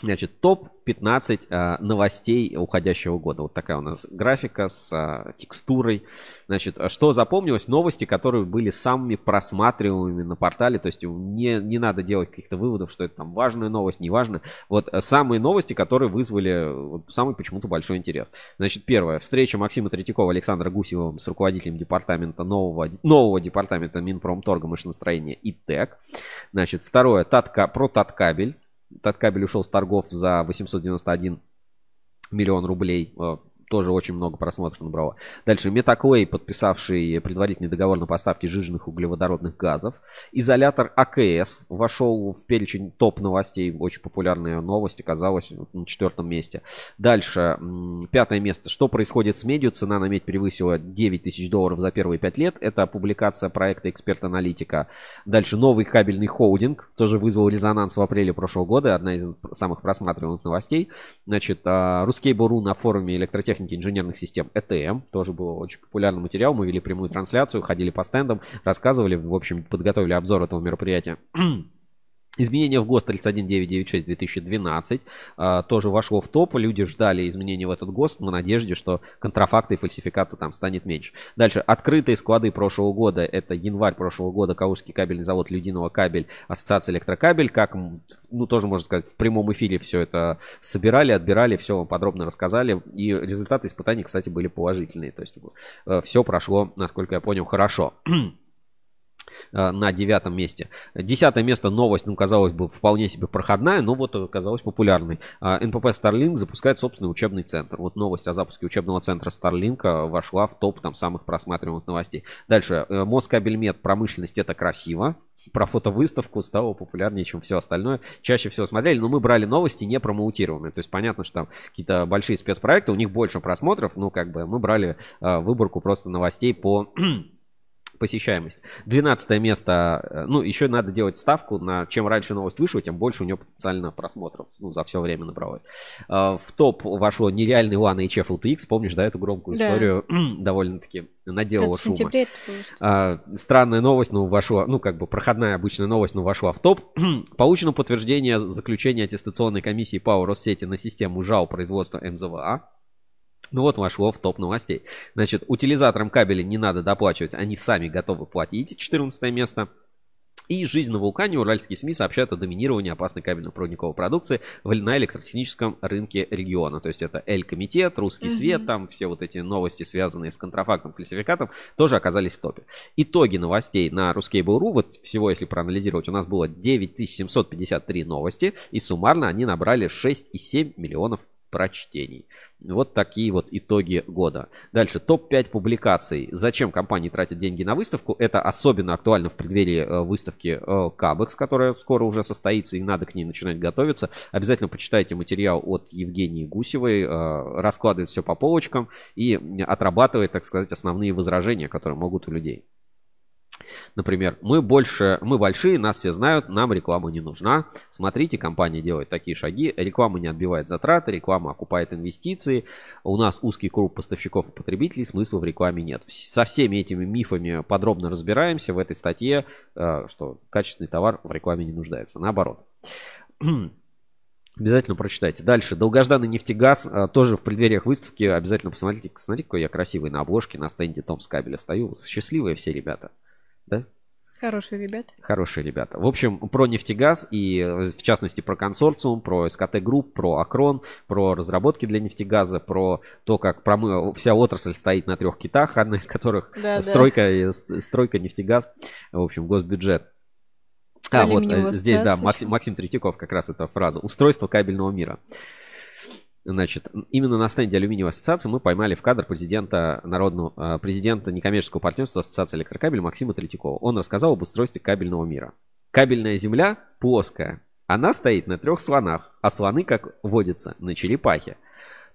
Значит, топ-15 э, новостей уходящего года. Вот такая у нас графика с э, текстурой. Значит, что запомнилось? Новости, которые были самыми просматриваемыми на портале. То есть не, не надо делать каких-то выводов, что это там важная новость, не. Вот э, самые новости, которые вызвали вот, самый почему-то большой интерес. Значит, первое. Встреча Максима Третьякова, Александра Гусева с руководителем департамента нового, нового департамента Минпромторга машиностроения и ТЭК. Значит, второе. Татка, про Таткабель Таткабель ушел с торгов за 891 миллион рублей. Э, тоже очень много просмотров набрало. Дальше Metaclay, подписавший предварительный договор на поставки жиженных углеводородных газов. Изолятор АКС вошел в перечень топ новостей. Очень популярная новость оказалась на четвертом месте. Дальше, пятое место. Что происходит с медью? Цена на медь превысила 9 тысяч долларов за первые 5 лет. Это публикация проекта эксперт-аналитика. Дальше, новый кабельный холдинг. Тоже вызвал резонанс в апреле прошлого года. Одна из самых просматриваемых новостей. Значит, а, Ruskable.ru на форуме электротехники техники инженерных систем ЭТМ. Тоже был очень популярный материал. Мы вели прямую трансляцию, ходили по стендам, рассказывали, в общем, подготовили обзор этого мероприятия. Изменение в ГОСТ 31996 2012 а, тоже вошло в топ. Люди ждали изменений в этот ГОСТ на надежде, что контрафакты и фальсификаты там станет меньше. Дальше. Открытые склады прошлого года. Это январь прошлого года. Калужский кабельный завод Людиного кабель. Ассоциация электрокабель. Как, ну тоже можно сказать, в прямом эфире все это собирали, отбирали, все подробно рассказали. И результаты испытаний, кстати, были положительные. То есть э, все прошло, насколько я понял, хорошо. Э, на девятом месте. Десятое место новость, ну, казалось бы, вполне себе проходная, но вот оказалась популярной. Э, НПП Starlink запускает собственный учебный центр. Вот новость о запуске учебного центра Starlink э, вошла в топ там самых просматриваемых новостей. Дальше. Москабельмет. Промышленность это красиво. Про фотовыставку стало популярнее, чем все остальное. Чаще всего смотрели, но мы брали новости не промоутированные. То есть понятно, что там какие-то большие спецпроекты, у них больше просмотров, ну как бы мы брали выборку просто новостей по посещаемость. 12 место, э, ну, еще надо делать ставку на чем раньше новость вышла, тем больше у нее потенциально просмотров, ну, за все время набралось. Э, в топ вошло нереальный One HF LTX, помнишь, да, эту громкую да. историю, довольно-таки наделала шума. А, странная новость, ну, вошла, ну, как бы проходная обычная новость, но вошла в топ. Получено подтверждение заключения аттестационной комиссии ПАО Россети на систему ЖАУ производства МЗВА. Ну вот вошло в топ новостей. Значит, утилизаторам кабеля не надо доплачивать, они сами готовы платить. 14 место. И жизнь на вулкане. Уральские СМИ сообщают о доминировании опасной кабельно-проводниковой продукции в- на электротехническом рынке региона. То есть это Эль-комитет, Русский Мгм. свет, там все вот эти новости, связанные с контрафактом, фальсификатом, тоже оказались в топе. Итоги новостей на Ruskable.ru, вот всего, если проанализировать, у нас было 9753 новости, и суммарно они набрали 6,7 миллионов прочтений. Вот такие вот итоги года. Дальше, топ-5 публикаций. Зачем компании тратят деньги на выставку? Это особенно актуально в преддверии э, выставки э, Кабекс, которая скоро уже состоится, и надо к ней начинать готовиться. Обязательно почитайте материал от Евгении Гусевой, э, раскладывает все по полочкам и отрабатывает, так сказать, основные возражения, которые могут у людей. Например, мы больше, мы большие, нас все знают, нам реклама не нужна. Смотрите, компания делает такие шаги. Реклама не отбивает затраты, реклама окупает инвестиции. У нас узкий круг поставщиков и потребителей, смысла в рекламе нет. Со всеми этими мифами подробно разбираемся в этой статье, э, что качественный товар в рекламе не нуждается. Наоборот. Обязательно прочитайте. Дальше. Долгожданный нефтегаз. а, Тоже в преддвериях выставки. Обязательно посмотрите. Смотрите, какой я красивый на обложке на стенде Томсккабеля стою. Счастливые все ребята. Да? Хорошие ребята. Хорошие ребята. В общем, про нефтегаз и в частности про консорциум, про СКТ Групп, про Акрон, про разработки для нефтегаза, про то, как промы- вся отрасль стоит на трех китах, одна из которых Да, да. стройка, с- стройка, нефтегаз, в общем, госбюджет. А, вот э, здесь, да. Максим, Максим Третьяков как раз эта фраза. Устройство кабельного мира. Значит, именно на стенде алюминиевой ассоциации мы поймали в кадр президента народного, э, президента некоммерческого партнерства Ассоциации электрокабель Максима Третьякова. Он рассказал об устройстве кабельного мира. Кабельная земля плоская. Она стоит на трех слонах, а слоны, как водится, на черепахе.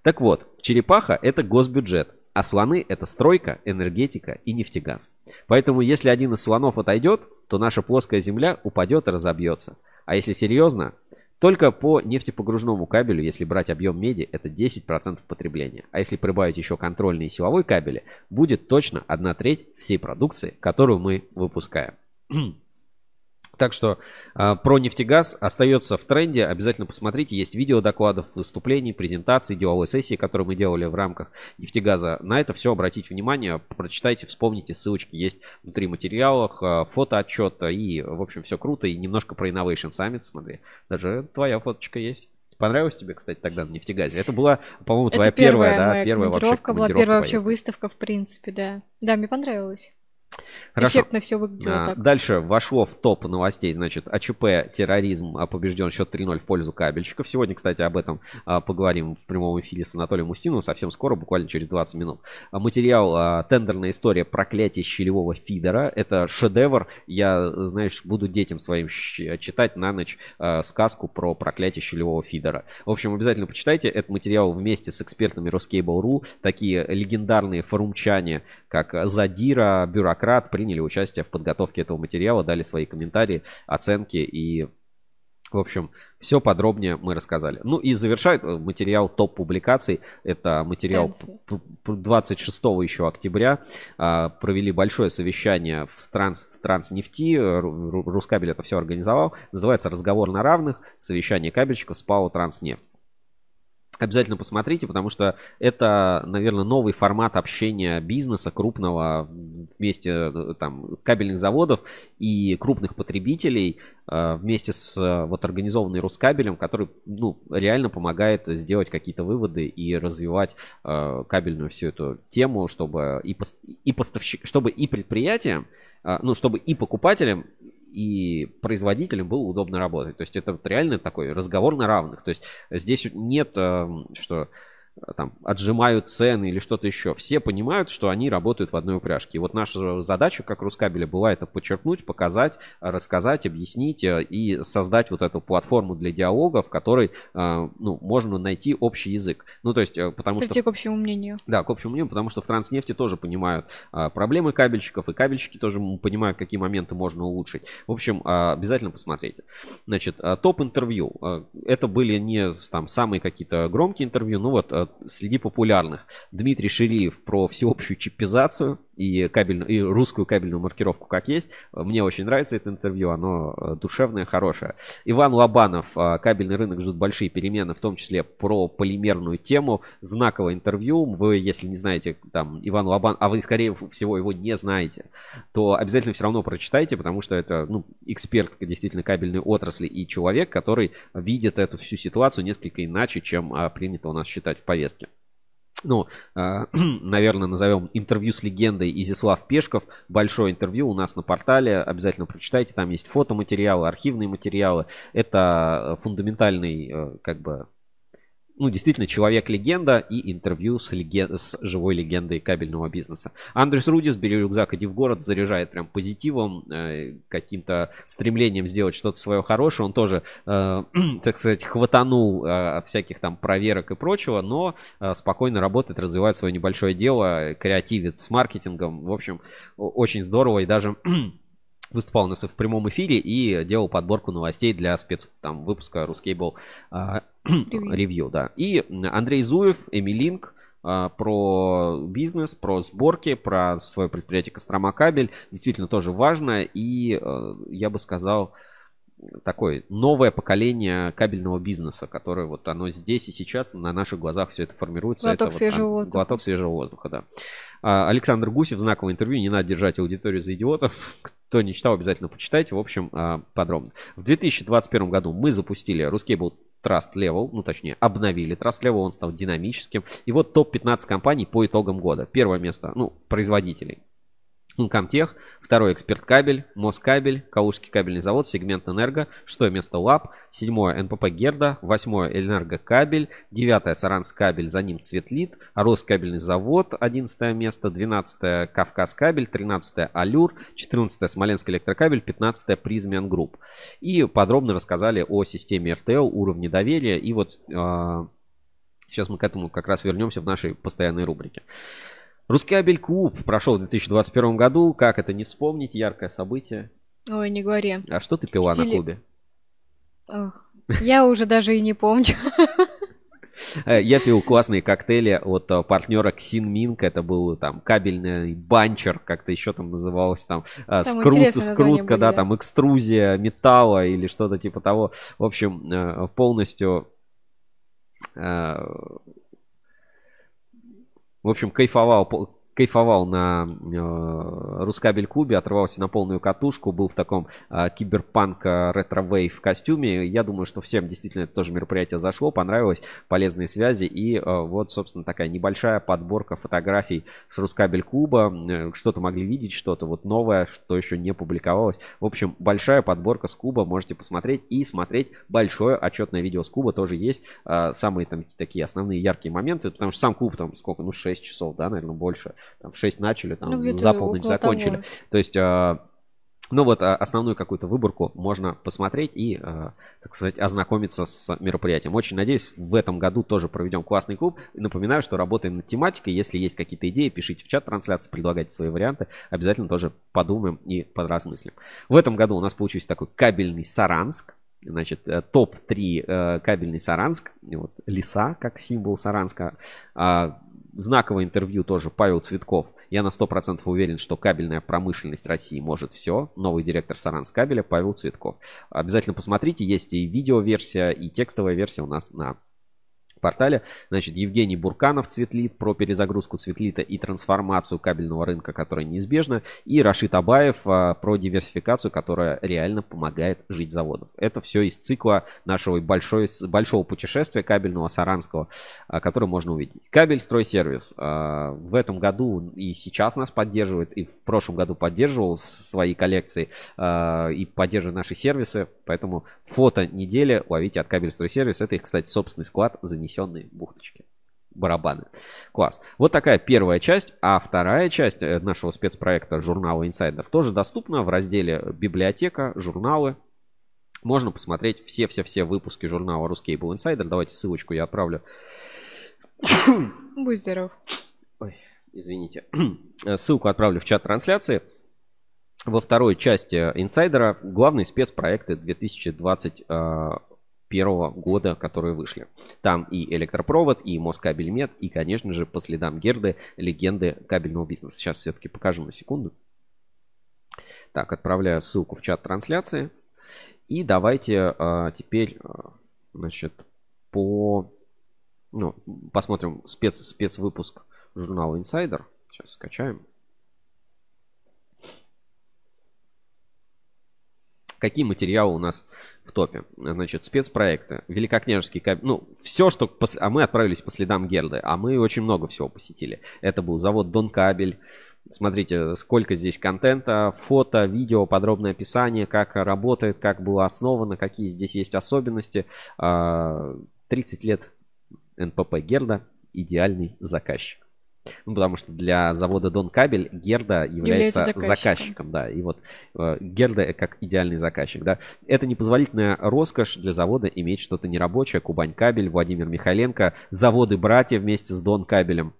Так вот, черепаха – это госбюджет, а слоны – это стройка, энергетика и нефтегаз. Поэтому, если один из слонов отойдет, то наша плоская земля упадет и разобьется. А если серьезно, только по нефтепогружному кабелю, если брать объем меди, это 10% потребления. А если прибавить еще контрольный и силовой кабели, будет точно 1 треть всей продукции, которую мы выпускаем. Так что э, про нефтегаз остается в тренде. Обязательно посмотрите. Есть видео докладов, выступлений, презентаций, деловой сессии, которые мы делали в рамках нефтегаза. На это все обратите внимание, прочитайте, вспомните. Ссылочки есть внутри материалов, э, фотоотчет. И, в общем, все круто. И немножко про Innovation Summit, смотри. Даже твоя фоточка есть. Понравилось тебе, кстати, тогда на нефтегазе? Это была, по-моему, твоя Это первая, да, первая вообще была, первая вообще выставка, в принципе, да. Да, мне понравилось. Хорошо. Эффектно все выглядело А, так. Дальше вошло в топ новостей, значит, АЧП терроризм а, побежден счет 3-0 в пользу кабельщиков. Сегодня, кстати, об этом а, поговорим в прямом эфире с Анатолием Устиновым совсем скоро, буквально через 20 минут. А, Материал а, «Тендерная история проклятия щелевого фидера». Это шедевр. Я, знаешь, буду детям своим читать на ночь а, сказку про проклятие щелевого фидера. В общем, обязательно почитайте этот материал вместе с экспертами Ruscable.ru. Такие легендарные форумчане, как Задира, Бюрократ, приняли участие в подготовке этого материала, дали свои комментарии, оценки и в общем, все подробнее мы рассказали. Ну и завершает э, материал топ публикаций. Это материал Фэнси. п- п- 26 еще октября. А, Провели большое совещание в, транс, в Транснефти. Ру- Ру- Рускабель это все организовал. Называется «Разговор на равных. Совещание кабельщиков с ПАО «Транснефть». Обязательно посмотрите, потому что это, наверное, новый формат общения бизнеса крупного вместе э, там кабельных заводов и крупных потребителей э, вместе с э, вот организованной Рускабелем, который ну, реально помогает сделать какие-то выводы и развивать кабельную всю эту тему, чтобы и, и поставщик, чтобы и предприятиям, ну, чтобы и покупателям и производителям было удобно работать. То есть это вот реально такой разговор на равных. То есть здесь нет, э, что там отжимают цены или что-то еще. Все понимают, что они работают в одной упряжке. И вот наша задача, как Рускабеля, была это подчеркнуть, показать, рассказать, объяснить э, и создать вот эту платформу для диалога, в которой э, ну, можно найти общий язык. Ну, то есть, э, потому что... Прийти к общему мнению. Да, к общему мнению, потому что в Транснефти тоже понимают проблемы кабельщиков, и кабельщики тоже понимают, какие моменты можно улучшить. В общем, обязательно посмотрите. Значит, топ-интервью. Это были не там самые какие-то громкие интервью, ну вот среди популярных. Дмитрий Шириев про всеобщую чипизацию и, кабельную, и русскую кабельную маркировку как есть. Мне очень нравится это интервью, оно э, душевное, хорошее. Иван Лобанов, э, кабельный рынок ждут большие перемены, в том числе про полимерную тему. Знаковое интервью. Вы, если не знаете, там, Иван Лобан, а вы, скорее всего, его не знаете, то обязательно все равно прочитайте, потому что это, ну, эксперт действительно кабельной отрасли и человек, который видит эту всю ситуацию несколько иначе, чем а, принято у нас считать в повестке ну, э, наверное, назовем интервью с легендой Изислав Пешков. Большое интервью у нас на портале. Обязательно прочитайте. Там есть фотоматериалы, архивные материалы. Это фундаментальный, э, как бы, ну, действительно, человек-легенда и интервью с, леген... с живой легендой кабельного бизнеса. Андрюс Рудис, бери рюкзак, иди в город, заряжает прям позитивом, э, каким-то стремлением сделать что-то свое хорошее. Он тоже, э, так сказать, хватанул э, от всяких там проверок и прочего, но э, спокойно работает, развивает свое небольшое дело, креативит с маркетингом. В общем, очень здорово и даже выступал у нас в прямом эфире и делал подборку новостей для спец там выпуска Ruscable а, ревью, да. И Андрей Зуев, Эмилинк, а, про бизнес, про сборки, про свое предприятие Кострома Кабель. Действительно тоже важно. И а, я бы сказал, такое новое поколение кабельного бизнеса, которое вот оно здесь и сейчас на наших глазах все это формируется. Глоток это свежего вот, воздуха. Глоток свежего воздуха, да. А, Александр Гусев, знаковое интервью. Не надо держать аудиторию за идиотов. Кто не читал, обязательно почитайте. В общем, а, подробно. В 2021 году мы запустили RusCable Trust Level, ну точнее обновили Trust Level, он стал динамическим. И вот топ-15 компаний по итогам года. Первое место, ну, производителей. Uncomtech, второй эксперт кабель, Москабель, Калужский кабельный завод, Сегментэнерго, шестое место ЛАБ, седьмое НПП Герда, восьмое Энергокабель, девятое Саранск кабель, за ним Цветлит, Роскабельный завод, одиннадцатое место, двенадцатое Кавказ кабель, тринадцатое Алюр, четырнадцатое Смоленск электрокабель, пятнадцатое Prysmian Group. И подробно рассказали о системе РТЛ, уровне доверия и вот сейчас мы к этому как раз вернемся в нашей постоянной рубрике. Рускабель клуб прошел в 2021 году. Как это не вспомнить? Яркое событие. Ой, не говори. А что ты пила Стиле- на клубе? Ох, Я уже даже и не помню. Э, Я пил классные коктейли от э, партнера Ксинминк. Это был там кабельный банчер, как-то еще там называлось. Там, э, Там скрут, скрутка, да, там экструзия металла или что-то типа того. В общем, полностью в общем, кайфовал, кайфовал на э, RusCable клубе, отрывался на полную катушку, был в таком э, киберпанк э, retrowave костюме. Я думаю, что всем действительно это тоже мероприятие зашло, понравилось, полезные связи. И э, вот, собственно, такая небольшая подборка фотографий с RusCable клуба. Э, Что-то могли видеть, что-то вот новое, что еще не публиковалось. В общем, большая подборка с клуба, можете посмотреть и смотреть большое отчетное видео с клуба тоже есть. Э, Самые там такие основные яркие моменты, потому что сам клуб там сколько, ну 6 часов, да, наверное, больше. Там в 6 начали, там Ну, за полночь закончили. того. То есть а, ну вот а, основную какую-то выборку можно посмотреть и, а, так сказать, ознакомиться с мероприятием. Очень надеюсь, в этом году тоже проведем классный клуб. Напоминаю, что работаем над тематикой. Если есть какие-то идеи, пишите в чат трансляции, предлагайте свои варианты. Обязательно тоже подумаем и подразмыслим. В этом году у нас получился такой кабельный Саранск. Значит, э, топ-3 э, кабельный Саранск. Вот, леса, как символ Саранска. Знаковое интервью тоже Павел Цветков. Я на 100% уверен, что кабельная промышленность России может все. Новый директор Саранс кабеля Павел Цветков. Обязательно посмотрите, есть и видеоверсия, и текстовая версия у нас на портале. Значит, Евгений Бурканов Цветлит про перезагрузку Цветлита и трансформацию кабельного рынка, которая неизбежна. И Рашид Абаев а, про диверсификацию, которая реально помогает жить заводов. Это все из цикла нашего большой, большого путешествия кабельного саранского, а, который можно увидеть. Кабель стройсервис а, в этом году и сейчас нас поддерживает, и в прошлом году поддерживал свои коллекции а, и поддерживает наши сервисы. Поэтому фото недели ловите от кабель стройсервис. Это их, кстати, собственный склад, занесенные бухточки барабаны. Класс. Вот такая первая часть. А вторая часть э, нашего спецпроекта журнала Insider тоже доступна в разделе «Библиотека», «Журналы». Можно посмотреть все-все-все выпуски журнала Ruscable Insider. Давайте ссылочку я отправлю. Будь здоров. Ой, извините. Э, Ссылку отправлю в чат трансляции. Во второй части инсайдера главные спецпроекты 2020, э, первого года, которые вышли. Там и электропровод, и Москабель Мед, и, конечно же, по следам Герды, легенды кабельного бизнеса. Сейчас все-таки покажу на секунду. Так, отправляю ссылку в чат трансляции. И давайте а, теперь, а, значит, по... Ну, посмотрим спец, спецвыпуск журнала Insider. Сейчас скачаем. Какие материалы у нас в топе? Значит, спецпроекты, Великокняжеский кабель. Ну, все, что... Пос... А мы отправились по следам Герды. А мы очень много всего посетили. Это был завод Дон Кабель. Смотрите, сколько здесь контента, фото, видео, подробное описание, как работает, как было основано, какие здесь есть особенности. 30 а, лет НПП Герда идеальный заказчик. Ну, потому что для завода Дон Кабель Герда является, является заказчиком. заказчиком, да. И вот э, Герда как идеальный заказчик, да. Это непозволительная роскошь для завода иметь что-то нерабочее. Кубань Кабель, Владимир Михайленко, заводы братья вместе с Дон Кабелем.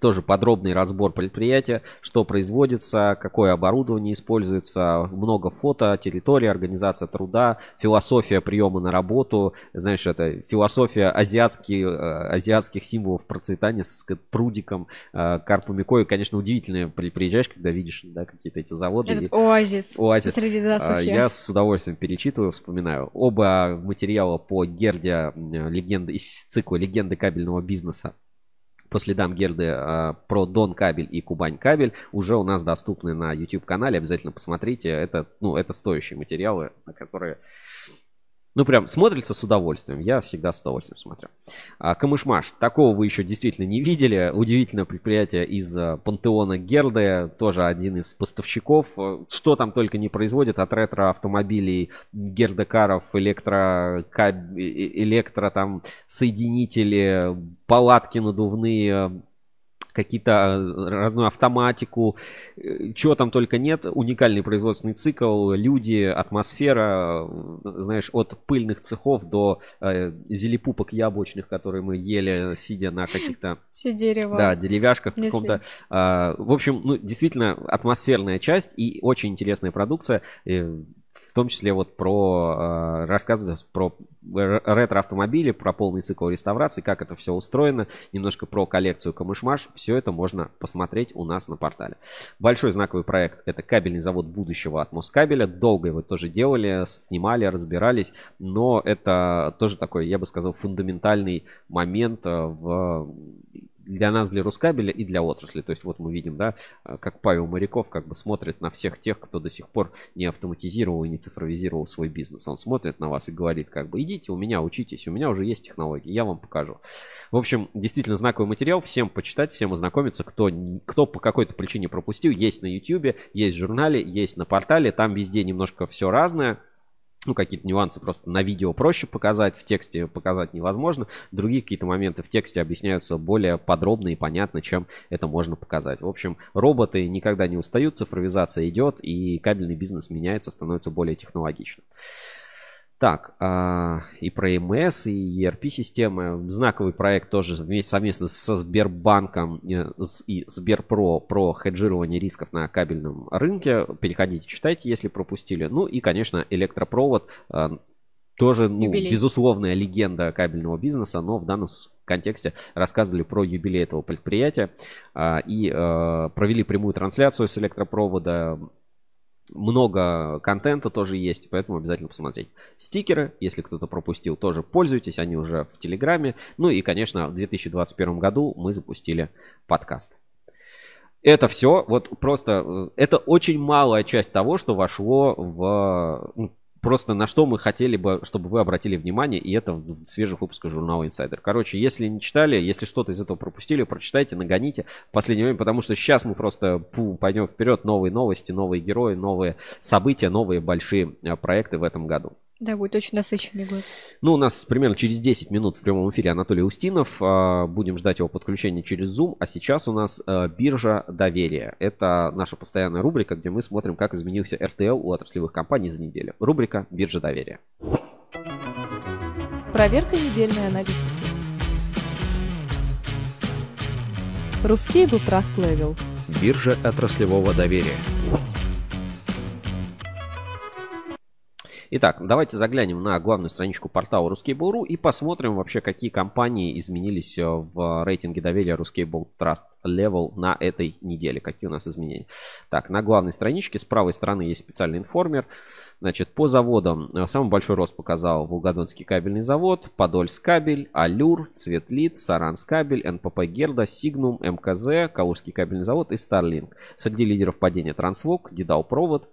Тоже подробный разбор предприятия, что производится, какое оборудование используется, много фото, территория, организация труда, философия приема на работу, знаешь, это философия азиатских, э, азиатских символов процветания с прудиком, э, карпами кою. Конечно, удивительно приезжаешь, когда видишь да, какие-то эти заводы. Этот оазис, оазис. среди засухи. Я с удовольствием перечитываю, вспоминаю. Оба материала по Герде, легенды, из цикла «Легенды кабельного бизнеса» по следам Герды э, про Дон кабель и Кубань кабель уже у нас доступны на YouTube канале. Обязательно посмотрите. Это, ну, это стоящие материалы, на которые ну, прям смотрится с удовольствием. Я всегда с удовольствием смотрю. А, Камышмаш. Такого вы еще действительно не видели. Удивительное предприятие из а, пантеона Герды. Тоже один из поставщиков. Что там только не производит. От ретро-автомобилей, гердекаров, электро, электро там соединители, палатки надувные, какие-то э, разную автоматику, э, чего там только нет, уникальный производственный цикл, люди, атмосфера, э, знаешь, от пыльных цехов до э, зелепупок яблочных, которые мы ели, сидя на каких-то... Все дерево. Да, деревяшках каком-то. Э, в общем, ну, действительно, атмосферная часть и очень интересная продукция том числе вот про э, рассказы про ретро-автомобили, про полный цикл реставрации, как это все устроено, немножко про коллекцию Камышмаш. Все это можно посмотреть у нас на портале. Большой знаковый проект это кабельный завод будущего от Москабеля. Долго его тоже делали, снимали, разбирались, но это тоже такой, я бы сказал, фундаментальный момент э, в для нас, для Рускабеля и для отрасли. То есть вот мы видим, да, э, как Павел Моряков как бы смотрит на всех тех, кто до сих пор не автоматизировал и не цифровизировал свой бизнес. Он смотрит на вас и говорит, как бы, идите у меня, учитесь, у меня уже есть технологии, я вам покажу. В общем, действительно знаковый материал, всем почитать, всем ознакомиться, кто, кто по какой-то причине пропустил, есть на YouTube, есть в журнале, есть на портале, там везде немножко все разное ну, какие-то нюансы просто на видео проще показать, в тексте показать невозможно. Другие какие-то моменты в тексте объясняются более подробно и понятно, чем это можно показать. В общем, роботы никогда не устают, цифровизация идет, и кабельный бизнес меняется, становится более технологичным. Так, а, и про МС, и ERP-системы. Знаковый проект тоже вместе совместно со Сбербанком э, и Сберпро про хеджирование рисков на кабельном рынке. Переходите, читайте, если пропустили. Ну и, конечно, электропровод. А, тоже, ну, безусловная легенда кабельного бизнеса, но в данном контексте рассказывали про юбилей этого предприятия а, и э, провели прямую трансляцию с электропровода много контента тоже есть, поэтому обязательно посмотреть. Стикеры, если кто-то пропустил, тоже пользуйтесь, они уже в Телеграме. Ну и, конечно, в 2021 году мы запустили подкаст. Это все, вот просто, э, это очень малая часть того, что вошло в, ну, просто на что мы хотели бы, чтобы вы обратили внимание, и это в свежих выпусках журнала Insider. Короче, если не читали, если что-то из этого пропустили, прочитайте, нагоните в последнее время, потому что сейчас мы просто фу, пойдем вперед, новые новости, новые герои, новые события, новые большие э, проекты в этом году. Да, будет очень насыщенный год. Ну, у нас примерно через 10 минут в прямом эфире Анатолий Устинов. А, будем ждать его подключения через Zoom. А сейчас у нас а, биржа доверия. Это наша постоянная рубрика, где мы смотрим, как изменился РТЛ у отраслевых компаний за неделю. Рубрика «Биржа доверия». Проверка недельной аналитики. Русский Trust Level. Биржа отраслевого доверия. Итак, давайте заглянем на главную страничку портала Ruskable.ru и посмотрим вообще, какие компании изменились э, в рейтинге доверия Ruskable Trust Level на этой неделе. Какие у нас изменения. Так, на главной страничке с правой стороны есть специальный информер. Значит, по заводам э, самый большой рост показал Волгодонский кабельный завод, Подольск кабель, Алюр, Цветлит, Саранс кабель, НПП Герда, Сигнум, МКЗ, Калужский кабельный завод и Старлинг. Среди лидеров падения Трансвок, Дедал Провод,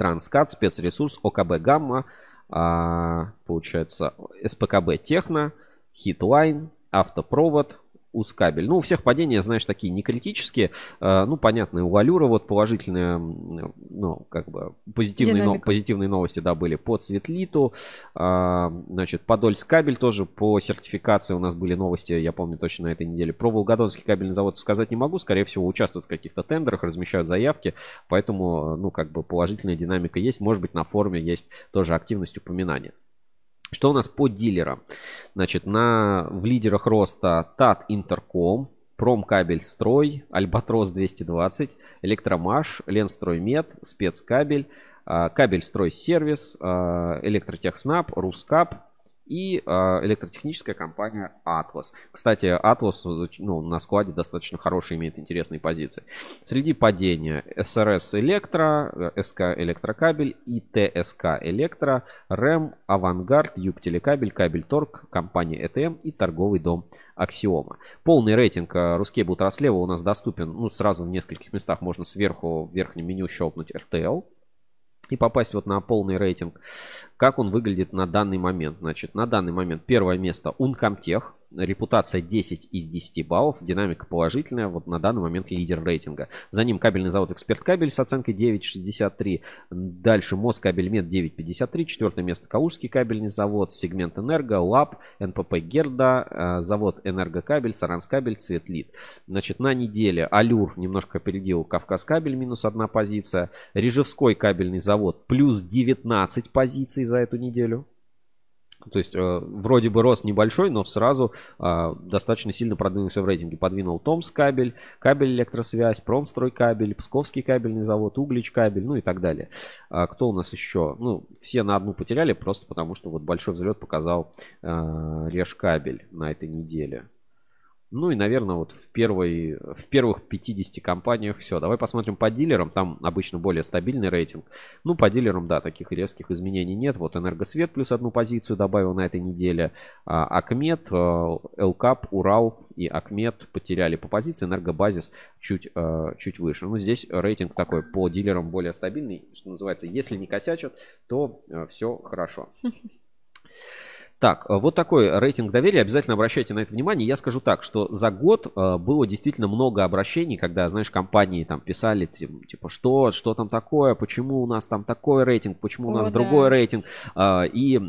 Транскат, спецресурс, ОКБ Гамма, а, получается СПКБ Техно, Хитлайн, Автопровод, Ускабель. Ну, у всех падения, знаешь, такие не критические. Э, ну, понятно, у Алюра вот положительные, ну, как бы позитивные, но, позитивные новости, да, были по Цветлиту. А, значит, Подольск кабель тоже по сертификации у нас были новости, я помню точно на этой неделе. Про Волгодонский кабельный завод сказать не могу. Скорее всего, участвуют в каких-то тендерах, размещают заявки. Поэтому, ну, как бы положительная динамика есть. Может быть, на форуме есть тоже активность упоминания. Что у нас по дилерам? Значит, на, в лидерах роста ТАТ Интерком, Промкабель Строй, Альбатрос 220, Электромаш, Ленстроймет, Спецкабель, а, Кабель Строй Сервис, а, Электротехснаб, Рускап, и э, электротехническая компания Atlas. Кстати, Atlas ну, на складе достаточно хорошие, имеет интересные позиции. Среди падения SRS Электро, СК Электрокабель и ТСК Электро, РЭМ, Авангард, Юг Телекабель, Кабель Торг, компания ЭТМ и торговый дом Аксиома. Полный рейтинг RusCable Trust Level у нас доступен ну, сразу в нескольких местах. Можно сверху в верхнем меню щелкнуть RTL и попасть вот на полный рейтинг. Как он выглядит на данный момент? Значит, на данный момент первое место Uncomtech Репутация 10 из 10 баллов. Динамика положительная. Вот на данный момент лидер рейтинга. За ним кабельный завод Эксперт Кабель с оценкой 9,63. Дальше Москабельмет 9,53. Четвертое место Калужский кабельный завод. Сегмент Энерго, ЛАБ, НПП Герда, э, завод Энергокабель, Саранскабель, Цветлит. Значит, на неделе Алюр немножко опередил Кавказ кабель, минус одна позиция. Рижевской кабельный завод плюс 19 позиций за эту неделю. То есть э, вроде бы рост небольшой, но сразу э, достаточно сильно продвинулся в рейтинге. Подвинул Томс кабель, кабель электросвязь, Промстрой кабель, Псковский кабельный завод, Углич кабель, ну и так далее. А кто у нас еще? Ну, все на одну потеряли, просто потому что вот большой взлет показал э, Реж кабель на этой неделе. Ну и, наверное, вот в, первой, в первых 50 компаниях все. Давай посмотрим по дилерам. Там обычно более стабильный рейтинг. Ну, по дилерам, да, таких резких изменений нет. Вот Энергосвет плюс одну позицию добавил на этой неделе. А, Акмед, э, Элкап, Урал и Акмед потеряли по позиции. Энергобазис чуть, э, чуть выше. Ну, здесь рейтинг такой по дилерам более стабильный. Что называется, если не косячат, то э, все хорошо. Так, э, вот такой рейтинг доверия. Обязательно обращайте на это внимание. Я скажу так, что за год э, было действительно много обращений, когда, знаешь, компании там писали, типа, что, что там такое, почему у нас там такой рейтинг, почему у нас О, другой да. рейтинг. Э, и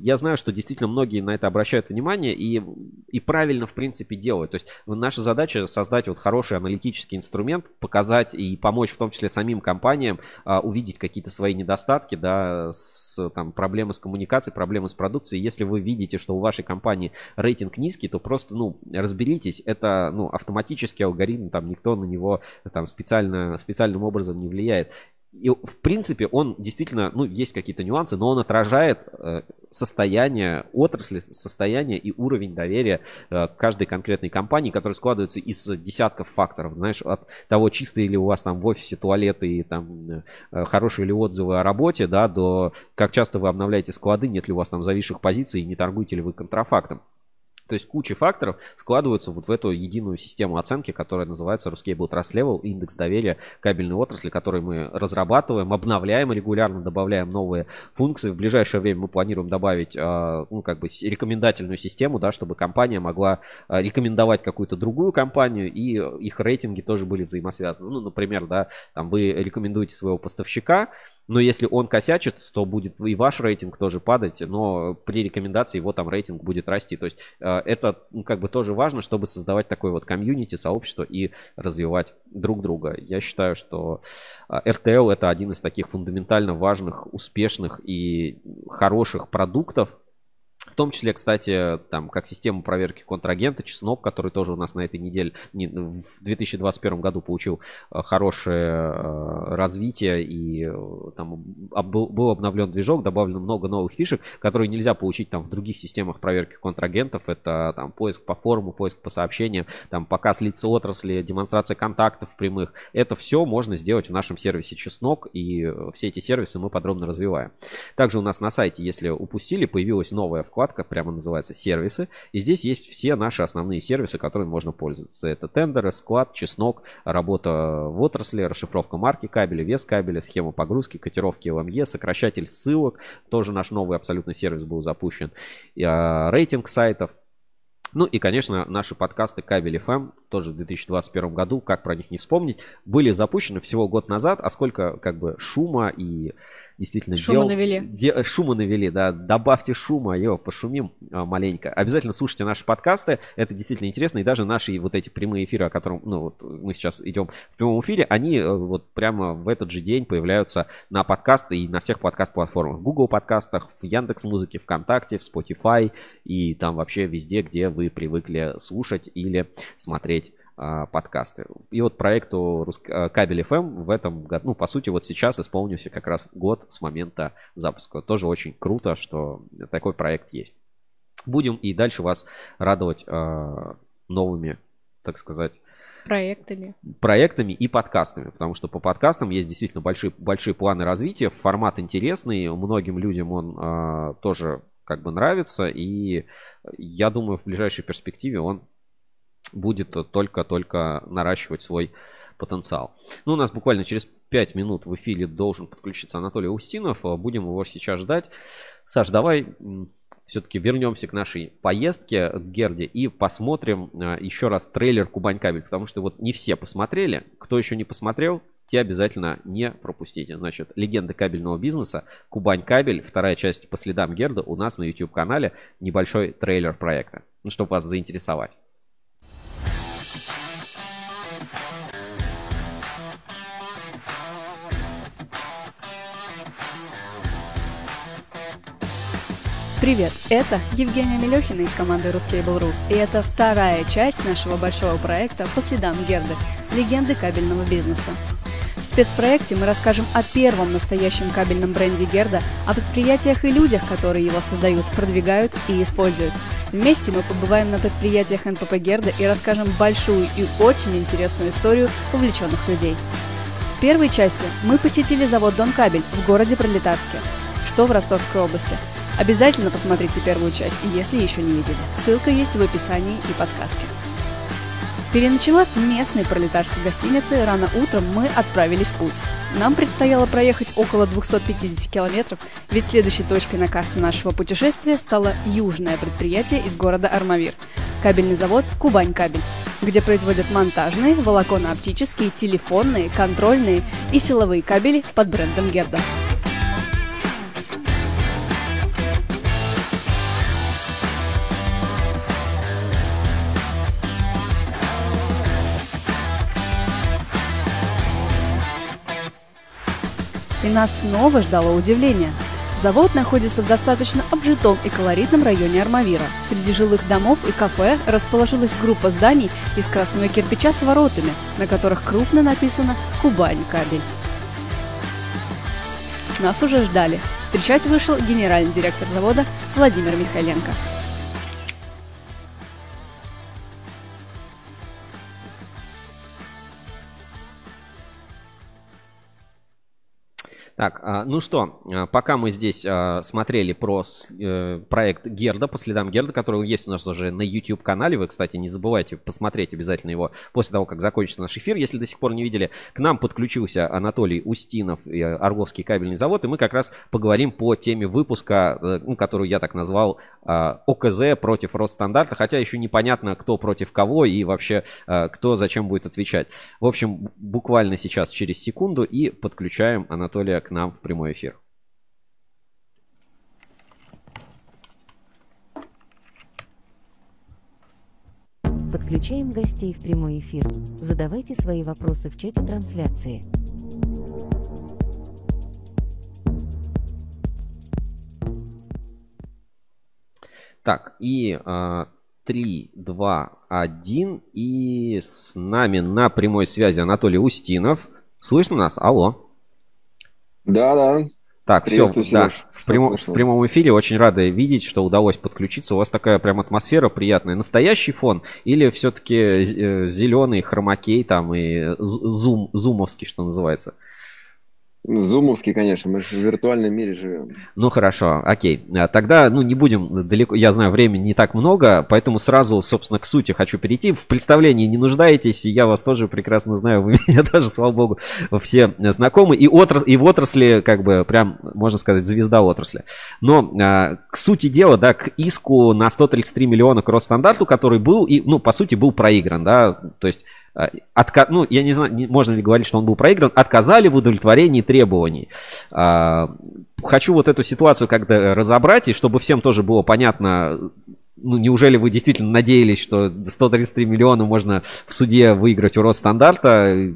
я знаю, что действительно многие на это обращают внимание и, и правильно, в принципе, делают. То есть наша задача создать вот хороший аналитический инструмент, показать и помочь в том числе самим компаниям увидеть какие-то свои недостатки, да, с, там, проблемы с коммуникацией, проблемы с продукцией. Если вы видите, что у вашей компании рейтинг низкий, то просто, ну, разберитесь, это, ну, автоматический алгоритм, там никто на него там специально, специальным образом не влияет. И, в принципе, он действительно, ну, есть какие-то нюансы, но он отражает э, состояние отрасли, состояние и уровень доверия э, каждой конкретной компании, который складывается из десятков факторов. Знаешь, от того, чистые ли у вас там в офисе туалеты и там э, хорошие ли отзывы о работе, да, до как часто вы обновляете склады, нет ли у вас там зависших позиций не торгуете ли вы контрафактом. То есть куча факторов складываются вот в эту единую систему оценки, которая называется Ruscable Trust Level, индекс доверия кабельной отрасли, который мы разрабатываем, обновляем регулярно, добавляем новые функции. В ближайшее время мы планируем добавить, а, ну, как бы рекомендательную систему, да, чтобы компания могла а, рекомендовать какую-то другую компанию, и их рейтинги тоже были взаимосвязаны. Ну, например, да, там вы рекомендуете своего поставщика, но если он косячит, то будет и ваш рейтинг тоже падать, но при рекомендации его там рейтинг будет расти. То есть э, это ну, как бы тоже важно, чтобы создавать такое вот комьюнити, сообщество и развивать друг друга. Я считаю, что RTL э, это один из таких фундаментально важных, успешных и хороших продуктов, в том числе, кстати, там, как система проверки контрагента, Чеснок, который тоже у нас на этой неделе, не, в 2021 году получил э, хорошее э, развитие и э, там был обновлен движок, добавлено много новых фишек, которые нельзя получить там в других системах проверки контрагентов. Это там поиск по форуму, поиск по сообщениям, там показ лиц отрасли, демонстрация контактов прямых. Это все можно сделать в нашем сервисе Чеснок, и все эти сервисы мы подробно развиваем. Также у нас на сайте, если упустили, появилась новая вкладка, прямо называется сервисы. И здесь есть все наши основные сервисы, которыми можно пользоваться. Это тендеры, склад, чеснок, работа в отрасли, расшифровка марки кабеля, вес кабеля, схема погрузки, котировки LME, сокращатель ссылок. Тоже наш новый абсолютно сервис был запущен. И, а, рейтинг сайтов. Ну и, конечно, наши подкасты Кабель FM, тоже в 2021 году, как про них не вспомнить, были запущены всего год назад, а сколько как бы шума и действительно Шума дел... навели. де- шума навели, да, добавьте шума, его пошумим а, маленько. Обязательно слушайте наши подкасты, это действительно интересно, и даже наши вот эти прямые эфиры, о которых, ну, вот мы сейчас идем в прямом эфире, они э, вот прямо в этот же день появляются на подкасты и на всех подкаст-платформах. В Google подкастах, в Яндекс Музыке, ВКонтакте, в Spotify и там вообще везде, где вы привыкли слушать или смотреть подкасты. И вот проекту а, Кабель FM в этом году, ну, по сути, вот сейчас исполнился как раз год с момента запуска. Тоже очень круто, что такой проект есть. Будем и дальше вас радовать а, новыми, так сказать, Проектами. проектами и подкастами, потому что по подкастам есть действительно большие, большие планы развития, формат интересный, многим людям он а, тоже как бы нравится, и я думаю, в ближайшей перспективе он будет только-только наращивать свой потенциал. Ну, у нас буквально через 5 минут в эфире должен подключиться Анатолий Устинов. Будем его сейчас ждать. Саш, давай все-таки вернемся к нашей поездке к Герде и посмотрим а, еще раз трейлер Кубань Кабель, потому что вот не все посмотрели. Кто еще не посмотрел, те обязательно не пропустите. Значит, легенда кабельного бизнеса, Кубань Кабель, вторая часть по следам Герда у нас на YouTube-канале. Небольшой трейлер проекта, ну, чтобы вас заинтересовать. Привет, это Евгения Мелехина из команды Ruscable.ru, и это вторая часть нашего большого проекта по следам Герды, легенды кабельного бизнеса. В спецпроекте мы расскажем о первом настоящем кабельном бренде Герда, о предприятиях и людях, которые его создают, продвигают и используют. Вместе мы побываем на предприятиях НПП Герда и расскажем большую и очень интересную историю увлеченных людей. В первой части мы посетили завод Дон Кабель в городе Пролетарске, что в Ростовской области. Обязательно посмотрите первую часть, если еще не видели. Ссылка есть в описании и подсказке. Переночевав в местной пролетарской гостинице, рано утром мы отправились в путь. Нам предстояло проехать около 250 километров, ведь следующей точкой на карте нашего путешествия стало южное предприятие из города Армавир – кабельный завод «Кубань Кабель», где производят монтажные, волоконно-оптические, телефонные, контрольные и силовые кабели под брендом Герда. И нас снова ждало удивление. Завод находится в достаточно обжитом и колоритном районе Армавира. Среди жилых домов и кафе расположилась группа зданий из красного кирпича с воротами, на которых крупно написано «Кубань кабель». Нас уже ждали. Встречать вышел генеральный директор завода Владимир Михайленко. Так, а, ну что, а, пока мы здесь а, смотрели про э, проект Герда, по следам Герда, который есть у нас уже на YouTube-канале, вы, кстати, не забывайте посмотреть обязательно его после того, как закончится наш эфир, если до сих пор не видели. К нам подключился Анатолий Устинов, и Орловский кабельный завод, и мы как раз поговорим по теме выпуска, э, ну, которую я так назвал ОКЗ против Росстандарта, хотя еще непонятно, кто против кого и вообще кто зачем будет отвечать. В общем, буквально сейчас через секунду и подключаем Анатолия к нам в прямой эфир. Подключаем гостей в прямой эфир. Задавайте свои вопросы в чате трансляции. Так, и а, 3, 2, 1. И с нами на прямой связи Анатолий Устинов. Слышно нас? Алло. Да, да. Так, все, да, в, Слышно. в прямом эфире очень рады видеть, что удалось подключиться. У вас такая прям атмосфера приятная. Настоящий фон или все-таки зеленый хромакей там и зум, зумовский, что называется? Ну, Зумовский, конечно, мы же в виртуальном мире живем. Ну хорошо, окей. А, Тогда, ну, не будем далеко, я знаю, времени не так много, поэтому сразу, собственно, к сути хочу перейти. В представлении не нуждаетесь, я вас тоже прекрасно знаю, вы меня тоже, слава богу, все знакомы. И, отра- и в отрасли, как бы, прям, можно сказать, звезда отрасли. Но а, к сути дела, да, к иску на 133 миллиона к Росстандарту, который был, и, ну, по сути, был проигран, да, то есть отка- ну, я не знаю, можно ли говорить, что он был проигран, отказали в удовлетворении требований. А, Хочу вот эту ситуацию как-то разобрать, и чтобы всем тоже было понятно, ну, неужели вы действительно надеялись, что 133 миллиона можно в суде выиграть у Росстандарта?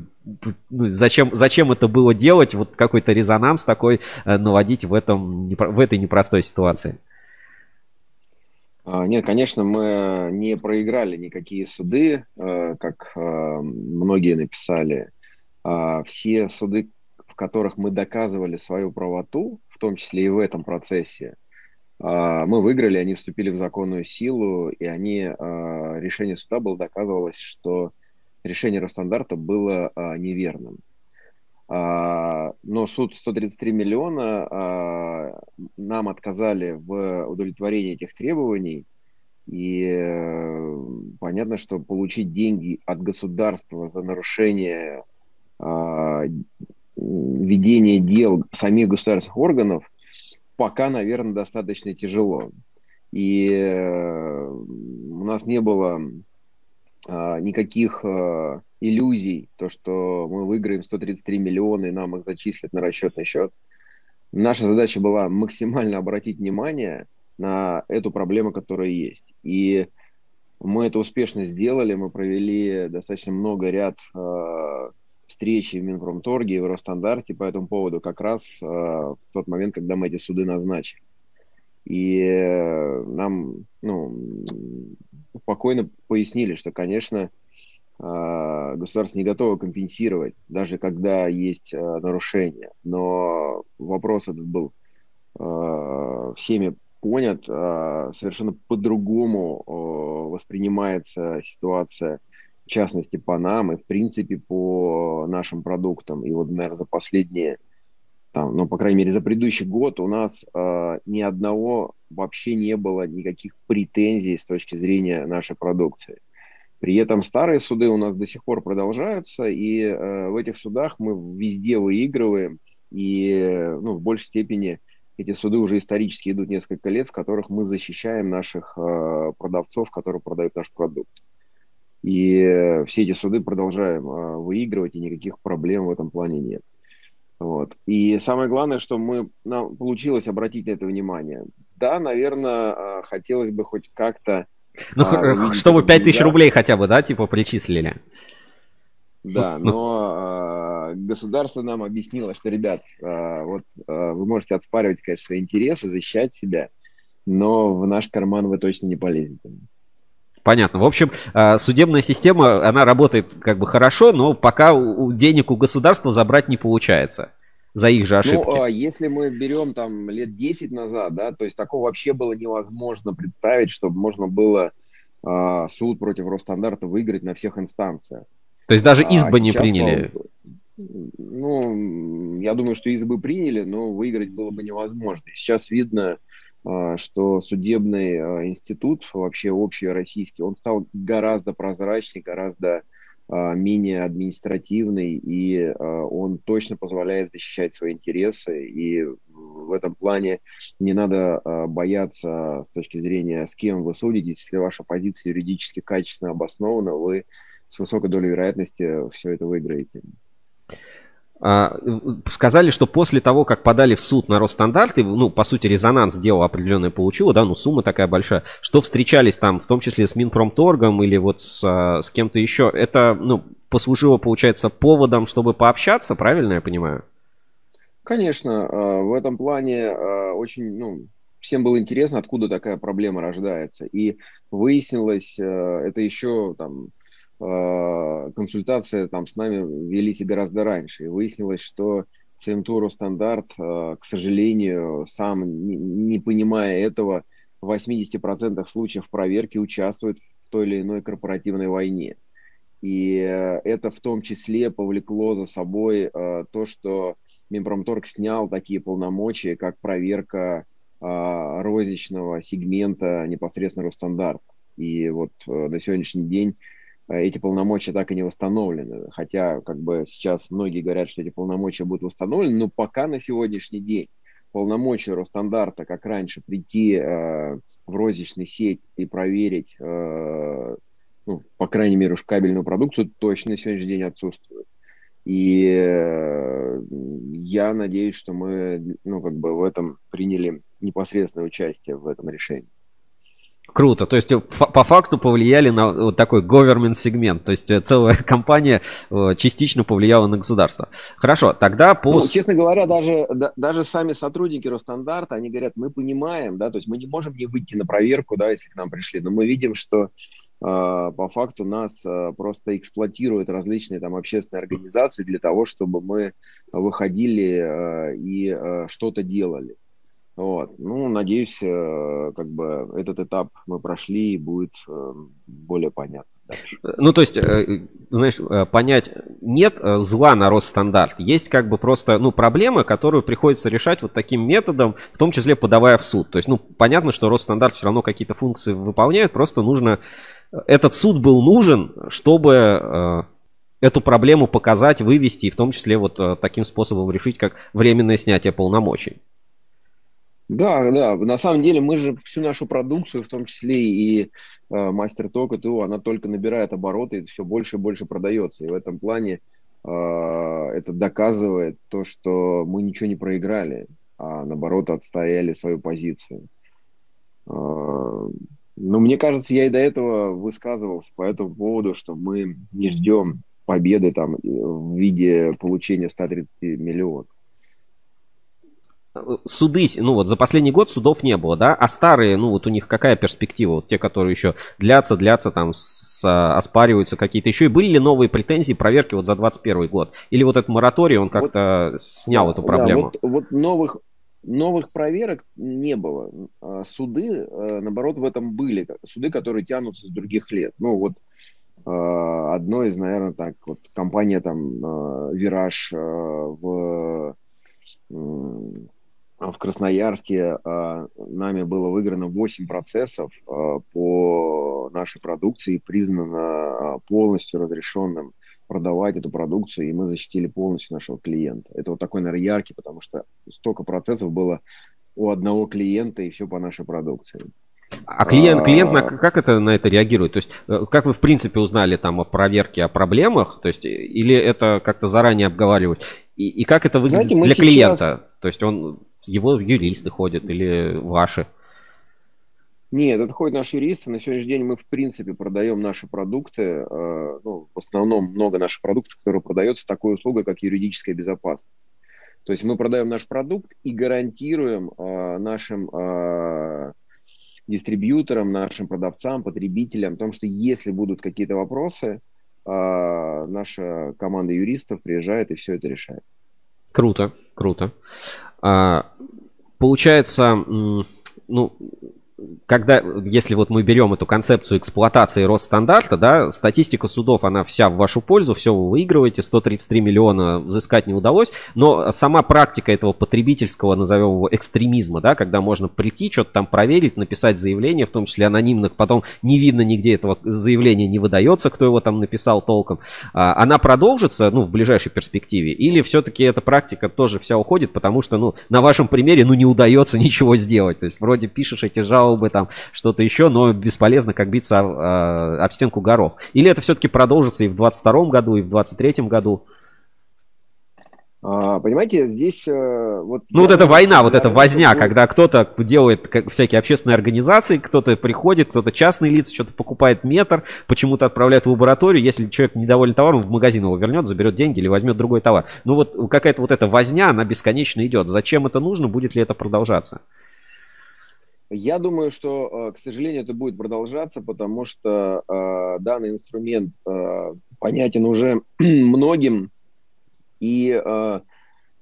Ну, зачем, зачем это было делать? Вот какой-то резонанс такой э, наводить в, этом, в этой непростой ситуации. А, Нет, конечно, мы не проиграли никакие суды, э, как э, многие написали. А, Все суды, в которых мы доказывали свою правоту, в том числе и в этом процессе, а, мы выиграли, они вступили в законную силу, и они, решение суда было доказывалось, что решение Росстандарта было неверным. А, Но суд 133 миллиона а, нам отказали в удовлетворении этих требований, и э, понятно, что получить деньги от государства за нарушение а, ведения дел самих государственных органов пока, наверное, достаточно тяжело. И э, у нас не было никаких а, иллюзий, то, что мы выиграем 133 миллиона и нам их зачислят на расчетный счет. Наша задача была максимально обратить внимание на эту проблему, которая есть. И мы это успешно сделали, мы провели достаточно много ряд э, встреч в Минпромторге, и в Росстандарте по этому поводу как раз э, в тот момент, когда мы эти суды назначили. И э, нам ну, спокойно пояснили, что, конечно, э, государство не готово компенсировать, даже когда есть э, нарушения. Но вопрос этот был э, всеми понят, совершенно по-другому воспринимается ситуация, в частности, по нам и, в принципе, по нашим продуктам. И вот, наверное, за последние, там, ну, по крайней мере, за предыдущий год у нас ни одного вообще не было никаких претензий с точки зрения нашей продукции. При этом старые суды у нас до сих пор продолжаются, и э, в этих судах мы везде выигрываем, и ну, в большей степени эти суды уже исторически идут несколько лет, в которых мы защищаем наших э, продавцов, которые продают наш продукт. И э, все эти суды продолжаем э, выигрывать, и никаких проблем в этом плане нет. Вот. И самое главное, что мы, нам получилось обратить на это внимание. Да, наверное, э, хотелось бы хоть как-то... Ну, а, чтобы эту 5000 реализацию. рублей хотя бы, да, типа причислили. Да, Ну. но э, государство нам объяснило, что, ребят, э, вот э, вы можете отспаривать, конечно, свои интересы, защищать себя, но в наш карман вы точно не полезете. Понятно. В общем, э, судебная система, она работает как бы хорошо, но пока денег у государства забрать не получается за их же ошибки. Ну, а если мы берем там лет 10 назад, да, то есть такого вообще было невозможно представить, чтобы можно было а, суд против Росстандарта выиграть на всех инстанциях. То есть даже А избы не сейчас, приняли. богу, Ну, я думаю, что избы приняли, но выиграть было бы невозможно. Сейчас видно, а, что судебный а, институт, вообще общий российский, он стал гораздо прозрачнее, гораздо а, менее административный, и а, он точно позволяет защищать свои интересы. И в этом плане не надо а, бояться с точки зрения, с кем вы судитесь. Если ваша позиция юридически качественно обоснована, вы с высокой долей вероятности все это выиграете. А, Сказали, что после того, как подали в суд на Росстандарт, и, ну, по сути, резонанс дело определенное получило, да, ну, сумма такая большая, что встречались там, в том числе с Минпромторгом или вот с, а, с кем-то еще, это, ну, послужило, получается, поводом, чтобы пообщаться, правильно я понимаю? Конечно, э, в этом плане очень, ну, всем было интересно, откуда такая проблема рождается. И выяснилось, это еще там э, консультация там с нами велись гораздо раньше. И выяснилось, что ЦМТУ Росстандарт, к сожалению, сам не понимая этого, в 80% случаев проверки участвует в той или иной корпоративной войне. И это в том числе повлекло за собой то, что Минпромторг снял такие полномочия, как проверка а, розничного сегмента непосредственно Росстандарт. И вот э, на сегодняшний день э, эти полномочия так и не восстановлены. Хотя, как бы сейчас многие говорят, что эти полномочия будут восстановлены, но пока на сегодняшний день полномочия Росстандарта, как раньше, прийти э, в розничный сеть и проверить, э, ну, по крайней мере, уж кабельную продукцию, точно на сегодняшний день отсутствует. И э, я надеюсь, что мы, ну, как бы в этом приняли непосредственное участие в этом решении. Круто. То есть э, по факту повлияли на вот такой government сегмент. То есть э, целая компания частично повлияла на государство. Хорошо, тогда по... Ну, честно говоря, даже, да, даже сами сотрудники Росстандарта, они говорят, мы понимаем, да, то есть мы не можем не выйти на проверку, да, если к нам пришли, но мы видим, что а, по факту нас а, просто эксплуатируют различные там общественные организации для того, чтобы мы выходили а, и что-то делали. Вот. Ну, надеюсь, как бы этот этап мы прошли и будет более понятно. Дальше. Ну, то есть, э, знаешь, э, понять, нет э, зла на Росстандарт, есть как бы просто, ну, проблемы, которые приходится решать вот таким методом, в том числе подавая в суд. То есть, ну, понятно, что Росстандарт все равно какие-то функции выполняет, просто нужно этот суд был нужен, чтобы э, эту проблему показать, вывести и в том числе вот э, таким способом решить, как временное снятие полномочий. Да, да, на самом деле мы же всю нашу продукцию, в том числе и э, мастер ток и ТУ, она только набирает обороты и все больше и больше продается. И в этом плане э, это доказывает то, что мы ничего не проиграли, а наоборот отстояли свою позицию. Э, ну, мне кажется, я и до этого высказывался по этому поводу, что мы не ждем победы там в виде получения 130 миллионов. Суды, ну вот за последний год судов не было, да? А старые, ну вот у них какая перспектива? Вот те, которые еще длятся, длятся, там с, оспариваются какие-то. Еще и были ли новые претензии, проверки вот за 21 год? Или вот этот мораторий, он как-то вот, снял эту проблему? Да, вот, вот новых, Новых проверок не было. А суды, э, наоборот, в этом были. Суды, которые тянутся с других лет. Ну, вот э, одно из, наверное, так, вот компания там э, Вираж в, в Красноярске нами было выиграно 8 процессов по нашей продукции, признано полностью разрешенным продавать эту продукцию, и мы защитили полностью нашего клиента. Это вот такой, наверное, яркий, потому что столько процессов было у одного клиента, и все по нашей продукции. А клиент, клиент на, как это, на это реагирует? То есть, э, как вы, в принципе, узнали там о проверке, о проблемах? То есть, или это как-то заранее обговаривать? И, и как это выглядит Знаете, для сейчас... клиента? То есть, он, его юристы ходят или ваши? Нет, это ходят наши юристы. На сегодняшний день мы, в принципе, продаем наши продукты. Э, ну, в основном много наших продуктов, которые продаются с такой услугой, как юридическая безопасность. То есть мы продаем наш продукт и гарантируем э, нашим э, дистрибьюторам, нашим продавцам, потребителям, том, что если будут какие-то вопросы, наша команда юристов приезжает и все это решает. Круто, круто. А, получается, ну, когда, если вот мы берем эту концепцию эксплуатации Росстандарта, да, статистика судов, она вся в вашу пользу, все вы выигрываете, 133 миллиона взыскать не удалось, но сама практика этого потребительского, назовем его, экстремизма, да, когда можно прийти, что-то там проверить, написать заявление, в том числе анонимных, потом не видно нигде этого заявления, не выдается, кто его там написал толком, а, она продолжится, ну, в ближайшей перспективе, или все-таки эта практика тоже вся уходит, потому что, ну, на вашем примере, ну, не удается ничего сделать, то есть вроде пишешь эти жалобы, бы там что-то еще, но бесполезно, как биться об, об стенку горох. Или это все-таки продолжится и в 22 году, и в 23 году? А, понимаете, здесь э, вот... Ну вот эта война, вот эта возня, когда кто-то делает всякие общественные организации, кто-то приходит, кто-то частные лица, что-то покупает метр, почему-то отправляет в лабораторию, если человек недоволен товаром, в магазин его вернет, заберет деньги или возьмет другой товар. Ну вот какая-то вот эта возня, она бесконечно идет. Зачем это нужно, будет ли это продолжаться? Я думаю, что, к сожалению, это будет продолжаться, потому что данный инструмент понятен уже многим, и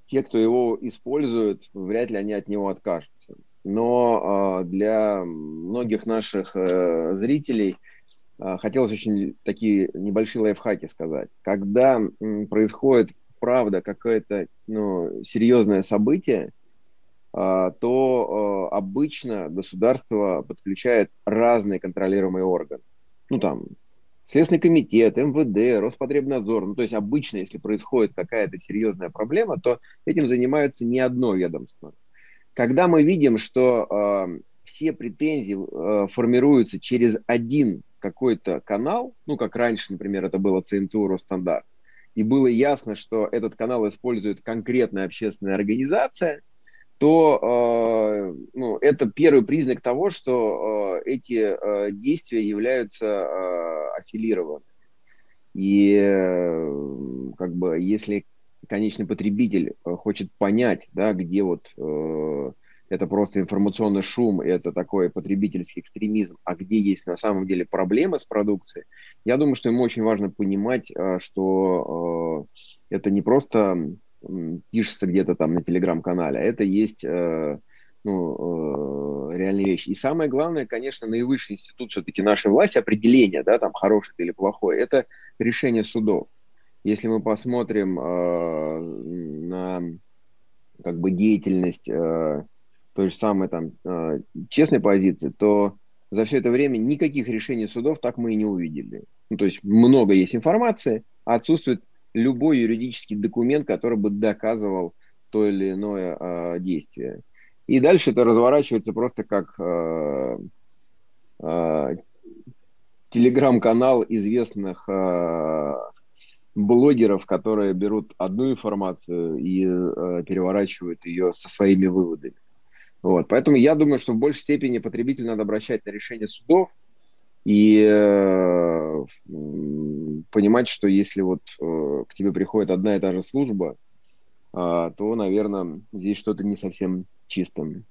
те, кто его использует, вряд ли они от него откажутся. Но для многих наших зрителей – а, хотелось очень такие небольшие лайфхаки сказать. Когда происходит, правда, какое-то ну, серьезное событие, то а, обычно государство подключает разные контролируемые органы. Ну, там, Следственный комитет, МВД, Роспотребнадзор. Ну, то есть обычно, если происходит какая-то серьезная проблема, то этим занимается не одно ведомство. Когда мы видим, что э, все претензии э, формируются через один какой-то канал, ну, как раньше, например, это было ЦНТУ Росстандарт, и было ясно, что этот канал использует конкретная общественная организация, то э, ну, это первый признак того, что э, эти э, действия являются э, аффилированными. И э, как бы если конечный потребитель э, хочет понять, да, где вот э, это просто информационный шум, это такой потребительский экстремизм, а где есть на самом деле проблемы с продукцией, я думаю, что ему очень важно понимать, а, что э, это не просто пишется где-то там на телеграм-канале, а это есть э, ну, э, реальная вещь. И самое главное, конечно, наивысший институт все-таки нашей власти, определение, да, там, хороший или плохой, это решение судов. Если мы посмотрим на как бы деятельность той же самой там э, честной позиции, то за все это время никаких решений судов так мы и не увидели. Ну, то есть много есть информации, а отсутствует любой юридический документ, который бы доказывал то или иное э, действие. И дальше это разворачивается просто как э, э, телеграм-канал известных э, блогеров, которые берут одну информацию и э, переворачивают ее со своими выводами. Вот. Поэтому я думаю, что в большей степени потребитель надо обращать на решение судов и э, понимать, что если вот э, к тебе приходит одна и та же служба, э, то, наверное, здесь что-то не совсем чистым.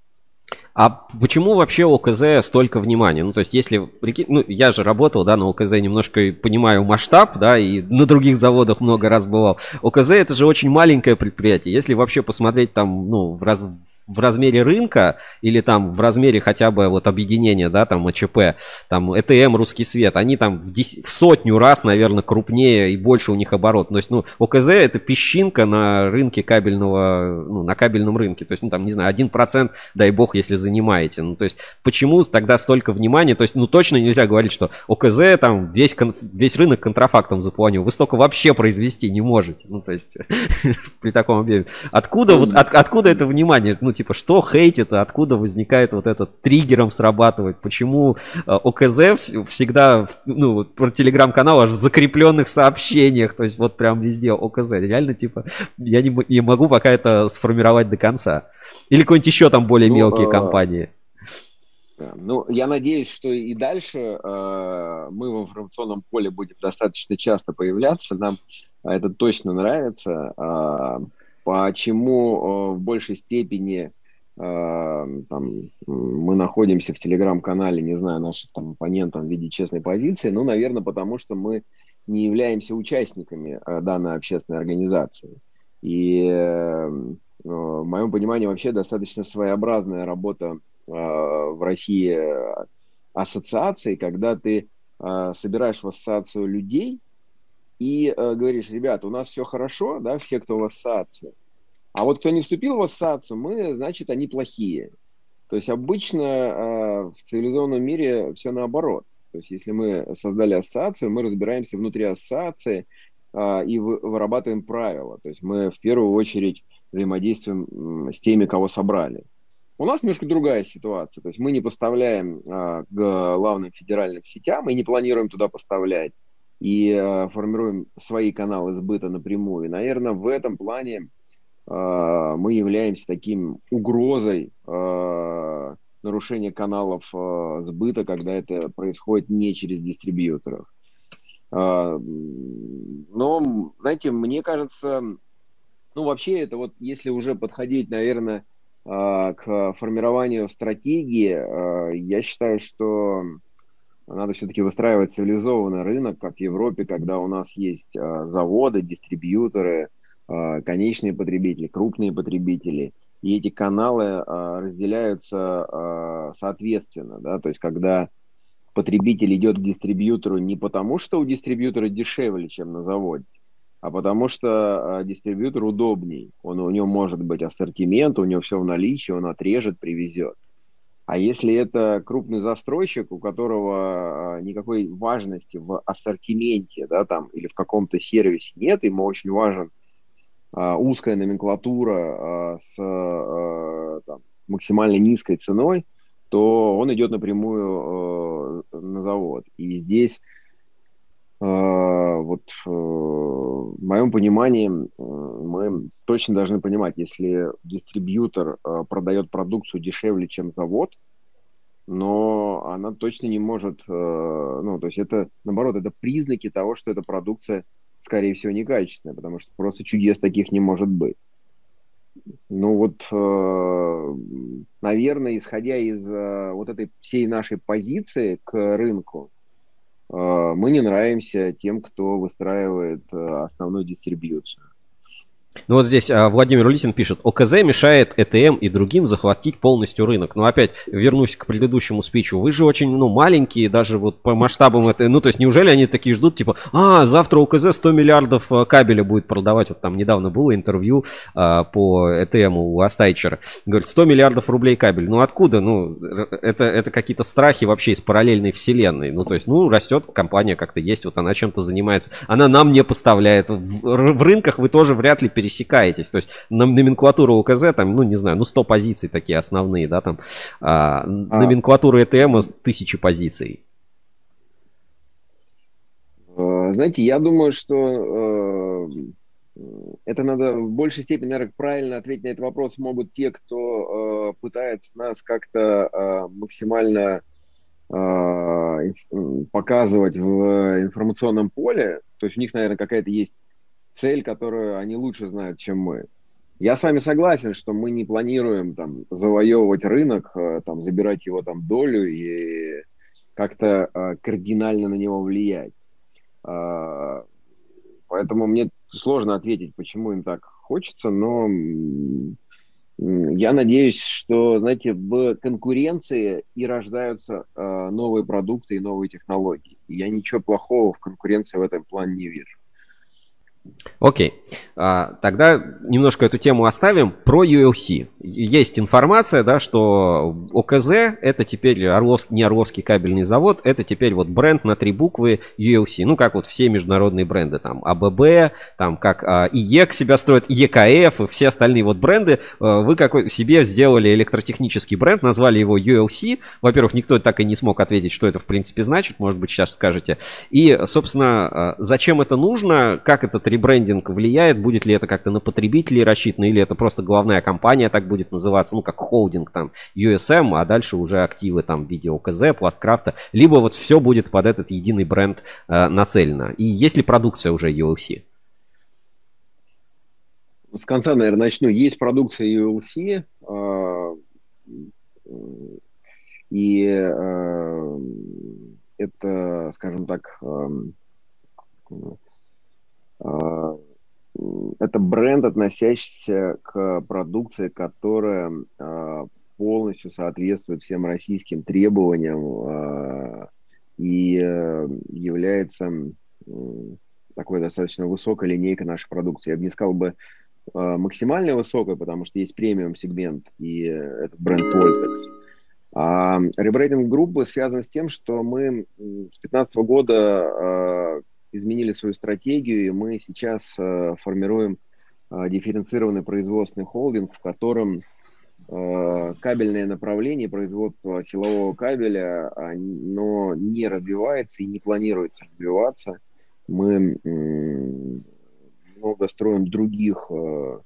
А почему вообще ОКЗ столько внимания? Ну, то есть, если ну, я же работал, да, на ОКЗ немножко понимаю масштаб, да, и на других заводах много раз бывал. ОКЗ это же очень маленькое предприятие. Если вообще посмотреть там, ну, в раз, в размере рынка или там в размере хотя бы вот объединения, да, там АЧП, там ЭТМ, Русский Свет, они там в, 10, в сотню раз, наверное, крупнее и больше у них оборот. То есть, ну, ОКЗ это песчинка на рынке кабельного, ну, на кабельном рынке. То есть, ну, там, не знаю, 1%, дай бог, если занимаете. Ну, то есть, почему тогда столько внимания? То есть, ну, точно нельзя говорить, что ОКЗ там весь, весь рынок контрафактом заполнил. Вы столько вообще произвести не можете. Ну, то есть, при таком объеме. Откуда, вот, от, откуда это внимание? Ну, типа, что хейтит, откуда возникает вот этот триггером срабатывает, почему э, ОКЗ всегда, ну, про телеграм-канал аж в закрепленных сообщениях, то есть вот прям везде ОКЗ, реально, типа, я не, не могу пока это сформировать до конца. Или какой-нибудь еще там более ну, мелкие а... компании. Ну, я надеюсь, что и дальше э, мы в информационном поле будем достаточно часто появляться. Нам это точно нравится. Э, почему э, в большей степени э, там, мы находимся в телеграм-канале, не знаю, наших там оппонентов в виде честной позиции, ну, наверное, потому что мы не являемся участниками э, данной общественной организации. И в моем понимании вообще достаточно своеобразная работа в России ассоциации, когда ты собираешь в ассоциацию людей, и э, говоришь, ребята, у нас все хорошо, да, все, кто в ассоциации. А вот кто не вступил в ассоциацию, мы, значит, они плохие. То есть обычно э, в цивилизованном мире все наоборот. То есть если мы создали ассоциацию, мы разбираемся внутри ассоциации э, и вы, вырабатываем правила. То есть мы в первую очередь взаимодействуем с теми, кого собрали. У нас немножко другая ситуация. То есть мы не поставляем э, к главным федеральным сетям и не планируем туда поставлять и э, формируем свои каналы сбыта напрямую. И, наверное, в этом плане э, мы являемся таким угрозой э, нарушения каналов э, сбыта, когда это происходит не через дистрибьюторов. Э, но, знаете, мне кажется, ну, вообще это вот, если уже подходить, наверное, к формированию стратегии, я считаю, что надо все-таки выстраивать цивилизованный рынок, как в Европе, когда у нас есть заводы, дистрибьюторы, конечные потребители, крупные потребители, и эти каналы разделяются соответственно, да, то есть когда потребитель идет к дистрибьютору не потому, что у дистрибьютора дешевле, чем на заводе, а потому что дистрибьютор удобней. Он, у него может быть ассортимент, у него все в наличии, он отрежет, привезет. А если это крупный застройщик, у которого э, никакой важности в ассортименте да, там, или в каком-то сервисе нет, ему очень важен э, узкая номенклатура э, с э, там, максимально низкой ценой, то он идет напрямую э, на завод. И здесь вот э, в моем понимании мы точно должны понимать, если дистрибьютор э, продает продукцию дешевле, чем завод, но она точно не может, э, ну, то есть это, наоборот, это признаки того, что эта продукция, скорее всего, некачественная, потому что просто чудес таких не может быть. Ну вот, наверное, исходя из вот этой всей нашей позиции к рынку, мы не нравимся тем, кто выстраивает основную дистрибьюцию. Ну вот здесь а, Владимир Улитин пишет, ОКЗ мешает ЭТМ и другим захватить полностью рынок. Но опять вернусь к предыдущему спичу. Вы же очень ну, маленькие, даже вот по масштабам это. Ну то есть неужели они такие ждут, типа, а, завтра ОКЗ 100 миллиардов а, кабеля будет продавать. Вот там недавно было интервью а, по ЭТМ у Астайчера. Говорит, 100 миллиардов рублей кабель. Ну откуда? Ну это, это какие-то страхи вообще из параллельной вселенной. Ну то есть, ну растет компания как-то есть, вот она чем-то занимается. Она нам не поставляет. В, в рынках вы тоже вряд ли пересекаетесь. То есть номенклатура УКЗ, там, ну, не знаю, ну, 100 позиций такие основные, да, там. А, а. Номенклатура ЭТМ тысячи позиций. Э, знаете, я думаю, что э, это надо в большей степени, наверное, правильно ответить на этот вопрос могут те, кто э, пытается нас как-то э, максимально э, показывать в информационном поле. То есть у них, наверное, какая-то есть цель, которую они лучше знают, чем мы. Я с вами согласен, что мы не планируем там завоевывать рынок, э, там забирать его там долю и как-то э, кардинально на него влиять. Э, поэтому мне сложно ответить, почему им так хочется, но я надеюсь, что, знаете, в конкуренции и рождаются э, новые продукты и новые технологии. Я ничего плохого в конкуренции в этом плане не вижу. Окей, а, тогда немножко эту тему оставим. Про UFC. Есть информация, да, что ОКЗ это теперь Орловский, не Орловский кабельный завод, это теперь вот бренд на три буквы UFC. Ну, как вот все международные бренды, там ABB, там как а, IEK себя строит, EKF и все остальные вот бренды. А, вы какой себе сделали электротехнический бренд, назвали его UFC. Во-первых, никто так и не смог ответить, что это в принципе значит, может быть, сейчас скажете. И, собственно, а, зачем это нужно, как этот ребрендинг влияет, будет ли это как-то на потребителей рассчитано, или это просто главная компания так будет называться, ну, как холдинг там USM, а дальше уже активы там в виде ОКЗ, Пласткрафта, либо вот все будет под этот единый бренд э, нацелено. И есть ли продукция уже UFC? С конца, наверное, начну. Есть продукция UFC, э, и э, это, скажем так, э, это бренд, относящийся к продукции, которая а, полностью соответствует всем российским требованиям а, и э, является такой достаточно высокой линейкой нашей продукции. Я бы не сказал бы максимально высокой, потому что есть премиум сегмент, и это бренд Voltex. А ребрейдинг группы связан с тем, что мы с 2015 года изменили свою стратегию, и мы сейчас э, формируем э, дифференцированный производственный холдинг, в котором э, кабельное направление производства силового кабеля, оно не развивается и не планируется развиваться. Мы много строим других э,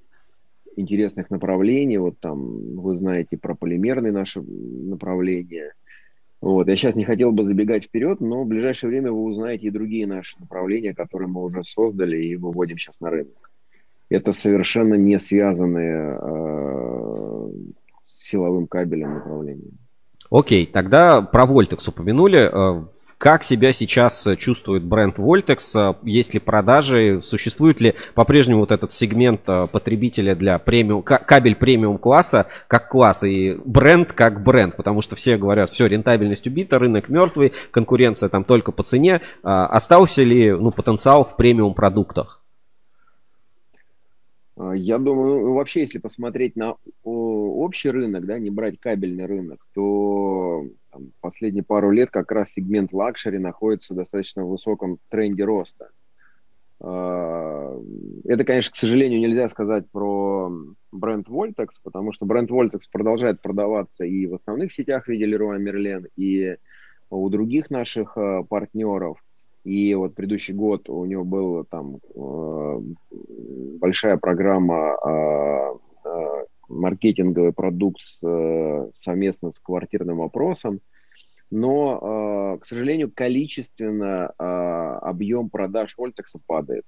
интересных направлений. Вот там вы знаете про полимерные наши направления – вот. Я сейчас не хотел бы забегать вперед, но в ближайшее время вы узнаете и другие наши направления, которые мы уже создали и выводим сейчас на рынок. Это совершенно не связанные э, силовым кабелем направления. Окей, тогда про Voltex упомянули. Э, как себя сейчас чувствует бренд Voltex? Есть ли продажи? Существует ли по-прежнему вот этот сегмент э, потребителя для премиум, кабель премиум класса как класс и бренд как бренд? Потому что все говорят, все, рентабельность убита, рынок мертвый, конкуренция там только по цене. Остался ли ну, потенциал в премиум продуктах? Я думаю, ну, вообще, если посмотреть на общий рынок, да, не брать кабельный рынок, то там, последние пару лет как раз сегмент luxury находится в достаточно высоком тренде роста. А, это, конечно, к сожалению, нельзя сказать про бренд Voltex, потому что бренд Voltex продолжает продаваться и в основных сетях в виде Leroy Merlin, и у других наших а, партнеров. И вот предыдущий год у него был там э, большая программа маркетинговый продукт с, э, совместно с квартирным опросом. Но, э, к сожалению, количественно э, объем продаж Вольтекса падает.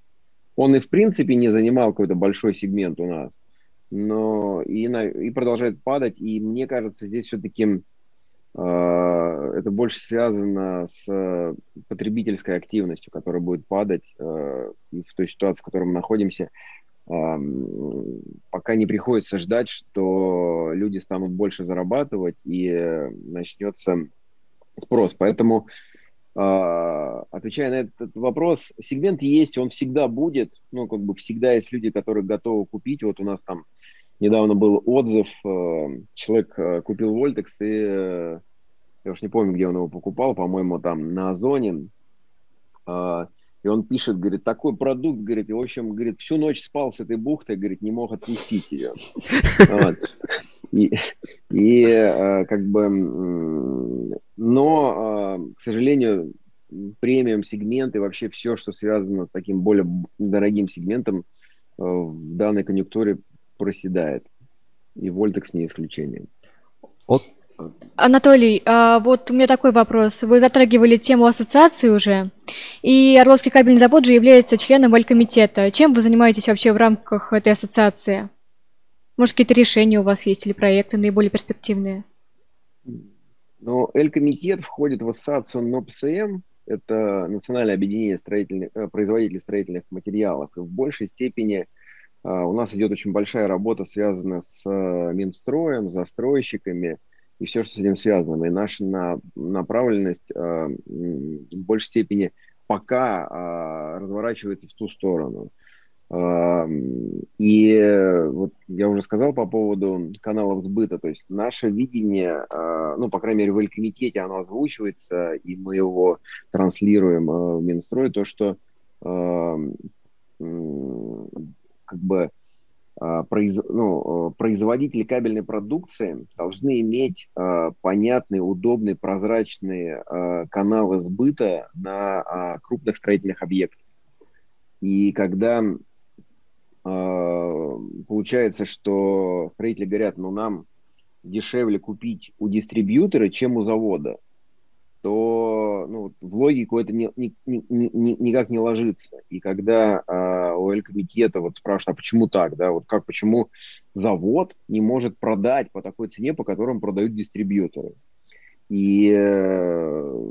Он и в принципе не занимал какой-то большой сегмент у нас, но и, на, и продолжает падать. И мне кажется, здесь все-таки это больше связано с потребительской активностью, которая будет падать и в той ситуации, в которой мы находимся. Пока не приходится ждать, что люди станут больше зарабатывать и начнется спрос. Поэтому, отвечая на этот вопрос, сегмент есть, он всегда будет. Ну, как бы всегда есть люди, которые готовы купить. Вот у нас там недавно был отзыв, человек купил Вольтекс и я уж не помню, где он его покупал, по-моему, там на Озоне. И он пишет, говорит, такой продукт, говорит, и, в общем, говорит, всю ночь спал с этой бухтой, говорит, не мог отпустить ее. Вот. И, и а, как бы, но, а, к сожалению, премиум сегмент и вообще все, что связано с таким более дорогим сегментом, в данной конъюнктуре проседает. И Вольтекс не исключение. Анатолий, а вот у меня такой вопрос. Вы затрагивали тему ассоциации уже, и Орловский кабельный завод же является членом Валькомитета. Чем вы занимаетесь вообще в рамках этой ассоциации? Может, какие-то решения у вас есть или проекты наиболее перспективные? Ну, Эль-комитет входит в ассоциацию НОПСМ, это Национальное объединение строительных, э, производителей строительных материалов. И в большей степени э, у нас идет очень большая работа, связанная с э, Минстроем, застройщиками, и все, что с этим связано. И наша на, направленность э, в большей степени пока э, разворачивается в ту сторону. Э, и вот я уже сказал по поводу каналов сбыта, то есть наше видение, э, ну, по крайней мере, в Элькомитете оно озвучивается, и мы его транслируем э, в Минстрой, то, что э, как бы произ, ну, производители кабельной продукции должны иметь э, понятные, удобные, прозрачные каналы сбыта на крупных строительных объектах. И когда получается, что строители говорят, ну нам дешевле купить у дистрибьютора, чем у завода, то ну, в логику это ни, ни, ни, ни, никак не ложится. И когда э, у Эль-комитета вот спрашивают, а почему так, да, вот как, почему завод не может продать по такой цене, по которым продают дистрибьюторы. И э,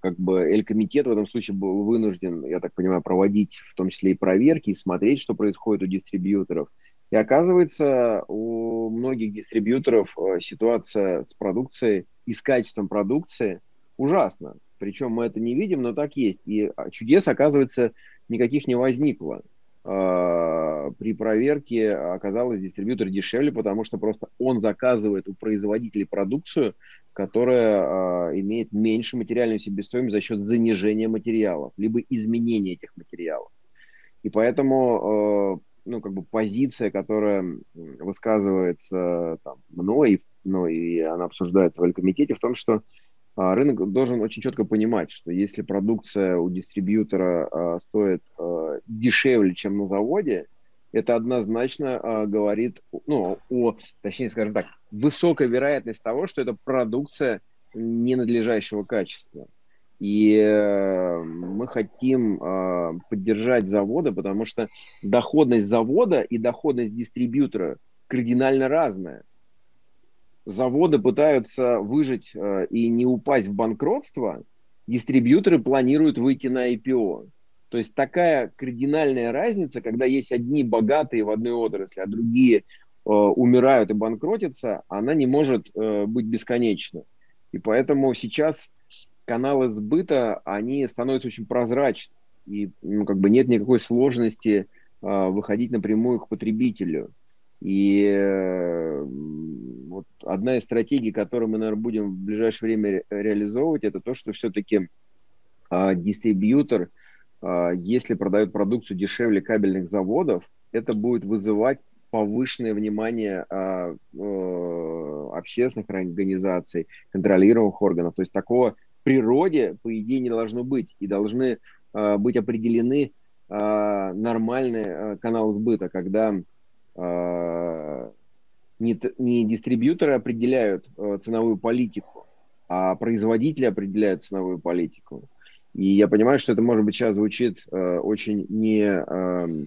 как бы Эль-комитет в этом случае был вынужден, я так понимаю, проводить в том числе и проверки, и смотреть, что происходит у дистрибьюторов. И оказывается, у многих дистрибьюторов э, ситуация с продукцией и с качеством продукции ужасно. Причем мы это не видим, но так есть. И а, чудес, оказывается, никаких не возникло. А, при проверке оказалось дистрибьютор дешевле, потому что просто он заказывает у производителей продукцию, которая а, имеет меньше материальную себестоимость за счет занижения материалов, либо изменения этих материалов. И поэтому ну, как бы позиция, которая высказывается там, мной, ну, и она обсуждается в Алькомитете, в том, что а, рынок должен очень четко понимать, что если продукция у дистрибьютора а, стоит а, дешевле, чем на заводе, это однозначно а, говорит, ну, о, точнее, скажем так, высокая вероятность того, что это продукция ненадлежащего качества. И э, мы хотим э, поддержать заводы, потому что доходность завода и доходность дистрибьютора кардинально разная. заводы пытаются выжить э, и не упасть в банкротство, дистрибьюторы планируют выйти на IPO. То есть такая кардинальная разница, когда есть одни богатые в одной отрасли, а другие э, умирают и банкротятся, она не может быть бесконечной. И поэтому сейчас каналы сбыта, они становятся очень прозрачны. И ну, как бы нет никакой сложности э, выходить напрямую к потребителю. И э, вот одна из стратегий, которую мы, наверное, будем в ближайшее время ре- реализовывать, это то, что все-таки э, дистрибьютор, э, если продает продукцию дешевле кабельных заводов, это будет вызывать повышенное внимание э, э, общественных организаций, контролируемых органов. То есть такого природе, по идее, не должно быть. И должны э, быть определены э, нормальные э, каналы сбыта, когда э, не, не дистрибьюторы определяют э, ценовую политику, а производители определяют ценовую политику. И я понимаю, что это, может быть, сейчас звучит э, очень не, э,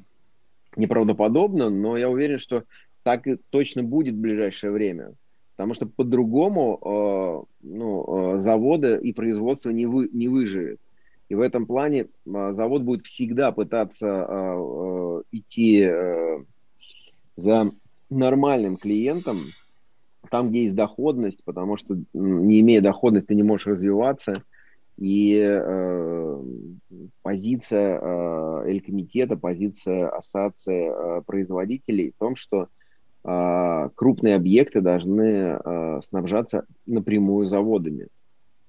неправдоподобно, но я уверен, что так и точно будет в ближайшее время. Потому что по-другому э, ну, э, заводы и производство не, вы, не выживет. И в этом плане э, завод будет всегда пытаться э, э, идти э, за нормальным клиентом, там, где есть доходность, потому что не имея доходности, ты не можешь развиваться. И э, позиция э, Эль-комитета, позиция ассоциации э, производителей в том, что э, крупные объекты должны э, снабжаться напрямую заводами,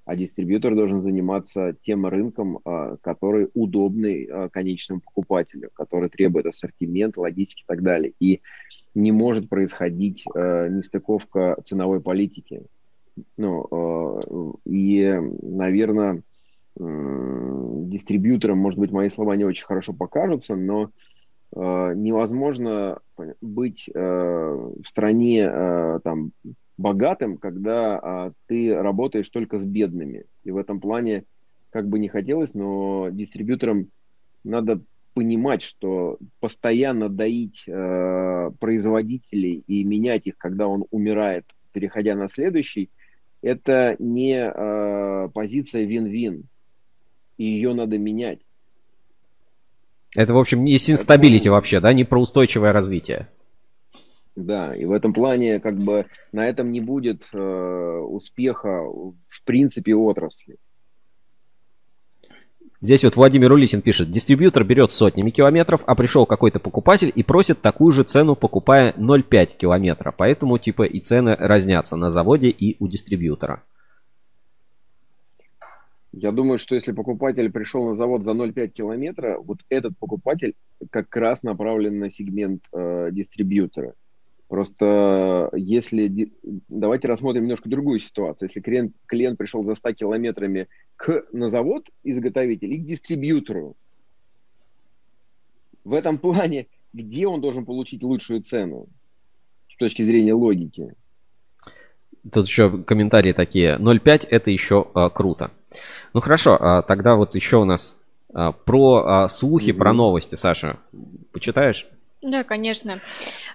а дистрибьютор должен заниматься тем рынком, э, который удобный конечному покупателю, который требует ассортимент, логистики и так далее. И не может происходить нестыковка ценовой политики. Ну, и, наверное, дистрибьюторам, может быть, мои слова не очень хорошо покажутся, но невозможно быть э, в стране э, там, богатым, когда э, ты работаешь только с бедными. И в этом плане, как бы не хотелось, но дистрибьюторам надо понимать, что постоянно доить э, производителей и менять их, когда он умирает, переходя на следующий, это не э, позиция вин-вин. И ее надо менять. Это, в общем, не стабилити вообще, да, не про устойчивое развитие. Да, и в этом плане как бы на этом не будет э, успеха в принципе отрасли. Здесь вот Владимир Улисин пишет, дистрибьютор берет сотнями километров, а пришел какой-то покупатель и просит такую же цену, покупая 0,5 километра. Поэтому типа и цены разнятся на заводе и у дистрибьютора. Я думаю, что если покупатель пришел на завод за 0,5 километра, вот этот покупатель как раз направлен на сегмент э, дистрибьютора. Просто если... Давайте рассмотрим немножко другую ситуацию. Если клиент, клиент пришел за 100 километрами к, на завод изготовитель и к дистрибьютору, в этом плане, где он должен получить лучшую цену с точки зрения логики? Тут еще комментарии такие. 0,5 это еще а, круто. Ну хорошо, а, тогда вот еще у нас а, про а, слухи, mm-hmm. про новости, Саша. Почитаешь? Да, конечно.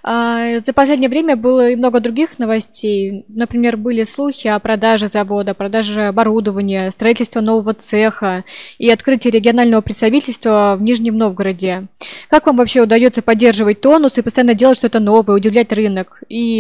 За последнее время было и много других новостей. Например, были слухи о продаже завода, продаже оборудования, строительстве нового цеха и открытии регионального представительства в Нижнем Новгороде. Как вам вообще удается поддерживать тонус и постоянно делать что-то новое, удивлять рынок и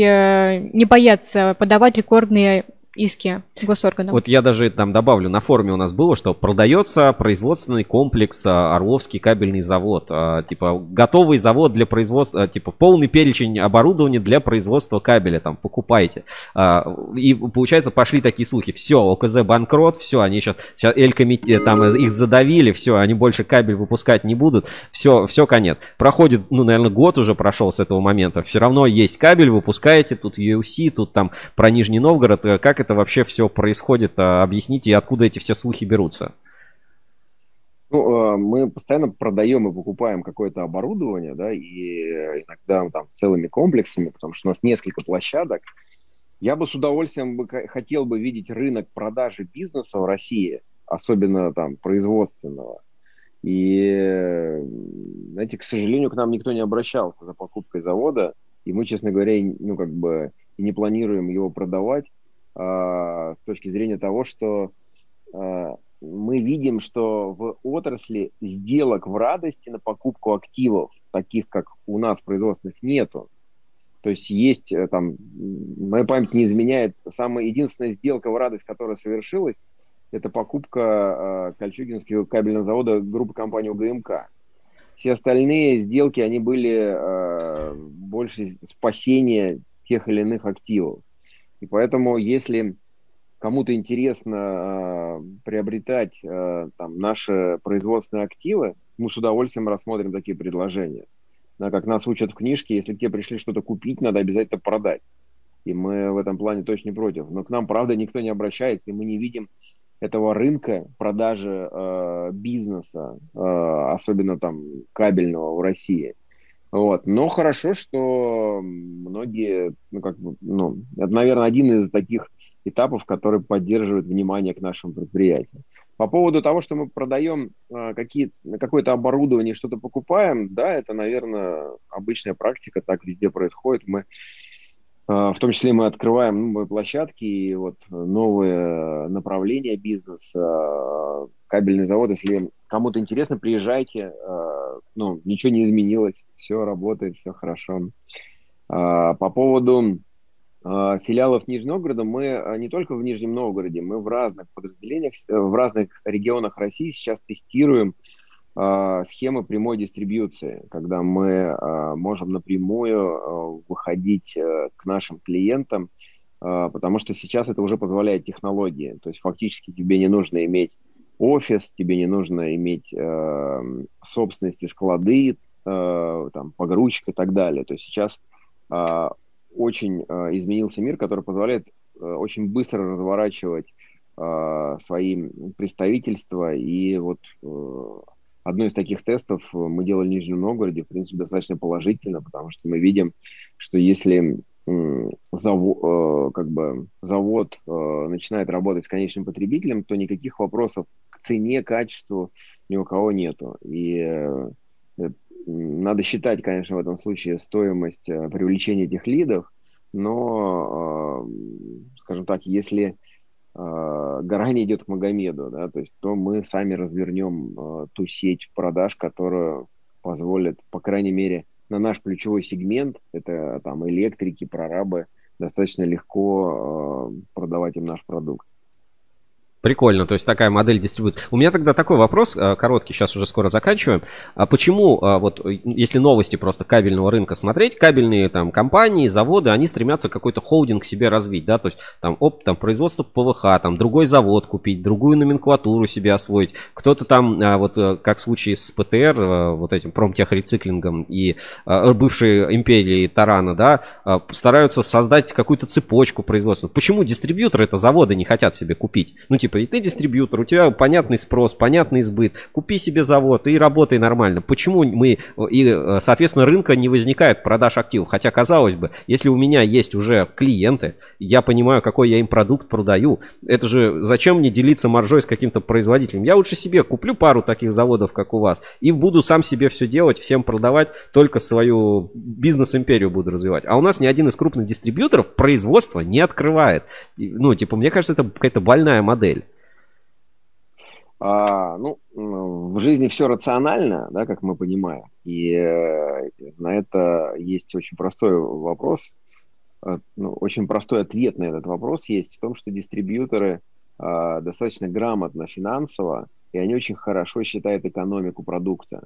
не бояться подавать рекордные иски госорганов. Вот я даже там добавлю, на форуме у нас было, что продается производственный комплекс а, Орловский кабельный завод. А, типа готовый завод для производства, типа полный перечень оборудования для производства кабеля, там покупайте. А, и получается пошли такие слухи, все, ОКЗ банкрот, все, они сейчас, сейчас Эль-комитет, там их задавили, все, они больше кабель выпускать не будут, все, все, конец. Проходит, ну, наверное, год уже прошел с этого момента, все равно есть кабель, выпускаете, тут UFC, тут там про Нижний Новгород, как это вообще все происходит? Объясните, откуда эти все слухи берутся? Ну, мы постоянно продаем и покупаем какое-то оборудование, да, и иногда там целыми комплексами, потому что у нас несколько площадок. Я бы с удовольствием бы хотел бы видеть рынок продажи бизнеса в России, особенно там производственного. И, знаете, к сожалению, к нам никто не обращался за покупкой завода, и мы, честно говоря, ну, как бы не планируем его продавать э, с точки зрения того, что э, мы видим, что в отрасли сделок в радости на покупку активов, таких как у нас производственных, нету. То есть есть э, там, моя память не изменяет, самая единственная сделка в радость, которая совершилась, это покупка э, Кольчугинского кабельного завода группы компании УГМК. Все остальные сделки, они были э, больше спасения тех или иных активов. И поэтому, если кому-то интересно э, приобретать э, там, наши производственные активы, мы с удовольствием рассмотрим такие предложения. Да, как нас учат в книжке, если тебе пришли что-то купить, надо обязательно продать. И мы в этом плане точно против. Но к нам, правда, никто не обращается, и мы не видим этого рынка продажи э, бизнеса, э, особенно там кабельного в России. Вот. Но хорошо, что многие, ну, как бы, ну, это, наверное, один из таких этапов, который поддерживает внимание к нашему предприятию. По поводу того, что мы продаем э, какие, какое-то оборудование, что-то покупаем, да, это, наверное, обычная практика, так везде происходит. Мы а, в том числе мы открываем новые площадки и вот новые направления бизнеса, кабельный завод. Если кому-то интересно, приезжайте. А, ну, ничего не изменилось, все работает, все хорошо. А, по поводу филиалов Нижнего Новгорода, мы не только в Нижнем Новгороде, мы в разных подразделениях, в разных регионах России сейчас тестируем схемы прямой дистрибьюции, когда мы можем напрямую выходить э, к нашим клиентам, потому что сейчас это уже позволяет технологии. То есть фактически тебе не нужно иметь офис, тебе не нужно иметь э, собственности склады, э, там, погрузчик и так далее. То есть сейчас э, очень э, изменился мир, который позволяет э, очень быстро разворачивать э, свои представительства и вот э, Одно из таких тестов э, мы делали в Нижнем Новгороде, в принципе, достаточно положительно, потому что мы видим, что если завод, э, как бы завод э, начинает работать с конечным потребителем, то никаких вопросов к цене, качеству ни у кого нету. И надо считать, конечно, в этом случае стоимость привлечения этих лидов, но, скажем так, если э, гора не идет к Магомеду, да, то есть то мы сами развернем э, ту сеть продаж, которая позволит, по крайней мере, на наш ключевой сегмент, это там электрики, прорабы, достаточно легко э, продавать им наш продукт. Прикольно, то есть такая модель дистрибуции. У меня тогда такой вопрос, э, короткий, сейчас уже скоро заканчиваем. А почему, э, вот если новости просто кабельного рынка смотреть, кабельные там компании, заводы, они стремятся какой-то холдинг себе развить, да, то есть там, оп, там производство ПВХ, там другой завод купить, другую номенклатуру себе освоить. Кто-то там, э, вот как в случае с ПТР, вот этим промтехрециклингом и бывшей империи Тарана, да, стараются создать какую-то цепочку производства. Почему дистрибьюторы это заводы не хотят себе купить? Ну, типа, и ты дистрибьютор, у тебя понятный спрос, понятный сбыт, купи себе завод и работай нормально. Почему мы, и, соответственно, рынка не возникает продаж активов? Хотя, казалось бы, если у меня есть уже клиенты, я понимаю, какой я им продукт продаю, это же зачем мне делиться маржой с каким-то производителем? Я лучше себе куплю пару таких заводов, как у вас, и буду сам себе все делать, всем продавать, только свою бизнес-империю буду развивать. А у нас ни один из крупных дистрибьюторов производство не открывает. Ну, типа, мне кажется, это какая-то больная модель. А, ну, в жизни все рационально, да, как мы понимаем. И э, на это есть очень простой вопрос, э, ну, очень простой ответ на этот вопрос есть в том, что дистрибьюторы э, достаточно грамотно финансово, и они очень хорошо считают экономику продукта.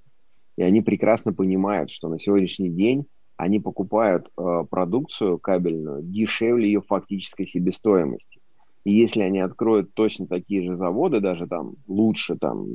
И они прекрасно понимают, что на сегодняшний день они покупают э, продукцию кабельную дешевле ее фактической себестоимости. И если они откроют точно такие же заводы, даже там лучше, там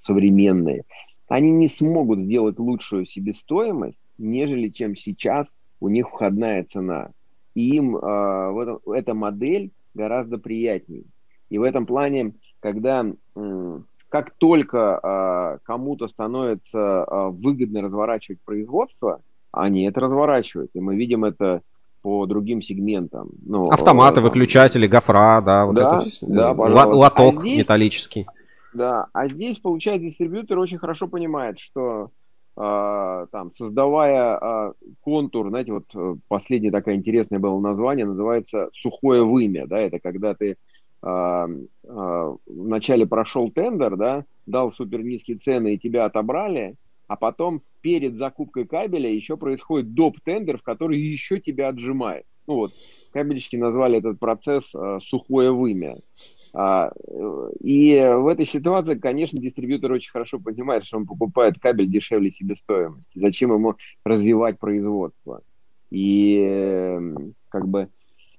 современные, они не смогут сделать лучшую себестоимость, нежели чем сейчас у них входная цена. И им э, в эта модель гораздо приятнее. И в этом плане, когда э, как только э, кому-то становится э, выгодно разворачивать производство, они это разворачивают. И мы видим это по другим сегментам. Ну, Автоматы, э, выключатели, гофра, да, вот да, это да, лоток а здесь, металлический. Да, а здесь, получается, дистрибьютор очень хорошо понимает, что а, там, создавая а, контур, знаете, вот э, последнее такое интересное было название, называется «сухое вымя», да, это когда ты а, вначале прошел тендер, да, дал супер низкие цены и тебя отобрали, а потом перед закупкой кабеля еще происходит доп. тендер, в который еще тебя отжимает. Ну вот, кабельщики назвали этот процесс э, сухое вымя. А, и в этой ситуации, конечно, дистрибьютор очень хорошо понимает, что он покупает кабель дешевле себестоимости. Зачем ему развивать производство? И как бы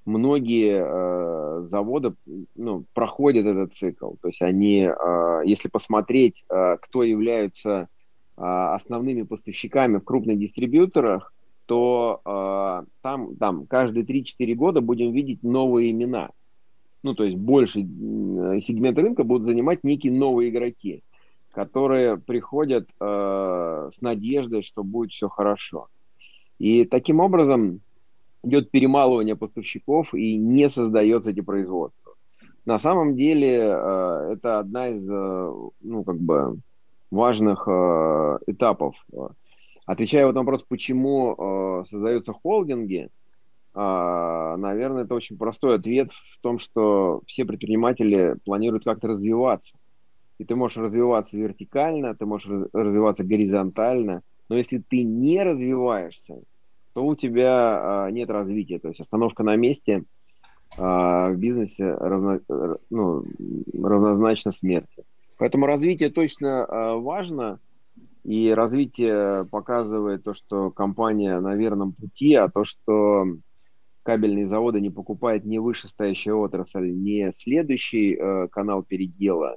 многие э, заводы ну, проходят этот цикл. То есть они, э, если посмотреть, э, кто являются э, основными поставщиками в крупных дистрибьюторах, то э, там, там каждые 3-4 года будем видеть новые имена. Ну, то есть больше сегмент рынка будут занимать некие новые игроки, которые приходят э, с надеждой, что будет все хорошо. И таким образом идет перемалывание поставщиков и не создается эти производства. На самом деле э, это одна из э, ну, как бы важных э, этапов Отвечая вот на вопрос, почему э, создаются холдинги, э, наверное, это очень простой ответ в том, что все предприниматели планируют как-то развиваться. И ты можешь развиваться вертикально, ты можешь развиваться горизонтально, но если ты не развиваешься, то у тебя нет развития. То есть остановка на месте в бизнесе равно, ну, равнозначно смерти. Поэтому развитие точно э, важно – и развитие показывает то, что компания на верном пути, а то, что кабельные заводы не покупают не вышестоящая отрасль, не следующий э, канал передела,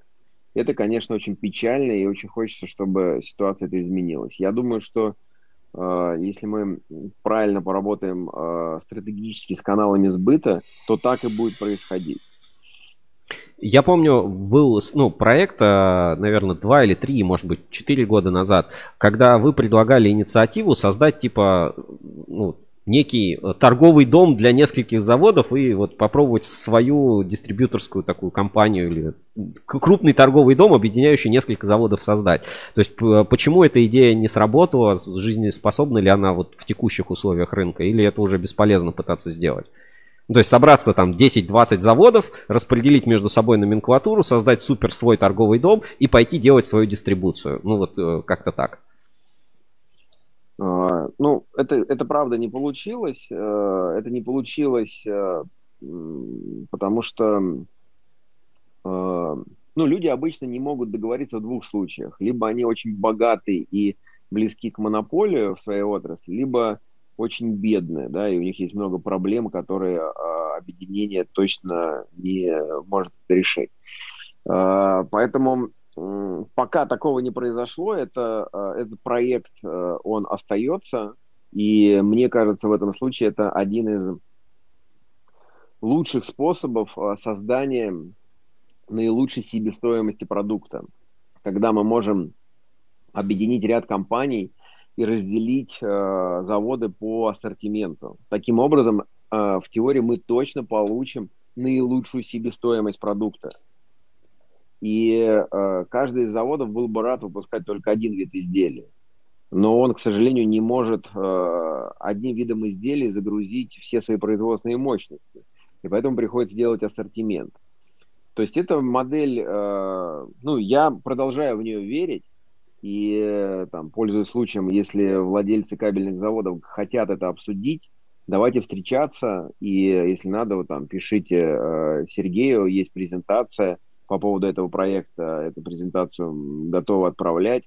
это, конечно, очень печально, и очень хочется, чтобы ситуация это изменилась. Я думаю, что э, если мы правильно поработаем э, стратегически с каналами сбыта, то так и будет происходить. Я помню, был ну, проект, э, наверное, два или три, может быть, четыре года назад, когда вы предлагали инициативу создать типа ну, некий э, торговый дом для нескольких заводов и вот попробовать свою дистрибьюторскую такую компанию или крупный торговый дом, объединяющий несколько заводов создать. То есть почему эта идея не сработала, жизнеспособна ли она вот в текущих условиях рынка, или это уже бесполезно пытаться сделать? То есть собраться там 10-20 заводов, распределить между собой номенклатуру, создать супер свой торговый дом и пойти делать свою дистрибуцию. Ну вот э, как-то так. А, ну, это, это правда не получилось. Э, это не получилось, э, потому что ну, люди обычно не могут договориться в двух случаях. Либо они очень богаты и близки к монополию в своей отрасли, либо очень бедные, да, и у них есть много проблем, которые э, объединение точно не может решить. Э, поэтому пока такого не произошло, это, э, этот проект, он остается, и мне кажется, в этом случае это один из лучших способов создания наилучшей себестоимости продукта, когда мы можем объединить ряд компаний – и разделить э, заводы по ассортименту. Таким образом, э, в теории мы точно получим наилучшую себестоимость продукта. И э, каждый из заводов был бы рад выпускать только один вид изделия. Но он, к сожалению, не может э, одним видом изделий загрузить все свои производственные мощности. И поэтому приходится делать ассортимент. То есть эта модель, э, ну, я продолжаю в нее верить, и, э, там, пользуясь случаем, если владельцы кабельных заводов хотят это обсудить, давайте встречаться, и если надо, вот, там, пишите э, Сергею, есть презентация по поводу этого проекта, эту презентацию готовы отправлять.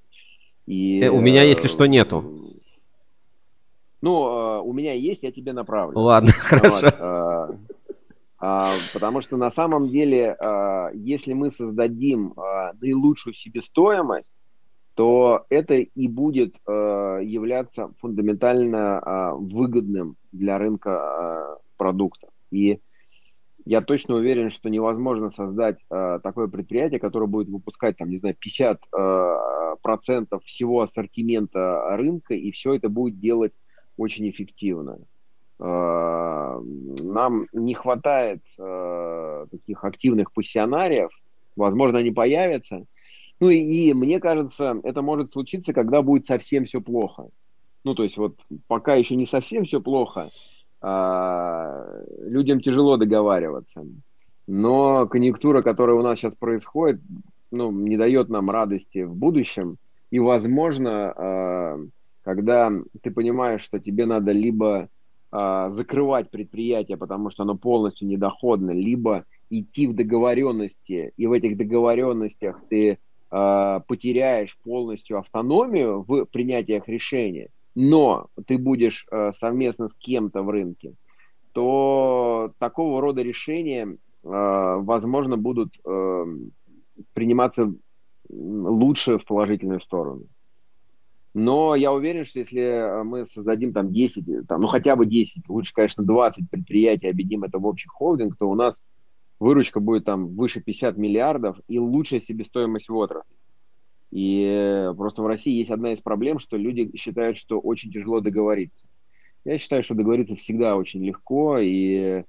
И, э, у меня, если что, нету. Ну, э, у меня есть, я тебе направлю. Ладно, хорошо. Вот, э, потому что на самом деле, если мы создадим наилучшую себестоимость, то это и будет э, являться фундаментально э, выгодным для рынка э, продукта. И я точно уверен, что невозможно создать э, такое предприятие, которое будет выпускать, там, не знаю, 50 э, процентов всего ассортимента рынка, и все это будет делать очень эффективно. Э, нам не хватает э, таких активных пассионариев, возможно, они появятся, Ну и, и мне кажется, это может случиться, когда будет совсем все плохо. Ну, то есть вот пока еще не совсем все плохо, а, людям тяжело договариваться. Но конъюнктура, которая у нас сейчас происходит, ну, не дает нам радости в будущем. И, возможно, а, когда ты понимаешь, что тебе надо либо а, закрывать предприятие, потому что оно полностью недоходно, либо идти в договоренности, и в этих договоренностях ты э, потеряешь полностью автономию в принятиях решений, но ты будешь э, совместно с кем-то в рынке, то такого рода решения, э, возможно, будут приниматься лучше в положительную сторону. Но я уверен, что если мы создадим там 10, там, ну хотя бы 10, лучше, конечно, 20 предприятий, объединим это в общий холдинг, то у нас выручка будет там выше 50 миллиардов и лучшая себестоимость в отрасли. И просто в России есть одна из проблем, что люди считают, что очень тяжело договориться. Я считаю, что договориться всегда очень легко, и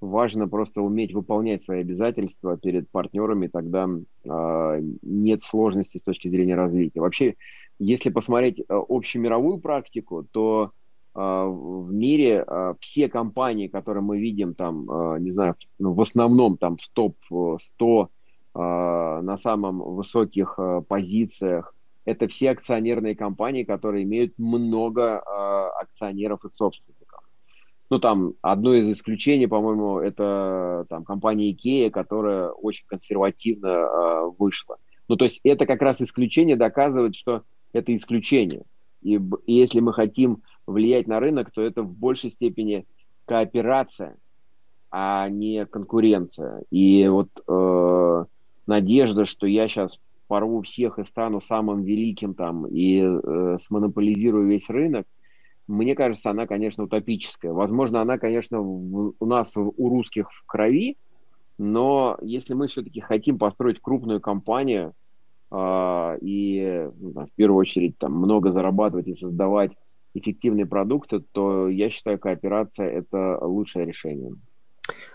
важно просто уметь выполнять свои обязательства перед партнерами, тогда э, нет сложностей с точки зрения развития. Вообще, если посмотреть э, общемировую практику, то в мире а, все компании, которые мы видим там, а, не знаю, ну, в основном там в топ-100 на самом высоких позициях, это все акционерные компании, которые имеют много акционеров и собственников. Ну, там, одно из исключений, по-моему, это там компания IKEA, которая очень консервативно вышла. Ну, то есть это как раз исключение доказывает, что это исключение. И, и если мы хотим влиять на рынок, то это в большей степени кооперация, а не конкуренция. И вот э, надежда, что я сейчас порву всех и стану самым великим там и э, смонополизирую весь рынок, мне кажется, она, конечно, утопическая. Возможно, она, конечно, в, у нас у русских в крови, но если мы все-таки хотим построить крупную компанию э, и ну, в первую очередь там много зарабатывать и создавать эффективные продукты, то я считаю, кооперация – это лучшее решение.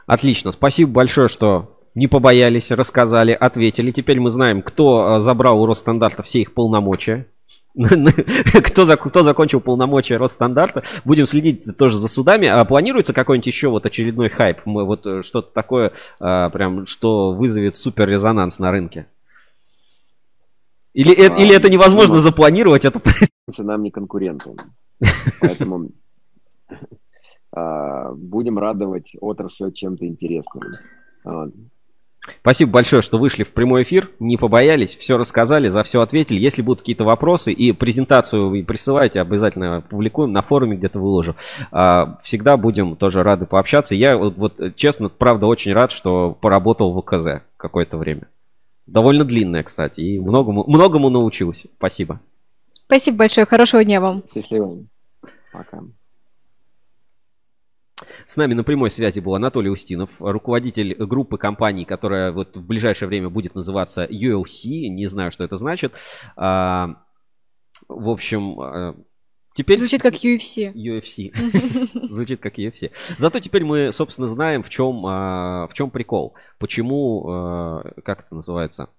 Отлично. Спасибо большое, что не побоялись, рассказали, ответили. Теперь мы знаем, кто э, забрал у Росстандарта все их полномочия. кто, за, кто закончил полномочия Росстандарта. Будем следить тоже за судами. А планируется какой-нибудь еще вот очередной хайп? Мы вот э, что-то такое, а, прям, что вызовет супер резонанс на рынке? Или, а, или это невозможно запланировать? Это нам не конкуренты. Поэтому а, будем радовать отрасль чем-то интересным. Спасибо большое, что вышли в прямой эфир, не побоялись, все рассказали, за все ответили. Если будут какие-то вопросы и презентацию вы присылайте, обязательно публикуем, на форуме где-то выложу. А, всегда будем тоже рады пообщаться. Я вот, честно, правда, очень рад, что поработал в КЗ какое-то время. Довольно длинное, кстати, и многому, многому научился. Спасибо. Спасибо большое, хорошего дня вам. Счастливо. Пока. С нами на прямой связи был Анатолий Устинов, руководитель группы компаний, которая вот в ближайшее время будет называться ULC. Не знаю, что это значит. А, в общем, а, Теперь... Звучит как UFC. UFC. Звучит как UFC. Зато теперь мы, собственно, знаем, в чем, а, в чем прикол. Почему, как это называется,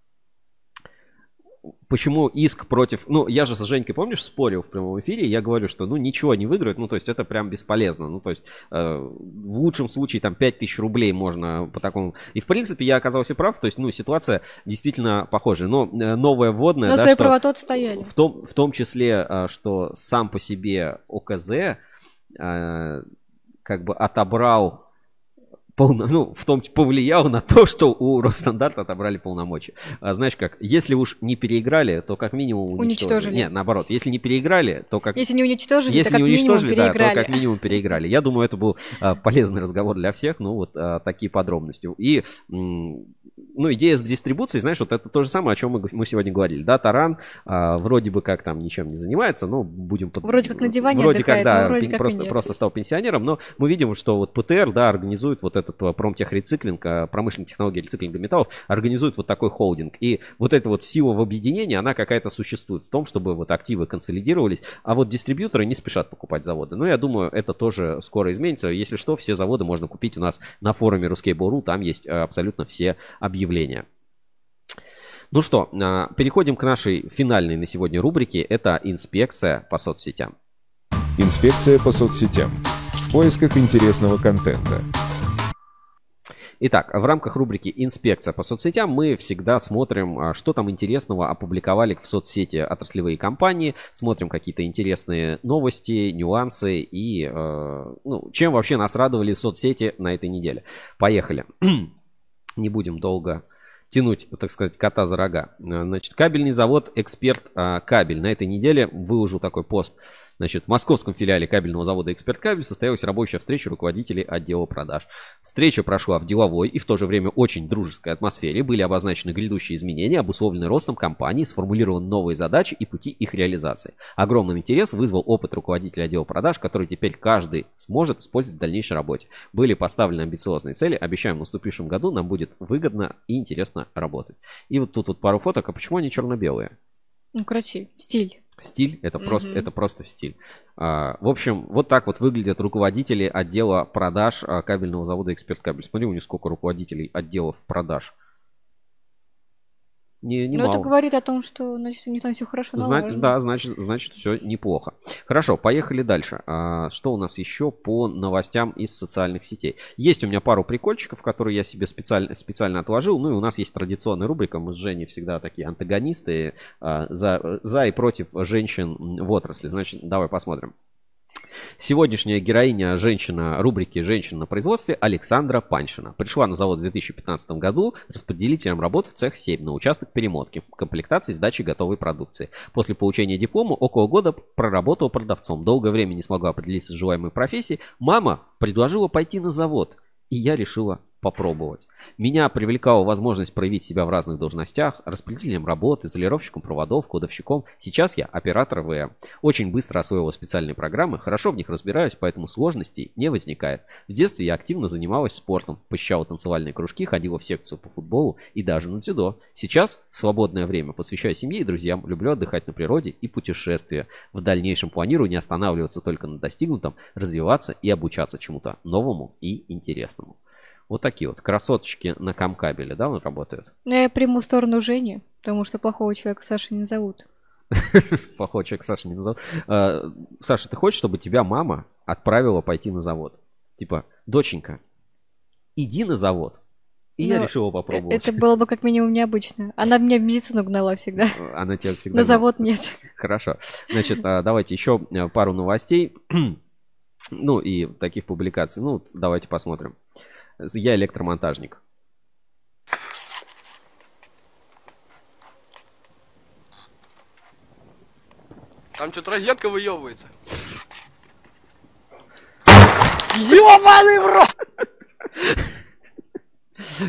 почему иск против... Ну, я же с Женькой, помнишь, спорил в прямом эфире, я говорю, что, ну, ничего не выиграют, ну, то есть это прям бесполезно. Ну, то есть э, в лучшем случае там 5000 рублей можно по такому... И, в принципе, я оказался прав, то есть, ну, ситуация действительно похожая. Но э, новая вводная... Но да, свои что, права тот стояли. В том, в том числе, э, что сам по себе ОКЗ э, как бы отобрал полно, ну, в том повлиял на то, что у Росстандарта отобрали полномочия. А, знаешь как, если уж не переиграли, то как минимум уничтожили. уничтожили. Нет, наоборот, если не переиграли, то как... Если не уничтожили, если то как не уничтожили, минимум переиграли. да, то как минимум переиграли. Я думаю, это был а, полезный разговор для всех, ну, вот а, такие подробности. И ну, идея с дистрибуцией, знаешь, вот это то же самое, о чем мы, мы сегодня говорили. Да, Таран а, вроде бы как там ничем не занимается, но будем... Под... Вроде как на диване Вроде отдыхает, как, да, вроде просто, как просто стал пенсионером, но мы видим, что вот ПТР, да, организует вот этот а, промтехрециклинг, а, промышленная технология рециклинга металлов, организует вот такой холдинг. И вот эта вот сила в объединении, она какая-то существует в том, чтобы вот активы консолидировались, а вот дистрибьюторы не спешат покупать заводы. Но я думаю, это тоже скоро изменится. Если что, все заводы можно купить у нас на форуме Ruskable.ru, там есть абсолютно все объявления. Ну что, а, переходим к нашей финальной на сегодня рубрике. Это инспекция по соцсетям. Инспекция по соцсетям. В поисках интересного контента. Итак, в рамках рубрики «Инспекция по соцсетям» мы всегда смотрим, а, что там интересного опубликовали в соцсети отраслевые компании, смотрим какие-то интересные новости, нюансы и э, ну, чем вообще нас радовали соцсети на этой неделе. Поехали. Не будем долго тянуть, так сказать, кота за рога. Значит, кабельный завод «Эксперт а, Кабель» на этой неделе выложил такой пост – Значит, в московском филиале кабельного завода «Эксперт Кабель» состоялась рабочая встреча руководителей отдела продаж. Встреча прошла в деловой и в то же время очень дружеской атмосфере. Были обозначены грядущие изменения, обусловленные ростом компании, сформулированы новые задачи и пути их реализации. Огромный интерес вызвал опыт руководителя отдела продаж, который теперь каждый сможет использовать в дальнейшей работе. Были поставлены амбициозные цели. Обещаем, в наступившем году нам будет выгодно и интересно работать. И вот тут вот пару фоток. А почему они черно-белые? Ну, красиво. Стиль. Стиль, это просто, mm-hmm. это просто стиль. А, в общем, вот так вот выглядят руководители отдела продаж а, кабельного завода Эксперт Кабель. Смотри, у них сколько руководителей отделов продаж. Не, не Но это говорит о том, что значит, у них там все хорошо Зна- Да, значит, значит, все неплохо. Хорошо, поехали дальше. А, что у нас еще по новостям из социальных сетей? Есть у меня пару прикольчиков, которые я себе специально, специально отложил. Ну и у нас есть традиционная рубрика. Мы с Женей всегда такие антагонисты а, за, за и против женщин в отрасли. Значит, давай посмотрим. Сегодняшняя героиня женщина рубрики «Женщина на производстве» Александра Паншина. Пришла на завод в 2015 году распределителем работ в цех 7 на участок перемотки в комплектации сдачи готовой продукции. После получения диплома около года проработала продавцом. Долгое время не смогла определиться с желаемой профессией. Мама предложила пойти на завод. И я решила попробовать. Меня привлекала возможность проявить себя в разных должностях, распределителем работы, изолировщиком проводов, кодовщиком. Сейчас я оператор ВМ. Очень быстро освоила специальные программы, хорошо в них разбираюсь, поэтому сложностей не возникает. В детстве я активно занималась спортом, посещала танцевальные кружки, ходила в секцию по футболу и даже на дзюдо. Сейчас свободное время посвящаю семье и друзьям, люблю отдыхать на природе и путешествия. В дальнейшем планирую не останавливаться только на достигнутом, развиваться и обучаться чему-то новому и интересному. Вот такие вот красоточки на камкабеле, да, он работают? Ну, я приму сторону Жени, потому что плохого человека Саша не зовут. Плохого человека Саша не назовут. А, Саша, ты хочешь, чтобы тебя мама отправила пойти на завод? Типа, доченька, иди на завод. И я ну, решила попробовать. Это было бы как минимум необычно. Она меня в медицину гнала всегда. Она тебя всегда... На завод нет. Хорошо. Значит, а, давайте еще а, пару новостей. Ну и таких публикаций. Ну, давайте посмотрим. Я электромонтажник. Там что-то розетка выебывается. Ёбаный в рот!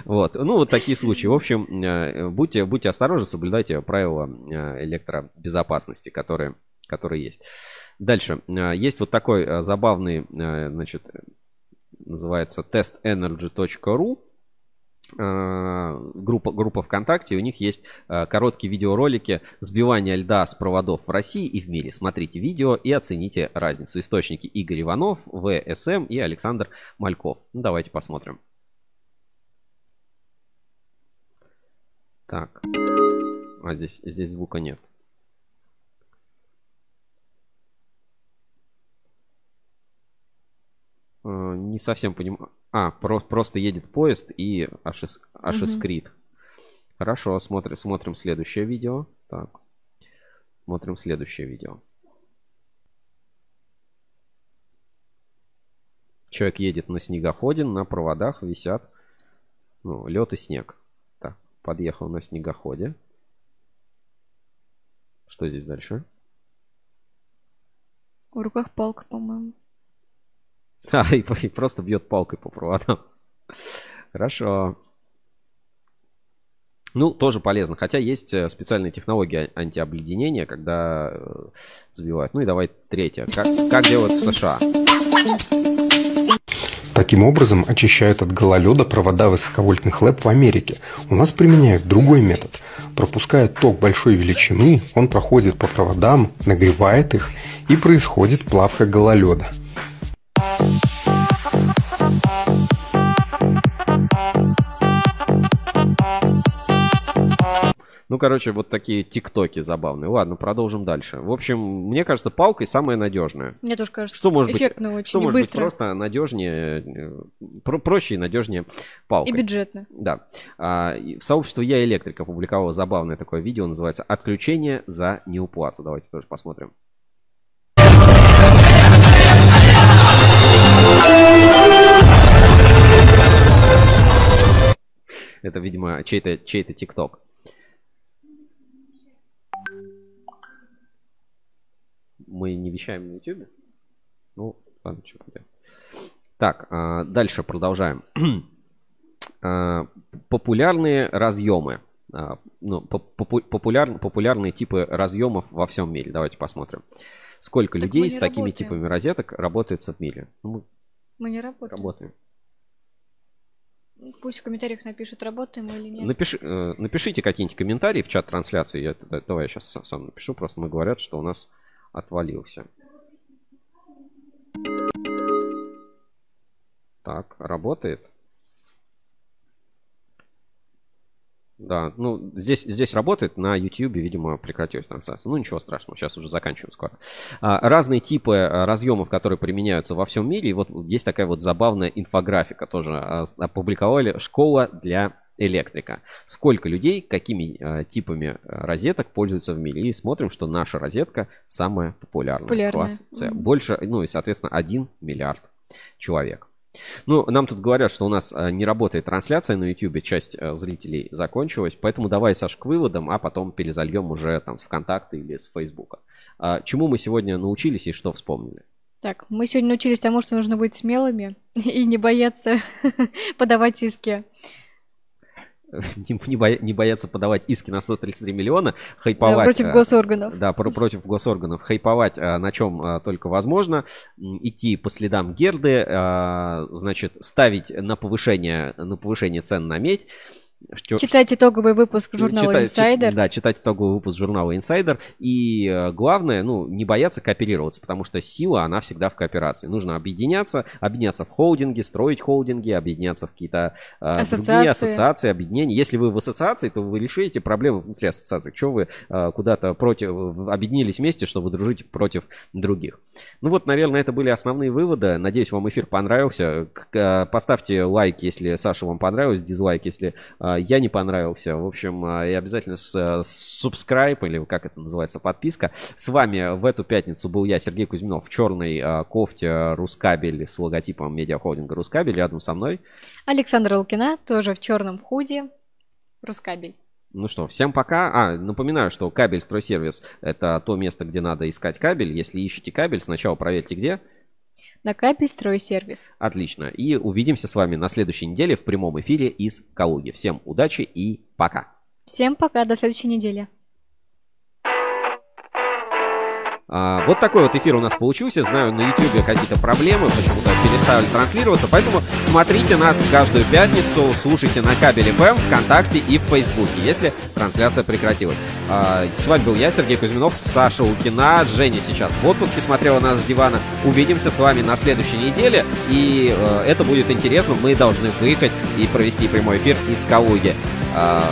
Вот, ну вот такие случаи. В общем, э, будьте, будьте осторожны, соблюдайте правила э, электробезопасности, которые, которые есть. Дальше. Э, есть вот такой забавный, значит, называется testenergy.ru а, группа, группа ВКонтакте, у них есть а, короткие видеоролики сбивания льда с проводов в России и в мире. Смотрите видео и оцените разницу. Источники Игорь Иванов, ВСМ и Александр Мальков. Ну, давайте посмотрим. Так. А здесь, здесь звука нет. Не совсем понимаю. А, про просто едет поезд и аж, аж искрит. Хорошо, смотрим, смотрим следующее видео. Так. Смотрим следующее видео. Человек едет на снегоходе, на проводах висят ну, лед и снег. Так, подъехал на снегоходе. Что здесь дальше? В руках палка, по-моему. А, и, просто бьет палкой по проводам. Хорошо. Ну, тоже полезно. Хотя есть э, специальные технологии антиобледенения, когда э, забивают. Ну и давай третье. Как, как делают в США? Таким образом очищают от гололеда провода высоковольтных ЛЭП в Америке. У нас применяют другой метод. Пропуская ток большой величины, он проходит по проводам, нагревает их и происходит плавка гололеда. Ну, короче, вот такие тиктоки забавные. Ладно, продолжим дальше. В общем, мне кажется, палкой самая надежная. Мне тоже кажется, Что может быть, эффектно очень что и может быть быстро. просто надежнее, э, про- проще и надежнее палкой. И бюджетно. Да. А, и в сообществе Я Электрик опубликовало забавное такое видео, называется «Отключение за неуплату». Давайте тоже посмотрим. Это, видимо, чей-то чей-то ТикТок. Мы не вещаем на YouTube? Ну, ладно, что поделать. Так, а, дальше продолжаем. А, Популярные разъемы. А, Ну, по- попу- популяр- популярные типы разъемов во всем мире. Давайте посмотрим. Сколько Так людей с такими работаем. типами розеток работает в мире? Ну, мы Мы не работаем. работаем. Пусть в комментариях напишут, работаем мы или нет. Напиши, э, напишите какие-нибудь комментарии в чат трансляции. Я, давай я сейчас сам напишу. Просто мы говорят, что у нас отвалился. Так, работает. Да, ну здесь, здесь работает, на YouTube, видимо, прекратилась трансляция. Ну ничего страшного, сейчас уже заканчиваем скоро. А, разные типы а, разъемов, которые применяются во всем мире. И вот есть такая вот забавная инфографика тоже. а, Опубликовали «Школа для электрика». Сколько людей, какими а, типами розеток пользуются в мире. И смотрим, что наша розетка самая популярная. Популярная. Класс С. Больше, ну и, соответственно, 1 миллиард человек. Ну, нам тут говорят, что у нас а, не работает трансляция на YouTube, часть а, зрителей закончилась, поэтому давай, Саш, к выводам, а потом перезальем уже там с ВКонтакта или с Фейсбука. А, чему мы сегодня научились и что вспомнили? Так, мы сегодня научились тому, что нужно быть смелыми и не бояться подавать иски. Не, не боя- не бояться подавать иски на 133 миллиона, хайповать... Да, против а, госорганов. Да, про- против госорганов, хайповать а, на чем а, только возможно, идти по следам Герды, значит, ставить на повышение, на повышение цен на медь. Что- Читать итоговый выпуск журнала Читать- чит- Insider. да, читать итоговый выпуск журнала Insider. И э, главное, ну, не бояться кооперироваться, потому что сила, она всегда в кооперации. Нужно объединяться, объединяться в холдинги, строить холдинги, объединяться в какие-то э, другие Ассоциации. объединения. Если вы в ассоциации, то вы решите проблемы внутри ассоциации. Чего вы э, куда-то против, объединились вместе, чтобы дружить против других. Ну вот, наверное, это были основные выводы. Надеюсь, вам эфир понравился. К- э, Поставьте лайк, если Саша вам понравилось, дизлайк, если э, я не понравился. В общем, э, и обязательно с, э, subscribe, или как это называется, подписка. С вами в эту пятницу был я, Сергей Кузьминов, в черной кофте Рускабель с логотипом медиахолдинга Рускабель. Рядом со мной. Александра Лукина, тоже в черном худе. Рускабель. Ну что, всем пока. А, напоминаю, что кабель стройсервис это то место, где надо искать кабель. Если ищете кабель, сначала проверьте где. На Капель стройсервис. Отлично. И увидимся с вами на следующей неделе в прямом эфире из Калуги. Всем удачи и пока. Всем пока, до следующей недели. А, вот такой вот эфир у нас получился. Знаю, на YouTube какие-то проблемы, почему-то перестали транслироваться. Поэтому смотрите нас каждую пятницу, слушайте на кабеле ФМ, ВКонтакте и в Фейсбуке, если трансляция прекратилась. А, с вами был я, Сергей Кузьминов, Саша Лукина. Женя сейчас в отпуске смотрела нас с дивана. Увидимся с вами на следующей неделе. И э, это будет интересно. Мы должны выехать и провести прямой эфир из Калуги. А,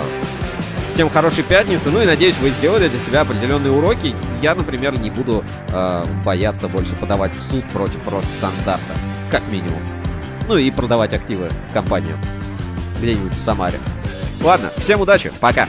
Всем хорошей пятницы. Ну и надеюсь, вы сделали для себя определенные уроки. Я, например, не буду э, бояться больше подавать в суд против Росстандарта. Как минимум. Ну и продавать активы компаниям. Где-нибудь в Самаре. Ладно, всем удачи. Пока.